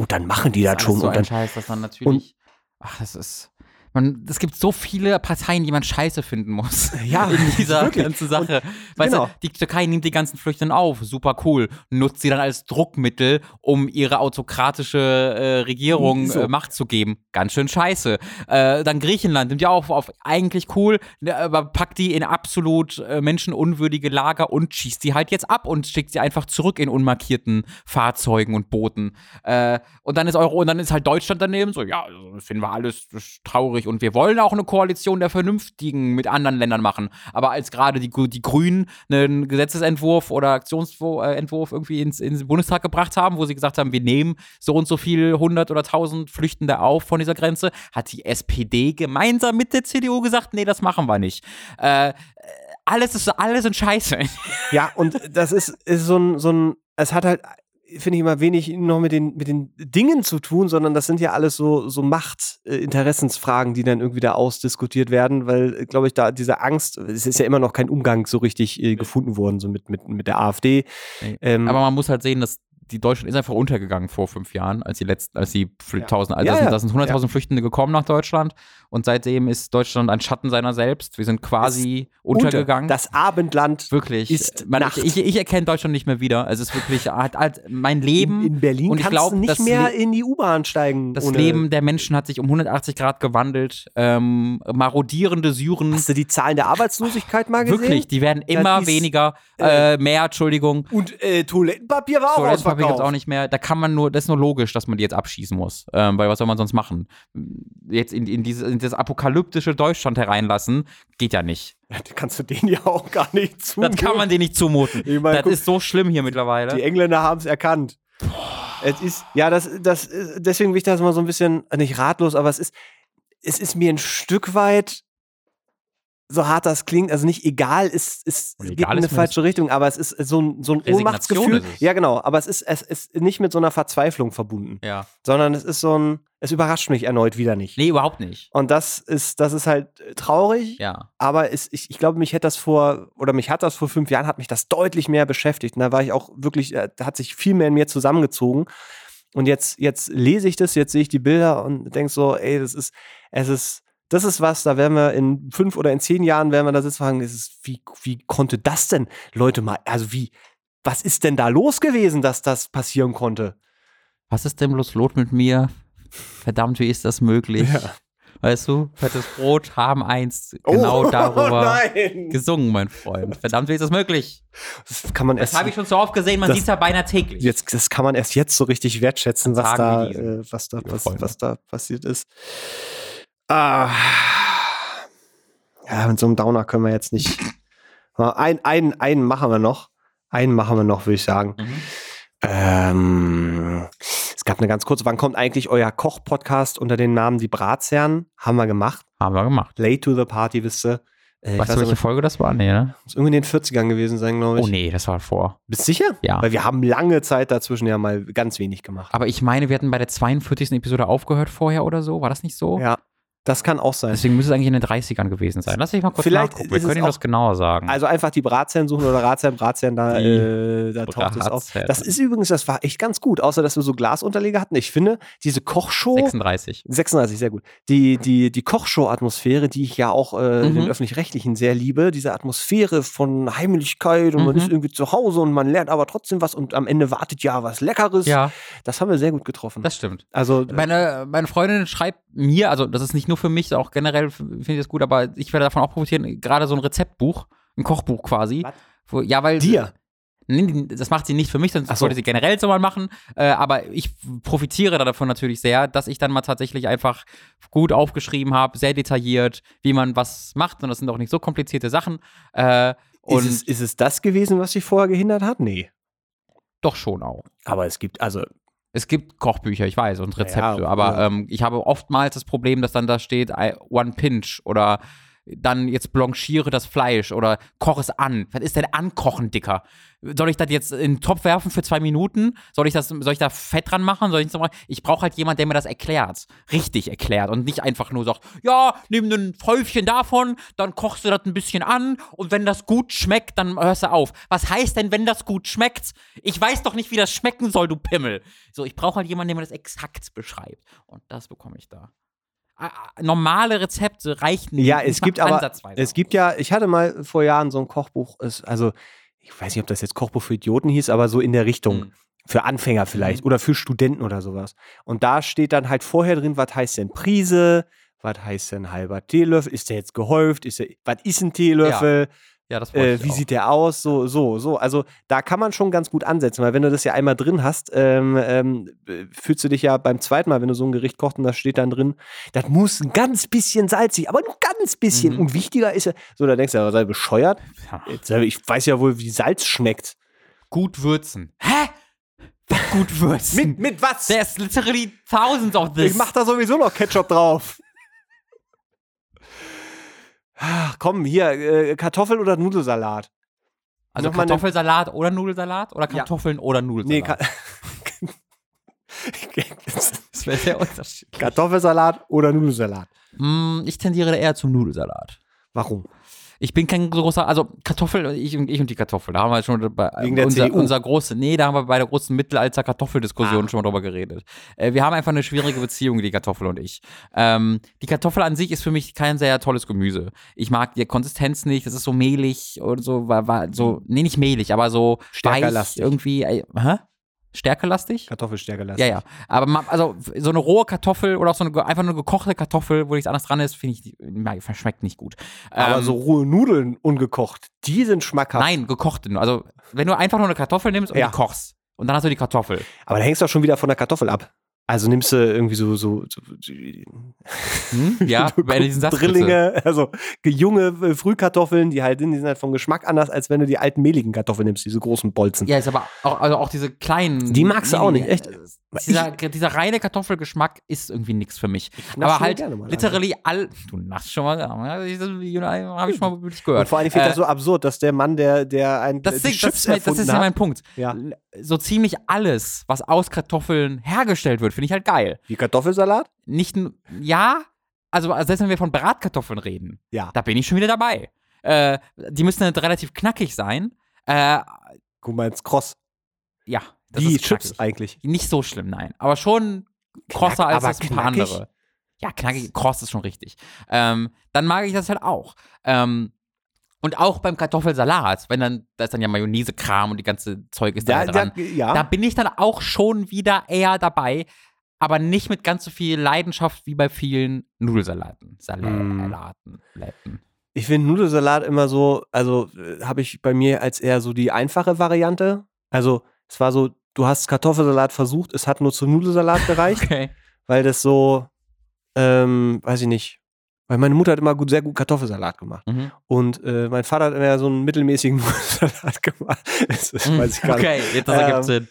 Und dann machen die das, ist schon. so und ein dann, Scheiß, dass man natürlich. ach, das ist. Man, es gibt so viele Parteien, die man scheiße finden muss. [laughs] Ja, [laughs] in dieser wirklich. ganzen Sache. Weißt genau. du, die Türkei nimmt die ganzen Flüchtenden auf, super cool, nutzt sie dann als Druckmittel, um ihre autokratische äh, Regierung So. äh, Macht zu geben. Ganz schön scheiße. Äh, dann Griechenland nimmt ja auch auf eigentlich cool, ne, aber packt die in absolut äh, menschenunwürdige Lager und schießt die halt jetzt ab und schickt sie einfach zurück in unmarkierten Fahrzeugen und Booten. Äh, und dann ist Euro und dann ist halt Deutschland daneben so, ja, also das finden wir alles das traurig und wir wollen auch eine Koalition der Vernünftigen mit anderen Ländern machen. Aber als gerade die, die Grünen einen Gesetzesentwurf oder Aktionsentwurf irgendwie ins, ins Bundestag gebracht haben, wo sie gesagt haben, wir nehmen so und so viel hundert oder tausend Flüchtende auf von dieser Grenze, hat die SPD gemeinsam mit der CDU gesagt, nee, das machen wir nicht. Äh, alles ist alles sind Scheiße. Ja, und das ist, ist so ein, so ein, es hat halt, finde ich immer wenig noch mit den, mit den Dingen zu tun, sondern das sind ja alles so, so Macht-Interessensfragen, die dann irgendwie da ausdiskutiert werden, weil, glaube ich, da diese Angst, es ist ja immer noch kein Umgang so richtig äh, gefunden worden, so mit, mit, mit der AfD. Ähm, Aber man muss halt sehen, dass die Deutschland ist einfach untergegangen vor fünf Jahren, als die letzten, als die Ja. tausend, also Ja, da sind, ja. sind 100.000 Flüchtende gekommen nach Deutschland und seitdem ist Deutschland ein Schatten seiner selbst. Wir sind quasi untergegangen. Das Abendland wirklich. ist Man, Nacht. ich, ich erkenne Deutschland nicht mehr wieder. Es ist wirklich hat, hat mein Leben in, in Berlin und ich kannst glaub, du nicht mehr in die U-Bahn steigen. das Leben der Menschen hat sich um 180 Grad gewandelt. Ähm, marodierende Syren. Hast du die Zahlen der Arbeitslosigkeit mal gesehen? Wirklich, die werden immer ist, weniger, äh, äh, mehr, Entschuldigung. Und äh, Toilettenpapier war auch Toilettenpapier gibt es ausverkauft. auch nicht mehr. Da kann man nur, das ist nur logisch, dass man die jetzt abschießen muss. Ähm, weil was soll man sonst machen? Jetzt in, in, dieses, in das apokalyptische Deutschland hereinlassen, geht ja nicht. Das kannst du denen ja auch gar nicht zumuten. Das kann man denen nicht zumuten. Ich mein, das guck- ist so schlimm hier mittlerweile. Die Engländer haben es erkannt. Es ist, ja, das, das, deswegen bin ich das mal so ein bisschen, äh, nicht ratlos, aber es ist, es ist mir ein Stück weit, so hart das klingt, also nicht egal, es, es Und geht egal in eine ist falsche Richtung, aber es ist so ein, so ein Ohnmachtsgefühl. ist. Ja, genau, aber es ist, es ist nicht mit so einer Verzweiflung verbunden, ja. sondern es ist so ein, es überrascht mich erneut wieder nicht. Nee, überhaupt nicht. Und das ist, das ist halt äh, traurig, Ja. aber es, ich, ich glaube, mich hätte das vor, oder mich hat das vor fünf Jahren, hat mich das deutlich mehr beschäftigt. Und da war ich auch wirklich, äh, da hat sich viel mehr in mir zusammengezogen. Und jetzt, jetzt lese ich das, jetzt sehe ich die Bilder und denke so, ey, das ist, es ist, das ist was, da werden wir in fünf oder in zehn Jahren werden wir da sitzen und fragen, ist, wie, wie konnte das denn, Leute mal, also wie, was ist denn da los gewesen, dass das passieren konnte? Was ist denn bloß los mit mir? Verdammt, wie ist das möglich? Ja. Weißt du, fettes Brot haben eins genau oh, [laughs] darüber nein. gesungen, mein Freund. Verdammt, wie ist das möglich? Das kann man Das erst, habe ich schon so oft gesehen, man sieht es ja beinahe täglich. jetzt, das kann man erst jetzt so richtig wertschätzen, was da, äh, was, da, was, was da passiert ist. Ah. Ja, mit so einem Downer können wir jetzt nicht. Ein, einen, einen machen wir noch. Einen machen wir noch, würde ich sagen. Mhm. Ähm, es gab eine ganz kurze, wann kommt eigentlich euer Koch-Podcast unter dem Namen Die Bratzern? Haben wir gemacht. Haben wir gemacht. Late to the Party, wisst ihr. Äh, Weißt weiß du, welche Folge das war? Nee, ne? muss irgendwie in den 40ern gewesen sein, glaube ich. Oh nee, das war vor. Bist du sicher? Ja. Weil wir haben lange Zeit dazwischen ja mal ganz wenig gemacht. Aber ich meine, wir hatten bei der 42. Episode aufgehört vorher oder so. War das nicht so? Ja, das kann auch sein. Deswegen müsste es eigentlich in den 30ern gewesen sein. Lass dich mal kurz Vielleicht nachgucken. Wir können Ihnen das genauer sagen. Also einfach die Bratzern suchen oder Ratzern, Bratzern, da, äh, da taucht es auf. Das ist übrigens, das war echt ganz gut, außer dass wir so Glasunterleger hatten. Ich finde, diese Kochshow. 36. 36, sehr gut. Die, die, die Kochshow-Atmosphäre, die ich ja auch äh, in Mhm. den Öffentlich-Rechtlichen sehr liebe, diese Atmosphäre von Heimlichkeit und man Mhm. ist irgendwie zu Hause und man lernt aber trotzdem was und am Ende wartet ja was Leckeres. Ja, Das haben wir sehr gut getroffen. das stimmt. also, Meine, meine Freundin schreibt mir, also das ist nicht nur für mich, auch generell finde ich das gut, aber ich werde davon auch profitieren, gerade so ein Rezeptbuch, ein Kochbuch quasi. Wo, ja, weil. dir. Nee, das macht sie nicht für mich, sonst so. wollte sie generell so mal machen. Äh, aber ich profitiere davon natürlich sehr, dass ich dann mal tatsächlich einfach gut aufgeschrieben habe, sehr detailliert, wie man was macht. Und das sind auch nicht so komplizierte Sachen. Äh, ist, es, ist es das gewesen, was dich vorher gehindert hat? Nee. Doch schon auch. Aber es gibt, also es gibt Kochbücher, ich weiß, und Rezepte, ja, aber. Ähm, ich habe oftmals das Problem, dass dann da steht One Pinch oder dann jetzt blanchiere das Fleisch oder koche es an. Was ist denn ankochen, Dicker? Soll ich das jetzt in den Topf werfen für zwei Minuten? Soll ich, das, soll ich da Fett dran machen? Soll ich ich brauche halt jemanden, der mir das erklärt. Richtig erklärt und nicht einfach nur sagt, ja, nimm ein Häufchen davon, dann kochst du das ein bisschen an und wenn das gut schmeckt, dann hörst du auf. Was heißt denn, wenn das gut schmeckt? Ich weiß doch nicht, wie das schmecken soll, du Pimmel. So, ich brauche halt jemanden, der mir das exakt beschreibt. Und das bekomme ich da normale Rezepte reichen nicht. Ja, es gibt aber, es gibt ja, ich hatte mal vor Jahren so ein Kochbuch, also ich weiß nicht, ob das jetzt Kochbuch für Idioten hieß, aber so in der Richtung. Mhm. Für Anfänger vielleicht mhm. oder für Studenten oder sowas. Und da steht dann halt vorher drin, was heißt denn Prise, was heißt denn halber Teelöffel, ist der jetzt gehäuft, ist der, was ist ein Teelöffel, ja. Ja, das äh, Wie auch. sieht der aus? So, so, so. Also da kann man schon ganz gut ansetzen, weil wenn du das ja einmal drin hast, ähm, ähm, fühlst du dich ja beim zweiten Mal, wenn du so ein Gericht kochst und da steht dann drin, das muss ein ganz bisschen salzig, aber nur ganz bisschen. Mhm. Und wichtiger ist ja, so, da denkst du ja, sei bescheuert. Ja. Ich weiß ja wohl, wie Salz schmeckt. Gut würzen. Hä? Gut würzen. mit, mit was? There's literally thousands of this. Ich mach da sowieso noch Ketchup drauf. Ach, komm, hier, äh, Kartoffel oder Nudelsalat? Also Noch Kartoffelsalat eine... oder Nudelsalat? Oder Kartoffeln ja. oder Nudelsalat? Nee, [laughs] das wäre der Unterschied. Kartoffelsalat oder Nudelsalat? Mm, ich tendiere eher zum Nudelsalat. Warum? Ich bin kein großer, also Kartoffel, ich und, ich und die Kartoffel, da haben wir schon bei Wegen der unser, CDU. unser große, nee, da haben wir bei der großen Mittelalter-Kartoffeldiskussion ah. schon mal drüber geredet. Äh, wir haben einfach eine schwierige Beziehung, die Kartoffel und ich. Ähm, die Kartoffel an sich ist für mich kein sehr tolles Gemüse. Ich mag die Konsistenz nicht, das ist so mehlig oder so, war, war so, nee, nicht mehlig, aber so Stärker weich irgendwie. Äh, hä? Stärkelastig? Kartoffelstärkelastig. Ja, ja. Aber also so eine rohe Kartoffel oder auch so eine einfach nur gekochte Kartoffel, wo nichts anderes dran ist, finde ich, schmeckt nicht gut. Aber ähm, so rohe Nudeln ungekocht, die sind schmackhaft. Nein, gekochte. Also, wenn du einfach nur eine Kartoffel nimmst und ja. die kochst und dann hast du die Kartoffel. Aber da hängst du auch schon wieder von der Kartoffel ab. Also nimmst du irgendwie so, so, so hm? ja, [laughs] Drillinge, also junge äh, Frühkartoffeln, die halt sind, die sind halt vom Geschmack anders, als wenn du die alten mehligen Kartoffeln nimmst, diese großen Bolzen. Ja, ist aber auch, also auch diese kleinen. Die magst du auch nicht, echt. Dieser, dieser reine Kartoffelgeschmack ist irgendwie nichts für mich. Aber halt literally all. Du nass schon mal, habe ich schon mal wirklich gehört. Und vor allem finde ich äh, das so absurd, dass der Mann, der, der ein das, die Chips das, das ist ja mein Punkt. Ja. So ziemlich alles, was aus Kartoffeln hergestellt wird, finde ich halt geil. Wie Kartoffelsalat? Nicht, ja, also selbst wenn wir von Bratkartoffeln reden, ja. da bin ich schon wieder dabei. Äh, die müssen halt relativ knackig sein. Äh, Guck mal ins Cross. Ja, das Wie Chips eigentlich. Nicht so schlimm, nein. Aber schon krosser Knack, als das ein paar andere. Ja, knackig, kross ist schon richtig. Ähm, dann mag ich das halt auch. Ähm, und auch beim Kartoffelsalat, wenn dann, da ist dann ja Mayonnaise-Kram und die ganze Zeug ist da, da dran. Ja. da bin ich dann auch schon wieder eher dabei, aber nicht mit ganz so viel Leidenschaft wie bei vielen Nudelsalaten. Salaten, mm. Ich finde Nudelsalat immer so, also äh, habe ich bei mir als eher so die einfache Variante. Also es war so, du hast Kartoffelsalat versucht, es hat nur zum Nudelsalat gereicht. [laughs] Okay. Weil das so, ähm, weiß ich nicht. Weil meine Mutter hat immer gut, sehr gut Kartoffelsalat gemacht. Mhm. Und äh, mein Vater hat immer so einen mittelmäßigen [laughs] Nudelsalat gemacht. Das, das weiß ich gar okay, nicht. jetzt das ergibt ähm, Sinn.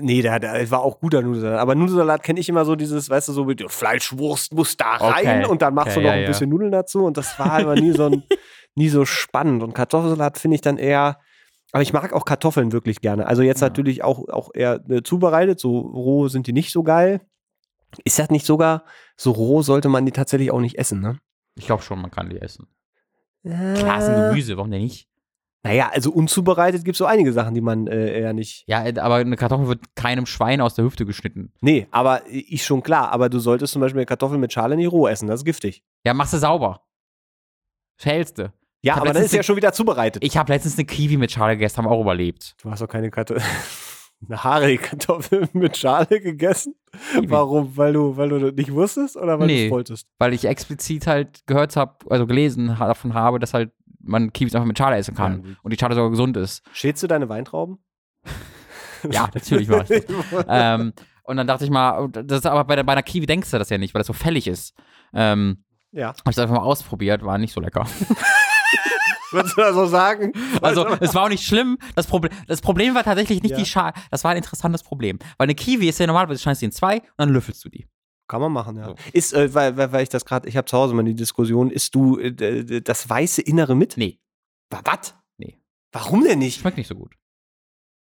Nee, der, der war auch guter Nudelsalat. Aber Nudelsalat kenne ich immer so dieses, weißt du, so mit Fleischwurst muss da rein okay. und dann machst okay, du noch ja, ein bisschen ja. Nudeln dazu. Und das war immer nie so, ein, [laughs] nie so spannend. Und Kartoffelsalat finde ich dann eher, aber ich mag auch Kartoffeln wirklich gerne. Also jetzt ja. natürlich auch, auch eher äh, zubereitet. So roh sind die nicht so geil. Ist das nicht sogar, so roh sollte man die tatsächlich auch nicht essen, ne? Ich glaube schon, man kann die essen. Äh, Klar, sind Gemüse, warum denn nicht? Naja, also unzubereitet gibt es so einige Sachen, die man äh, eher nicht. Ja, äh, aber eine Kartoffel wird keinem Schwein aus der Hüfte geschnitten. Nee, aber ich schon klar. Aber du solltest zum Beispiel eine Kartoffel mit Schale nicht roh essen, das ist giftig. Ja, machst du sauber. Schälst Ja, aber dann ist ja schon wieder zubereitet. Ich habe letztens eine Kiwi mit Schale gegessen, haben auch überlebt. Du hast doch keine Kartoffel. [laughs] eine haarige Kartoffel [laughs] mit Schale gegessen? Kiwi. Warum? Weil du, weil du nicht wusstest oder weil nee, du es wolltest? Weil ich explizit halt gehört habe, also gelesen davon habe, dass halt man Kiwis einfach mit Schale essen kann Ja. und die Schale sogar gesund ist. Schälst du deine Weintrauben? [laughs] Ja, natürlich mache ich das. [laughs] ähm, und dann dachte ich mal, das ist aber bei, der, bei einer Kiwi denkst du das ja nicht, weil das so fällig ist. Ähm, ja. Habe ich das einfach mal ausprobiert, war nicht so lecker. [laughs] Würdest du das so sagen? Also, es war auch nicht schlimm. Das, Proble das Problem war tatsächlich nicht Ja. die Schale. Das war ein interessantes Problem. Weil eine Kiwi ist ja normalerweise, schneidest du die in zwei und dann löffelst du die. Kann man machen, ja. So. Ist, äh, weil, weil, weil ich das gerade, ich habe zu Hause mal die Diskussion, isst du äh, das weiße Innere mit? Nee, Was? Nee. Warum denn nicht? schmeckt nicht so gut. ich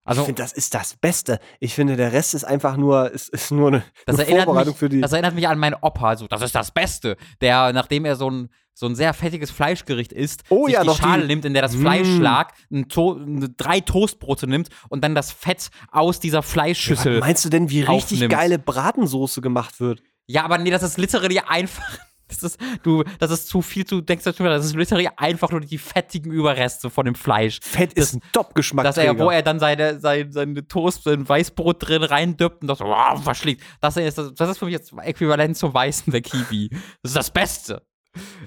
Also, finde, das ist das Beste. Ich finde, der Rest ist einfach nur, ist, ist nur eine, das eine Vorbereitung mich, für die. das erinnert mich an meinen Opa. So, das ist das Beste. Der, nachdem er so ein, so ein sehr fettiges Fleischgericht isst, Oh sich ja, die noch die- Schale nimmt, in der das Fleisch Mm. lag, to drei Toastbrote nimmt und dann das Fett aus dieser Fleischschüssel. meinst du denn, wie richtig aufnimmst. geile Bratensoße gemacht wird? Ja, aber nee, das ist literally einfach. [laughs] Das ist, du, das ist zu viel, du denkst dazu, das ist literally einfach nur die fettigen Überreste von dem Fleisch. Fett ist ein Top-Geschmack. Dass er, wo er dann seine, sein, seine Toast, sein Weißbrot drin reindippt und das wow, verschlägt. Das ist, das ist für mich jetzt äquivalent zum Weißen der Kiwi. Das ist das Beste.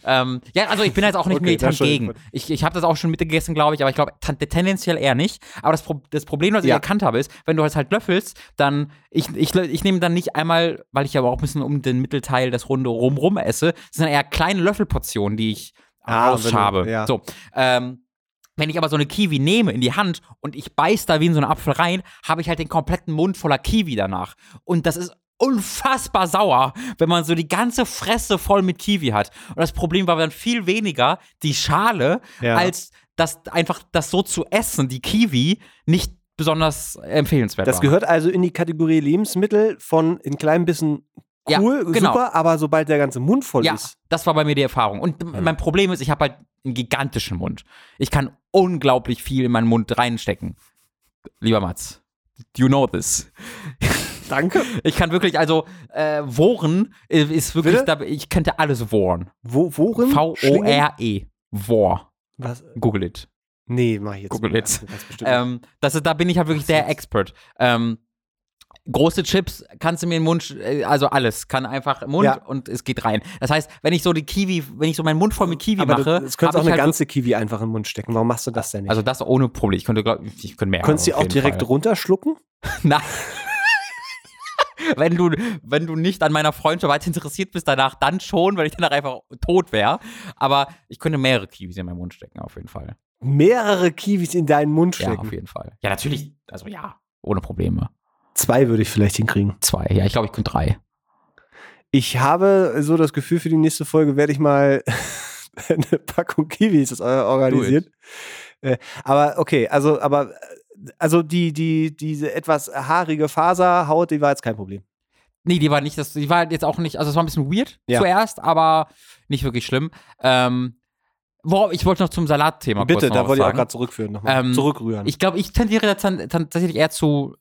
Ähm, ja, also ich bin jetzt auch nicht Okay, militant gegen. Ich, ich habe das auch schon mitgegessen, glaube ich, aber ich glaube ten tendenziell eher nicht. Aber das, Pro das Problem, was ich Ja. erkannt habe, ist, wenn du das halt löffelst, dann, ich, ich, ich nehme dann nicht einmal, weil ich aber auch ein bisschen um den Mittelteil das Runde rumrum esse, das sind eher kleine Löffelportionen, die ich Ah, wenn du- ja. So, ähm, wenn ich aber so eine Kiwi nehme in die Hand und ich beiß da wie in so einen Apfel rein, habe ich halt den kompletten Mund voller Kiwi danach. Und das ist unfassbar sauer, wenn man so die ganze Fresse voll mit Kiwi hat. Und das Problem war dann viel weniger die Schale, Ja. als das einfach das so zu essen, die Kiwi, nicht besonders empfehlenswert Das war. gehört also in die Kategorie Lebensmittel von ein klein bisschen Ja, cool, genau. super, aber sobald der ganze Mund voll Ja, ist. das war bei mir die Erfahrung. Und mein Problem ist, ich habe halt einen gigantischen Mund. Ich kann unglaublich viel in meinen Mund reinstecken. Lieber Mats, you know this. Danke. Ich kann wirklich, also, äh, Wohren äh, ist wirklich, da, ich könnte alles wohren. Wo? Schlingen? V-O-R-E. Wor. Was? Google it. Nee, mach ich jetzt. Google it. Ähm, das ist, da bin ich halt wirklich der Expert. Ähm, große Chips kannst du mir in den Mund, äh, also alles, kann einfach im Mund Ja. und es geht rein. Das heißt, wenn ich so die Kiwi, wenn ich so meinen Mund voll mit Kiwi aber mache, du, das könntest hab auch eine halt ganze Kiwi einfach in den Mund stecken. Warum machst du das denn nicht? Also das ohne Problem. Ich könnte, glaub, ich könnte mehr. Könntest du die auch direkt Fall. runterschlucken? [laughs] Nein. Wenn, du, wenn du nicht an meiner Freundschaft weiter interessiert bist danach, dann schon, weil ich danach einfach tot wäre. Aber ich könnte mehrere Kiwis in meinen Mund stecken, auf jeden Fall. Mehrere Kiwis in deinen Mund Ja, stecken. auf jeden Fall. Ja, natürlich. Also ja, ohne Probleme. Zwei würde ich vielleicht hinkriegen. Zwei. Ja, ich glaube, ich könnte drei. Ich habe so das Gefühl, für die nächste Folge werde ich mal [laughs] eine Packung Kiwis äh, organisieren. Äh, aber okay, also, aber also die, die, diese etwas haarige Faserhaut, die war jetzt kein Problem. Nee, die war nicht, das, die war jetzt auch nicht, also es war ein bisschen weird Ja. zuerst, aber nicht wirklich schlimm. Ähm, worauf, ich wollte noch zum Salatthema kurz Bitte, noch da wollte ich auch gerade zurückführen, nochmal. Ähm, Zurückrühren. Ich glaube, ich tendiere jetzt dann, dann tatsächlich eher zu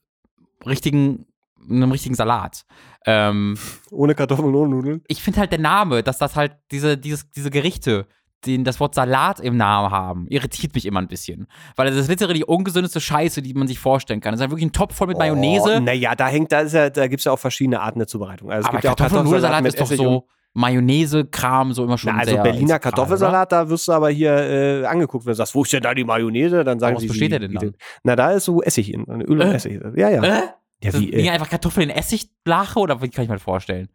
richtigen, einem richtigen Salat. Ähm, ohne Kartoffeln und ohne Nudeln. ich finde halt der Name, dass das halt diese, dieses, diese Gerichte, die das Wort Salat im Namen haben, irritiert mich immer ein bisschen. Weil das ist literally die ungesündeste Scheiße, die man sich vorstellen kann. Das ist halt wirklich ein Topf voll mit Mayonnaise. Oh, naja, da hängt, da ist ja, da gibt es ja auch verschiedene Arten der Zubereitung. Also es aber gibt ja auch Kartoffel- und Kartoffelsalat ist doch und- so Mayonnaise-Kram, so immer schon Na, also sehr Berliner Kartoffelsalat, da wirst du aber hier äh, angeguckt, wenn du sagst, wo ist denn da die Mayonnaise? Dann sagen was sie, besteht der denn dann? den- Na, da ist so Essig in, Öl und Äh? Essig. Ja, ja. Äh? Ja, wie, äh, einfach Kartoffeln in Essigblache oder wie kann ich mir das vorstellen?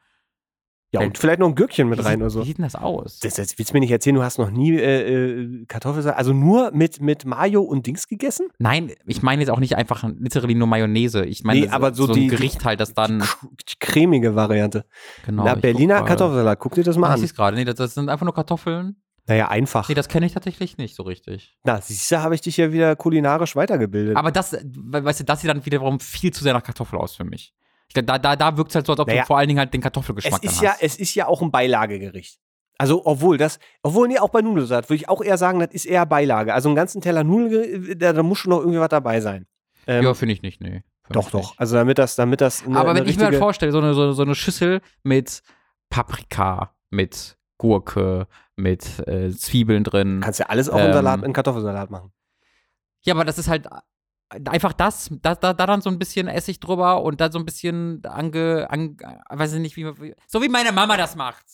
Ja, und vielleicht noch ein Gürkchen mit wie rein sieht, oder so. Wie sieht denn das aus? Das, das willst du mir nicht erzählen, du hast noch nie äh, äh, Kartoffelsalat, also nur mit, mit Mayo und Dings gegessen? Nein, ich meine jetzt auch nicht einfach literally nur Mayonnaise. Ich meine Nee, aber so so die- ein Gericht halt, das dann Die, cremige Variante. genau. Na, ich guck Berliner gerade. Kartoffelsalat, guck dir das mal Ah, ich an. sehe gerade. Nee, das, das sind einfach nur Kartoffeln. Naja, einfach. Nee, das kenne ich tatsächlich nicht so richtig. Na, siehst du, habe ich dich ja wieder kulinarisch weitergebildet. Aber das, we- weißt du, das sieht dann wiederum viel zu sehr nach Kartoffel aus für mich. Da, da, da wirkt es halt so, als ob Naja, du vor allen Dingen halt den es Kartoffelgeschmack ist dann ja, hast. es ist ja auch ein Beilagegericht. Also, obwohl das, obwohl, nee, auch bei Nudelsalat würde ich auch eher sagen, das ist eher Beilage. Also, einen ganzen Teller Nudeln, da, da muss schon noch irgendwie was dabei sein. Ähm, ja, finde ich nicht, nee. Doch, ich doch. nicht. Also, damit das, damit das. Eine, Aber wenn ich mir halt vorstelle, so eine, so, so eine Schüssel mit Paprika, mit Gurke, mit äh, Zwiebeln drin. Kannst ja alles auch in Ähm, Salat, in Kartoffelsalat machen. Ja, aber das ist halt einfach das, da, da, da dann so ein bisschen Essig drüber und dann so ein bisschen ange, ange weiß ich nicht, wie, wie so wie meine Mama das macht.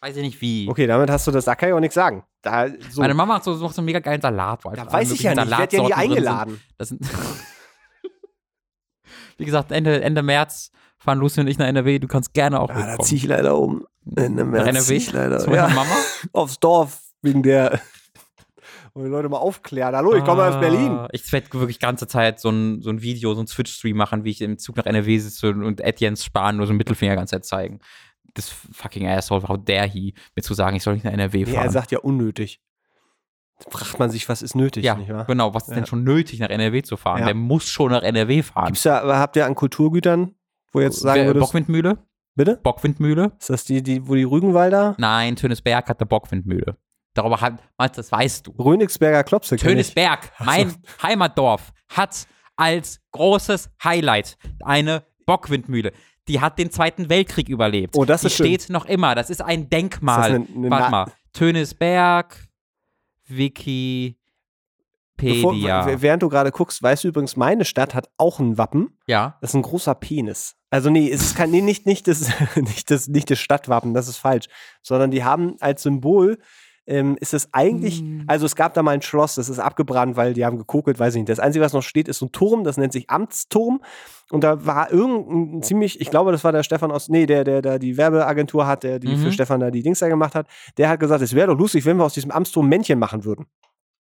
Weiß ich nicht wie. Okay, damit hast du das, da kann ich auch nichts sagen. Da, so. Meine Mama macht so, macht so einen mega geilen Salat. Wo da weiß ich ja nicht, ich werde ja nie eingeladen. Das sind [laughs] Wie gesagt, Ende, Ende März fahren Lucy und ich nach NRW. Du kannst gerne auch ja, Da ziehe ich leider um. Ende März NRW? Ich leider. Ja. Mama? [laughs] Aufs Dorf, wegen der und die Leute mal aufklären. Hallo, ich komme ah, aus Berlin. Ich werde wirklich ganze Zeit so ein, so ein Video, so ein Twitch-Stream machen, wie ich im Zug nach NRW sitze und Etienne Spahn nur so einen Mittelfinger ganze Zeit zeigen. Das fucking Asshole, how dare he, mir zu sagen, ich soll nicht nach NRW fahren. Nee, er sagt ja unnötig. Da fragt man sich, was ist nötig, ja, genau, was ist ja. denn schon nötig, nach NRW zu fahren? Ja. Der muss schon nach NRW fahren. Gibt's da, habt ihr an Kulturgütern, wo jetzt sagen würdest... Bockwindmühle? Bitte? Bockwindmühle. Ist das die, die wo die Rügenwalder? Nein, Tönesberg hat eine Bockwindmühle. Darüber hat, das weißt du. Rönigsberger Klopse. Tönisberg, mein so. Heimatdorf, hat als großes Highlight eine Bockwindmühle. Die hat den Zweiten Weltkrieg überlebt. Oh, das Die ist steht schön. noch immer. Das ist ein Denkmal. Ist eine, eine Warte mal. Tönisberg, Wikipedia. Bevor, während du gerade guckst, weißt du übrigens, meine Stadt hat auch ein Wappen. Ja. Das ist ein großer Penis. Also nee, es ist kein, nee, nicht, nicht, das, [laughs] nicht, das, nicht das Stadtwappen, das ist falsch. Sondern die haben als Symbol ähm, ist es eigentlich, mhm. also es gab da mal ein Schloss, das ist abgebrannt, weil die haben gekokelt, weiß ich nicht. Das Einzige, was noch steht, ist so ein Turm, das nennt sich Amtsturm. Und da war irgendein ziemlich, ich glaube, das war der Stefan aus, nee, der, der, der die Werbeagentur hat, der die mhm. für Stefan da die Dings da gemacht hat, der hat gesagt, es wäre doch lustig, wenn wir aus diesem Amtsturm Männchen machen würden.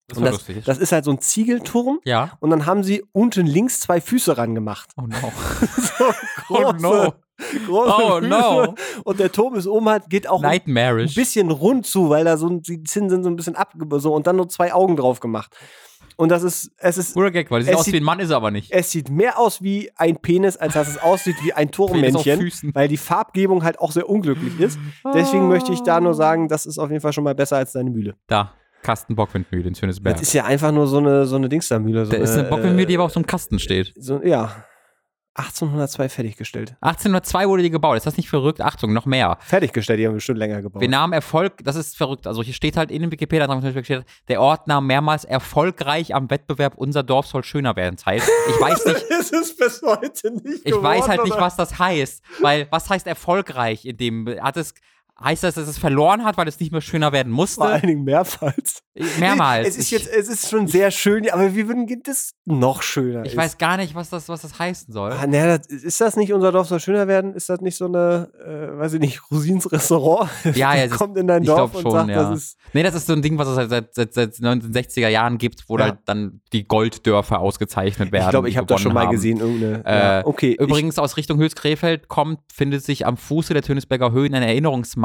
Das, und das, lustig. das ist halt so ein Ziegelturm. Ja. Und dann haben sie unten links zwei Füße ran gemacht. Oh no. [laughs] so große, oh no. [laughs] Oh no. Und der Turm ist oben halt, geht auch ein bisschen rund zu, weil da so die Zinsen sind so ein bisschen ab, so und dann nur zwei Augen drauf gemacht. Und das ist, es ist. Guter Gag, weil es sieht aus wie ein Mann, ist er aber nicht. Es sieht mehr aus wie ein Penis, als dass es aussieht wie ein [laughs] Turmmännchen, weil die Farbgebung halt auch sehr unglücklich ist. Deswegen möchte ich da nur sagen, das ist auf jeden Fall schon mal besser als deine Mühle. Da. Kasten Bockwindmühle in Schönesberg. Das ist ja einfach nur so eine, so eine Dingstermühle. So da ist eine Bockwindmühle, die aber auf so einem Kasten steht. So, ja. 1802 fertiggestellt. 1802 wurde die gebaut. Ist das nicht verrückt? Achtung, noch mehr. Fertiggestellt, die haben bestimmt länger gebaut. Wir nahmen Erfolg, das ist verrückt. Also hier steht halt in dem Wikipedia, steht, der Ort nahm mehrmals erfolgreich am Wettbewerb Unser Dorf soll schöner werden teil. Ich weiß nicht. [laughs] das ist bis heute nicht. Ich geworden, weiß halt nicht, was das heißt. Weil, was heißt erfolgreich in dem? Hat es Heißt das, dass es verloren hat, weil es nicht mehr schöner werden musste? Vor allen Dingen mehrmals. Mehrmals. Es ist jetzt, es ist schon sehr schön, aber wie würden das noch schöner? Ich ist. weiß gar nicht, was das, was das heißen soll. Ah, na, das, ist das nicht unser Dorf soll schöner werden? Ist das nicht so eine, äh, weiß ich nicht, Rosins Restaurant? [laughs] Ja, ja. kommt in dein Dorf und schon, sagt, ja. das ist. Nee, das ist so ein Ding, was es seit, seit, seit, seit 1960er Jahren gibt, wo ja. halt dann die Golddörfer ausgezeichnet werden. Ich glaube, ich habe das schon mal haben. gesehen. Irgendeine, äh, ja, okay. Übrigens ich, aus Richtung Hülskrefeld kommt, findet sich am Fuße der Tönisberger Höhen ein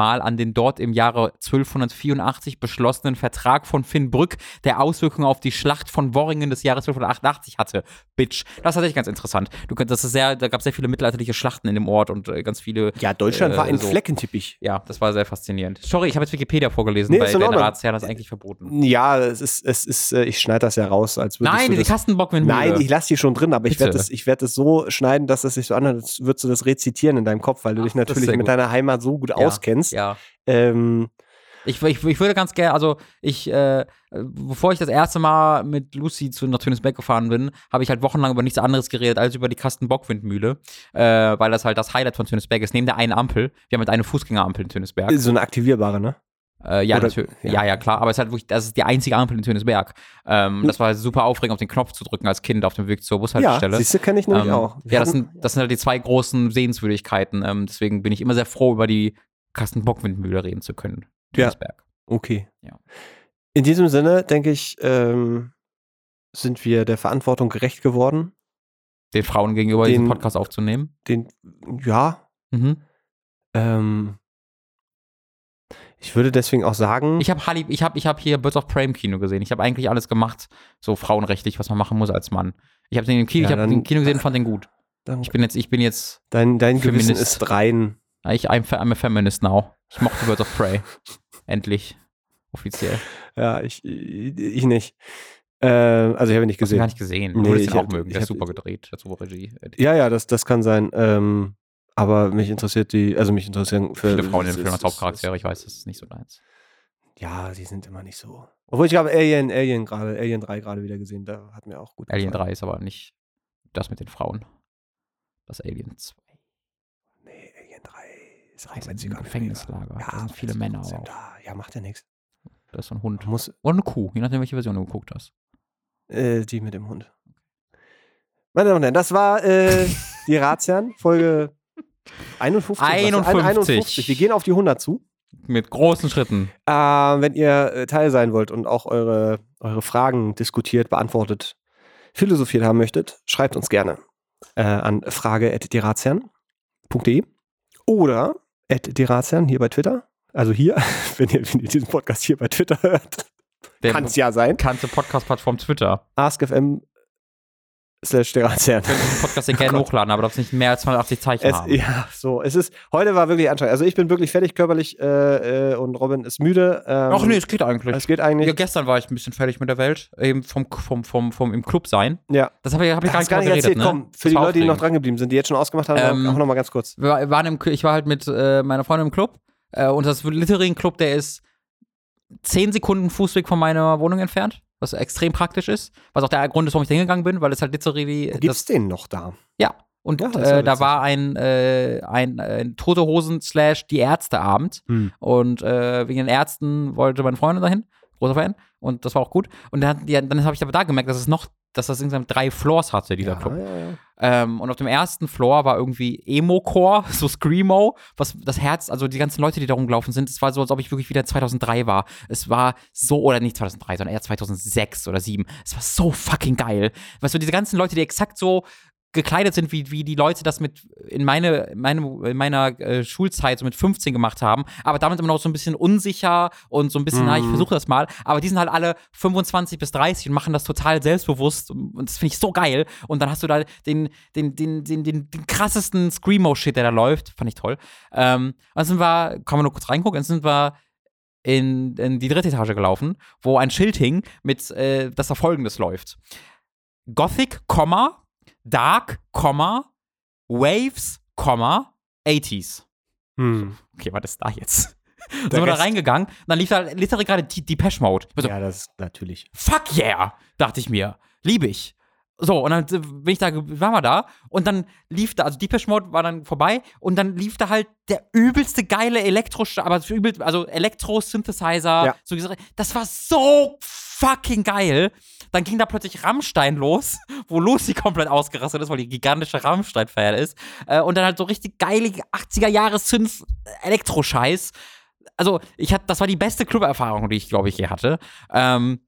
Erinnerungsmal an den dort im Jahre 1284 beschlossenen Vertrag von Finn Brück, der Auswirkungen auf die Schlacht von Worringen des Jahres 1288 hatte. Bitch. Das ist tatsächlich ganz interessant. Du, das ist sehr, da gab es sehr viele mittelalterliche Schlachten in dem Ort und äh, ganz viele. Ja, Deutschland äh, war ein so. Fleckenteppich. Ja, das war sehr faszinierend. Sorry, ich habe jetzt Wikipedia vorgelesen, nee, weil der Ratsherr das eigentlich verboten. Ja, es ist, es ist, äh, ich schneide das ja raus, als würde Nein, die Kastenbockwindmühle. Nein, ich lasse die schon drin, aber ich werde das, werd das so schneiden, dass es sich so anhört, als würdest du das rezitieren in deinem Kopf, weil du Ach, dich natürlich mit deiner Heimat so gut ja, auskennst. Ja. Ähm, ich, ich, ich würde ganz gerne, also ich, äh, bevor ich das erste Mal mit Lucy zu nach Tönesberg gefahren bin, habe ich halt wochenlang über nichts anderes geredet als über die Kasten-Bockwindmühle, äh, weil das halt das Highlight von Tönesberg ist, neben der einen Ampel. Wir haben halt eine Fußgängerampel in Tönesberg. So eine aktivierbare, ne? Äh, ja, Oder, natürlich. Ja. ja. ja, klar. Aber es ist halt wirklich, das ist die einzige Ampel in Tönesberg. Ähm, hm. Das war super aufregend, auf den Knopf zu drücken als Kind auf dem Weg zur Bushaltestelle. Ja, siehst du, kenne ich nämlich ähm, auch. Wir ja, das sind, das sind halt die zwei großen Sehenswürdigkeiten. Ähm, deswegen bin ich immer sehr froh, über die Kasten-Bockwindmühle reden zu können. Ja. Okay. Ja. In diesem Sinne, denke ich, ähm, sind wir der Verantwortung gerecht geworden. Den Frauen gegenüber den, diesen Podcast aufzunehmen? Den, ja. Mhm. Ähm, ich würde deswegen auch sagen. Ich habe ich habe, ich habe hier Birds of Prey im Kino gesehen. Ich habe eigentlich alles gemacht, so frauenrechtlich, was man machen muss als Mann. Ich habe den im Kino, ja, ich habe den Kino gesehen und fand den gut. ich bin jetzt, ich bin jetzt. Dein, dein Gewissen ist rein. Ich, I'm, I'm a feminist now. Ich mochte Birds of Prey. [laughs] Endlich. Offiziell. Ja, ich, ich nicht. Äh, also ich habe ihn nicht gesehen. Ich gar nicht gesehen. Nee, würdest ihn auch mögen. Der ist super gedreht. Der super Regie. Ja, ja, das, das kann sein. Ähm, aber mich interessiert die, also mich interessieren für, viele Frauen in dem Film als Hauptcharaktere. Ich weiß, das ist nicht so deins. Ja, die sind immer nicht so. Obwohl ich habe Alien, Alien gerade, Alien 3 gerade wieder gesehen. Da hat mir auch gut Alien gefallen. 3 ist aber nicht das mit den Frauen. Das Alien 2. Nee, Alien 3 ist rein ein Gefängnislager. Ja, da sind viele Männer auch. Da. Ja, macht ja nichts. Da ist so ein Hund. Muss, Oder eine Kuh, je nachdem, welche Version du geguckt hast. Äh, die mit dem Hund. Meine Damen und Herren, das war äh, [laughs] die Razian, Folge 51. 51. 51. Wir gehen auf die 100 zu. Mit großen Schritten. Äh, wenn ihr äh, Teil sein wollt und auch eure, eure Fragen diskutiert, beantwortet, philosophiert haben möchtet, schreibt uns gerne äh, an frage.derazian.de oder @derazian hier bei Twitter. Also hier, [laughs] wenn ihr, wenn ihr diesen Podcast hier bei Twitter hört. Kann es ja sein. Kannst du Podcast-Plattform Twitter. AskFM slash der Ratsherrn. Ich den Podcast den gerne oh hochladen, aber darf nicht mehr als 280 Zeichen es, haben. Ja, so. Es ist, heute war wirklich anstrengend. Also ich bin wirklich fertig körperlich äh, äh, und Robin ist müde. Ähm, Ach nee, es geht eigentlich. Es geht eigentlich. Ja, gestern war ich ein bisschen fertig mit der Welt, eben vom, vom, vom, vom im Club sein. Ja. Das habe ich, hab ich gar nicht, gar nicht geredet, erzählt. Ne? Komm, für das die Leute, die noch dran geblieben sind, die jetzt schon ausgemacht haben, ähm, auch noch mal ganz kurz. Wir waren im, ich war halt mit äh, meiner Freundin im Club äh, und das Littering Club, der ist 10 Sekunden Fußweg von meiner Wohnung entfernt was extrem praktisch ist. Was auch der Grund ist, warum ich da hingegangen bin, weil es halt literally. Gibt es den noch da? Ja. Und ja, äh, da war ein, äh, ein, ein Tote Hosen slash die Ärzteabend. Hm. Und äh, wegen den Ärzten wollte meine Freundin dahin. Großer Fan. Und das war auch gut. Und dann, ja, dann habe ich aber da gemerkt, dass es noch dass das insgesamt drei Floors hatte, dieser ja, Club. Ja. Ähm, und auf dem ersten Floor war irgendwie Emo-Core, [laughs] so Screamo, was das Herz, also die ganzen Leute, die da rumgelaufen sind, es war so, als ob ich wirklich wieder 2003 war. Es war so, oder nicht 2003, sondern eher 2006 oder 2007. Es war so fucking geil. Weißt du, diese ganzen Leute, die exakt so gekleidet sind, wie, wie die Leute das mit in meine, meine in meiner äh, Schulzeit so mit 15 gemacht haben, aber damit immer noch so ein bisschen unsicher und so ein bisschen, mm. na, ich mhm. versuche das mal, aber die sind halt alle 25 bis 30 und machen das total selbstbewusst und das finde ich so geil und dann hast du da den, den, den, den, den, den krassesten Screamo-Shit, der da läuft, fand ich toll. Ähm, dann sind wir, kann man nur kurz reingucken, dann sind wir in, in die dritte Etage gelaufen, wo ein Schild hing mit, äh, dass da folgendes läuft. Gothic, Dark, Waves, 80s. Hm. Okay, was ist da jetzt? Da sind wir da reingegangen, dann lief da literally gerade Depeche Mode. So, ja, das ist natürlich. Fuck yeah, dachte ich mir. Liebe ich. So, und dann bin ich da, waren wir da, und dann lief da, also Deepesh Mode war dann vorbei, und dann lief da halt der übelste geile Elektro, aber übel, also Elektro-Synthesizer. Ja. So, das war so fucking geil. Dann ging da plötzlich Rammstein los, [laughs] wo Lucy komplett ausgerastet ist, weil die gigantische Rammstein-Fan ist. Äh, und dann halt so richtig geile 80er-Jahre-Synth-Elektro-Scheiß. Also, ich hatte, das war die beste Club-Erfahrung, die ich, glaube ich, je hatte. Ähm,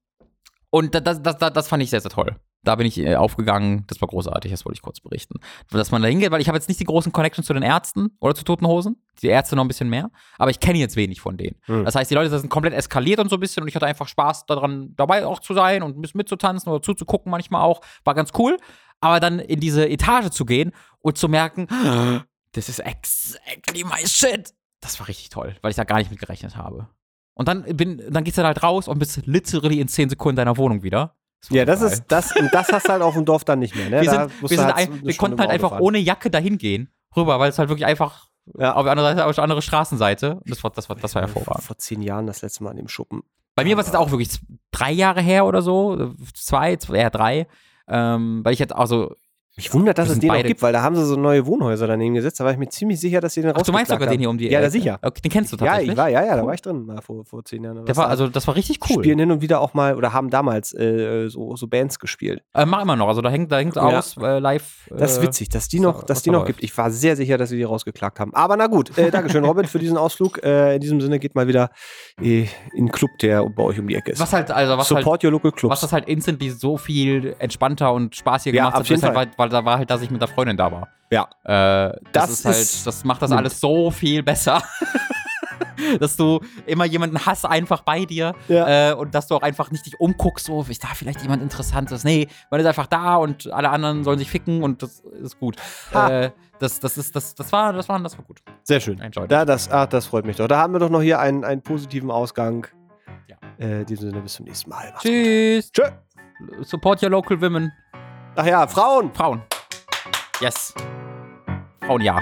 und das, das, das, das fand ich sehr, sehr toll. Da bin ich äh, aufgegangen, das war großartig, das wollte ich kurz berichten. Dass man da hingeht, weil ich habe jetzt nicht die großen Connections zu den Ärzten oder zu Toten Hosen. Die Ärzte noch ein bisschen mehr, aber ich kenne jetzt wenig von denen. Mhm. Das heißt, die Leute sind komplett eskaliert und so ein bisschen und ich hatte einfach Spaß daran, dabei auch zu sein und mitzutanzen oder zuzugucken manchmal auch. War ganz cool. Aber dann in diese Etage zu gehen und zu merken, [gasps] das ist exactly my shit. Das war richtig toll, weil ich da gar nicht mit gerechnet habe. Und dann, bin, dann gehst du halt raus und bist literally in 10 Sekunden deiner Wohnung wieder. Das ja, das ist das und das hast du halt auf dem Dorf dann nicht mehr. Ne? Wir, sind, wir, sind halt ein, wir konnten halt einfach fahren. ohne Jacke dahin gehen, rüber, weil es halt wirklich einfach ja. auf der anderen Seite, auf der anderen Straßenseite. Das war, das war, das war hervorragend. Vor zehn Jahren das letzte Mal in dem Schuppen. Bei mir war es jetzt auch wirklich drei Jahre her oder so, zwei, eher drei, ähm, weil ich jetzt also mich wundert, dass es den noch gibt, weil da haben sie so neue Wohnhäuser daneben gesetzt. Da war ich mir ziemlich sicher, dass sie den Ach, Du meinst sogar den hier um die Ja, da sicher. Okay, den kennst du tatsächlich? Ja, ich war, ja, ja, da war ich drin mal vor, vor zehn Jahren. Der war, also, das war richtig cool. Spielen hin und wieder auch mal, oder haben damals äh, so, so Bands gespielt. Äh, mach immer noch, also da hängt, da hängt ja. aus, äh, live. das ist äh, witzig, dass die noch, dass die noch gibt. Ich war sehr sicher, dass sie die rausgeklagt haben. Aber na gut, äh, Dankeschön, Robin, für diesen Ausflug. Äh, in diesem Sinne geht mal wieder äh, in einen Club, der bei euch um die Ecke ist. Was halt, also was Support halt, your local clubs. Was das halt instantly so viel entspannter und spaßiger ja, gemacht hat, weil, weil da war halt, dass ich mit der Freundin da war. Ja. Äh, das, das, ist halt, das macht das nimmt. alles so viel besser. [laughs] dass du immer jemanden hast einfach bei dir ja. äh, und dass du auch einfach nicht dich umguckst, so, ist da vielleicht jemand Interessantes? Nee, man ist einfach da und alle anderen sollen sich ficken und das ist gut. Äh, das, das, ist, das, das, war, das, war, das war gut. Sehr schön. Da, das, ach, das freut mich doch. Da haben wir doch noch hier einen, einen positiven Ausgang. Ja. Äh, in diesem Sinne, bis zum nächsten Mal. Mach's Tschüss. Tschö. Support your local women. Ach ja, Frauen. Frauen. Yes. Frauen ja.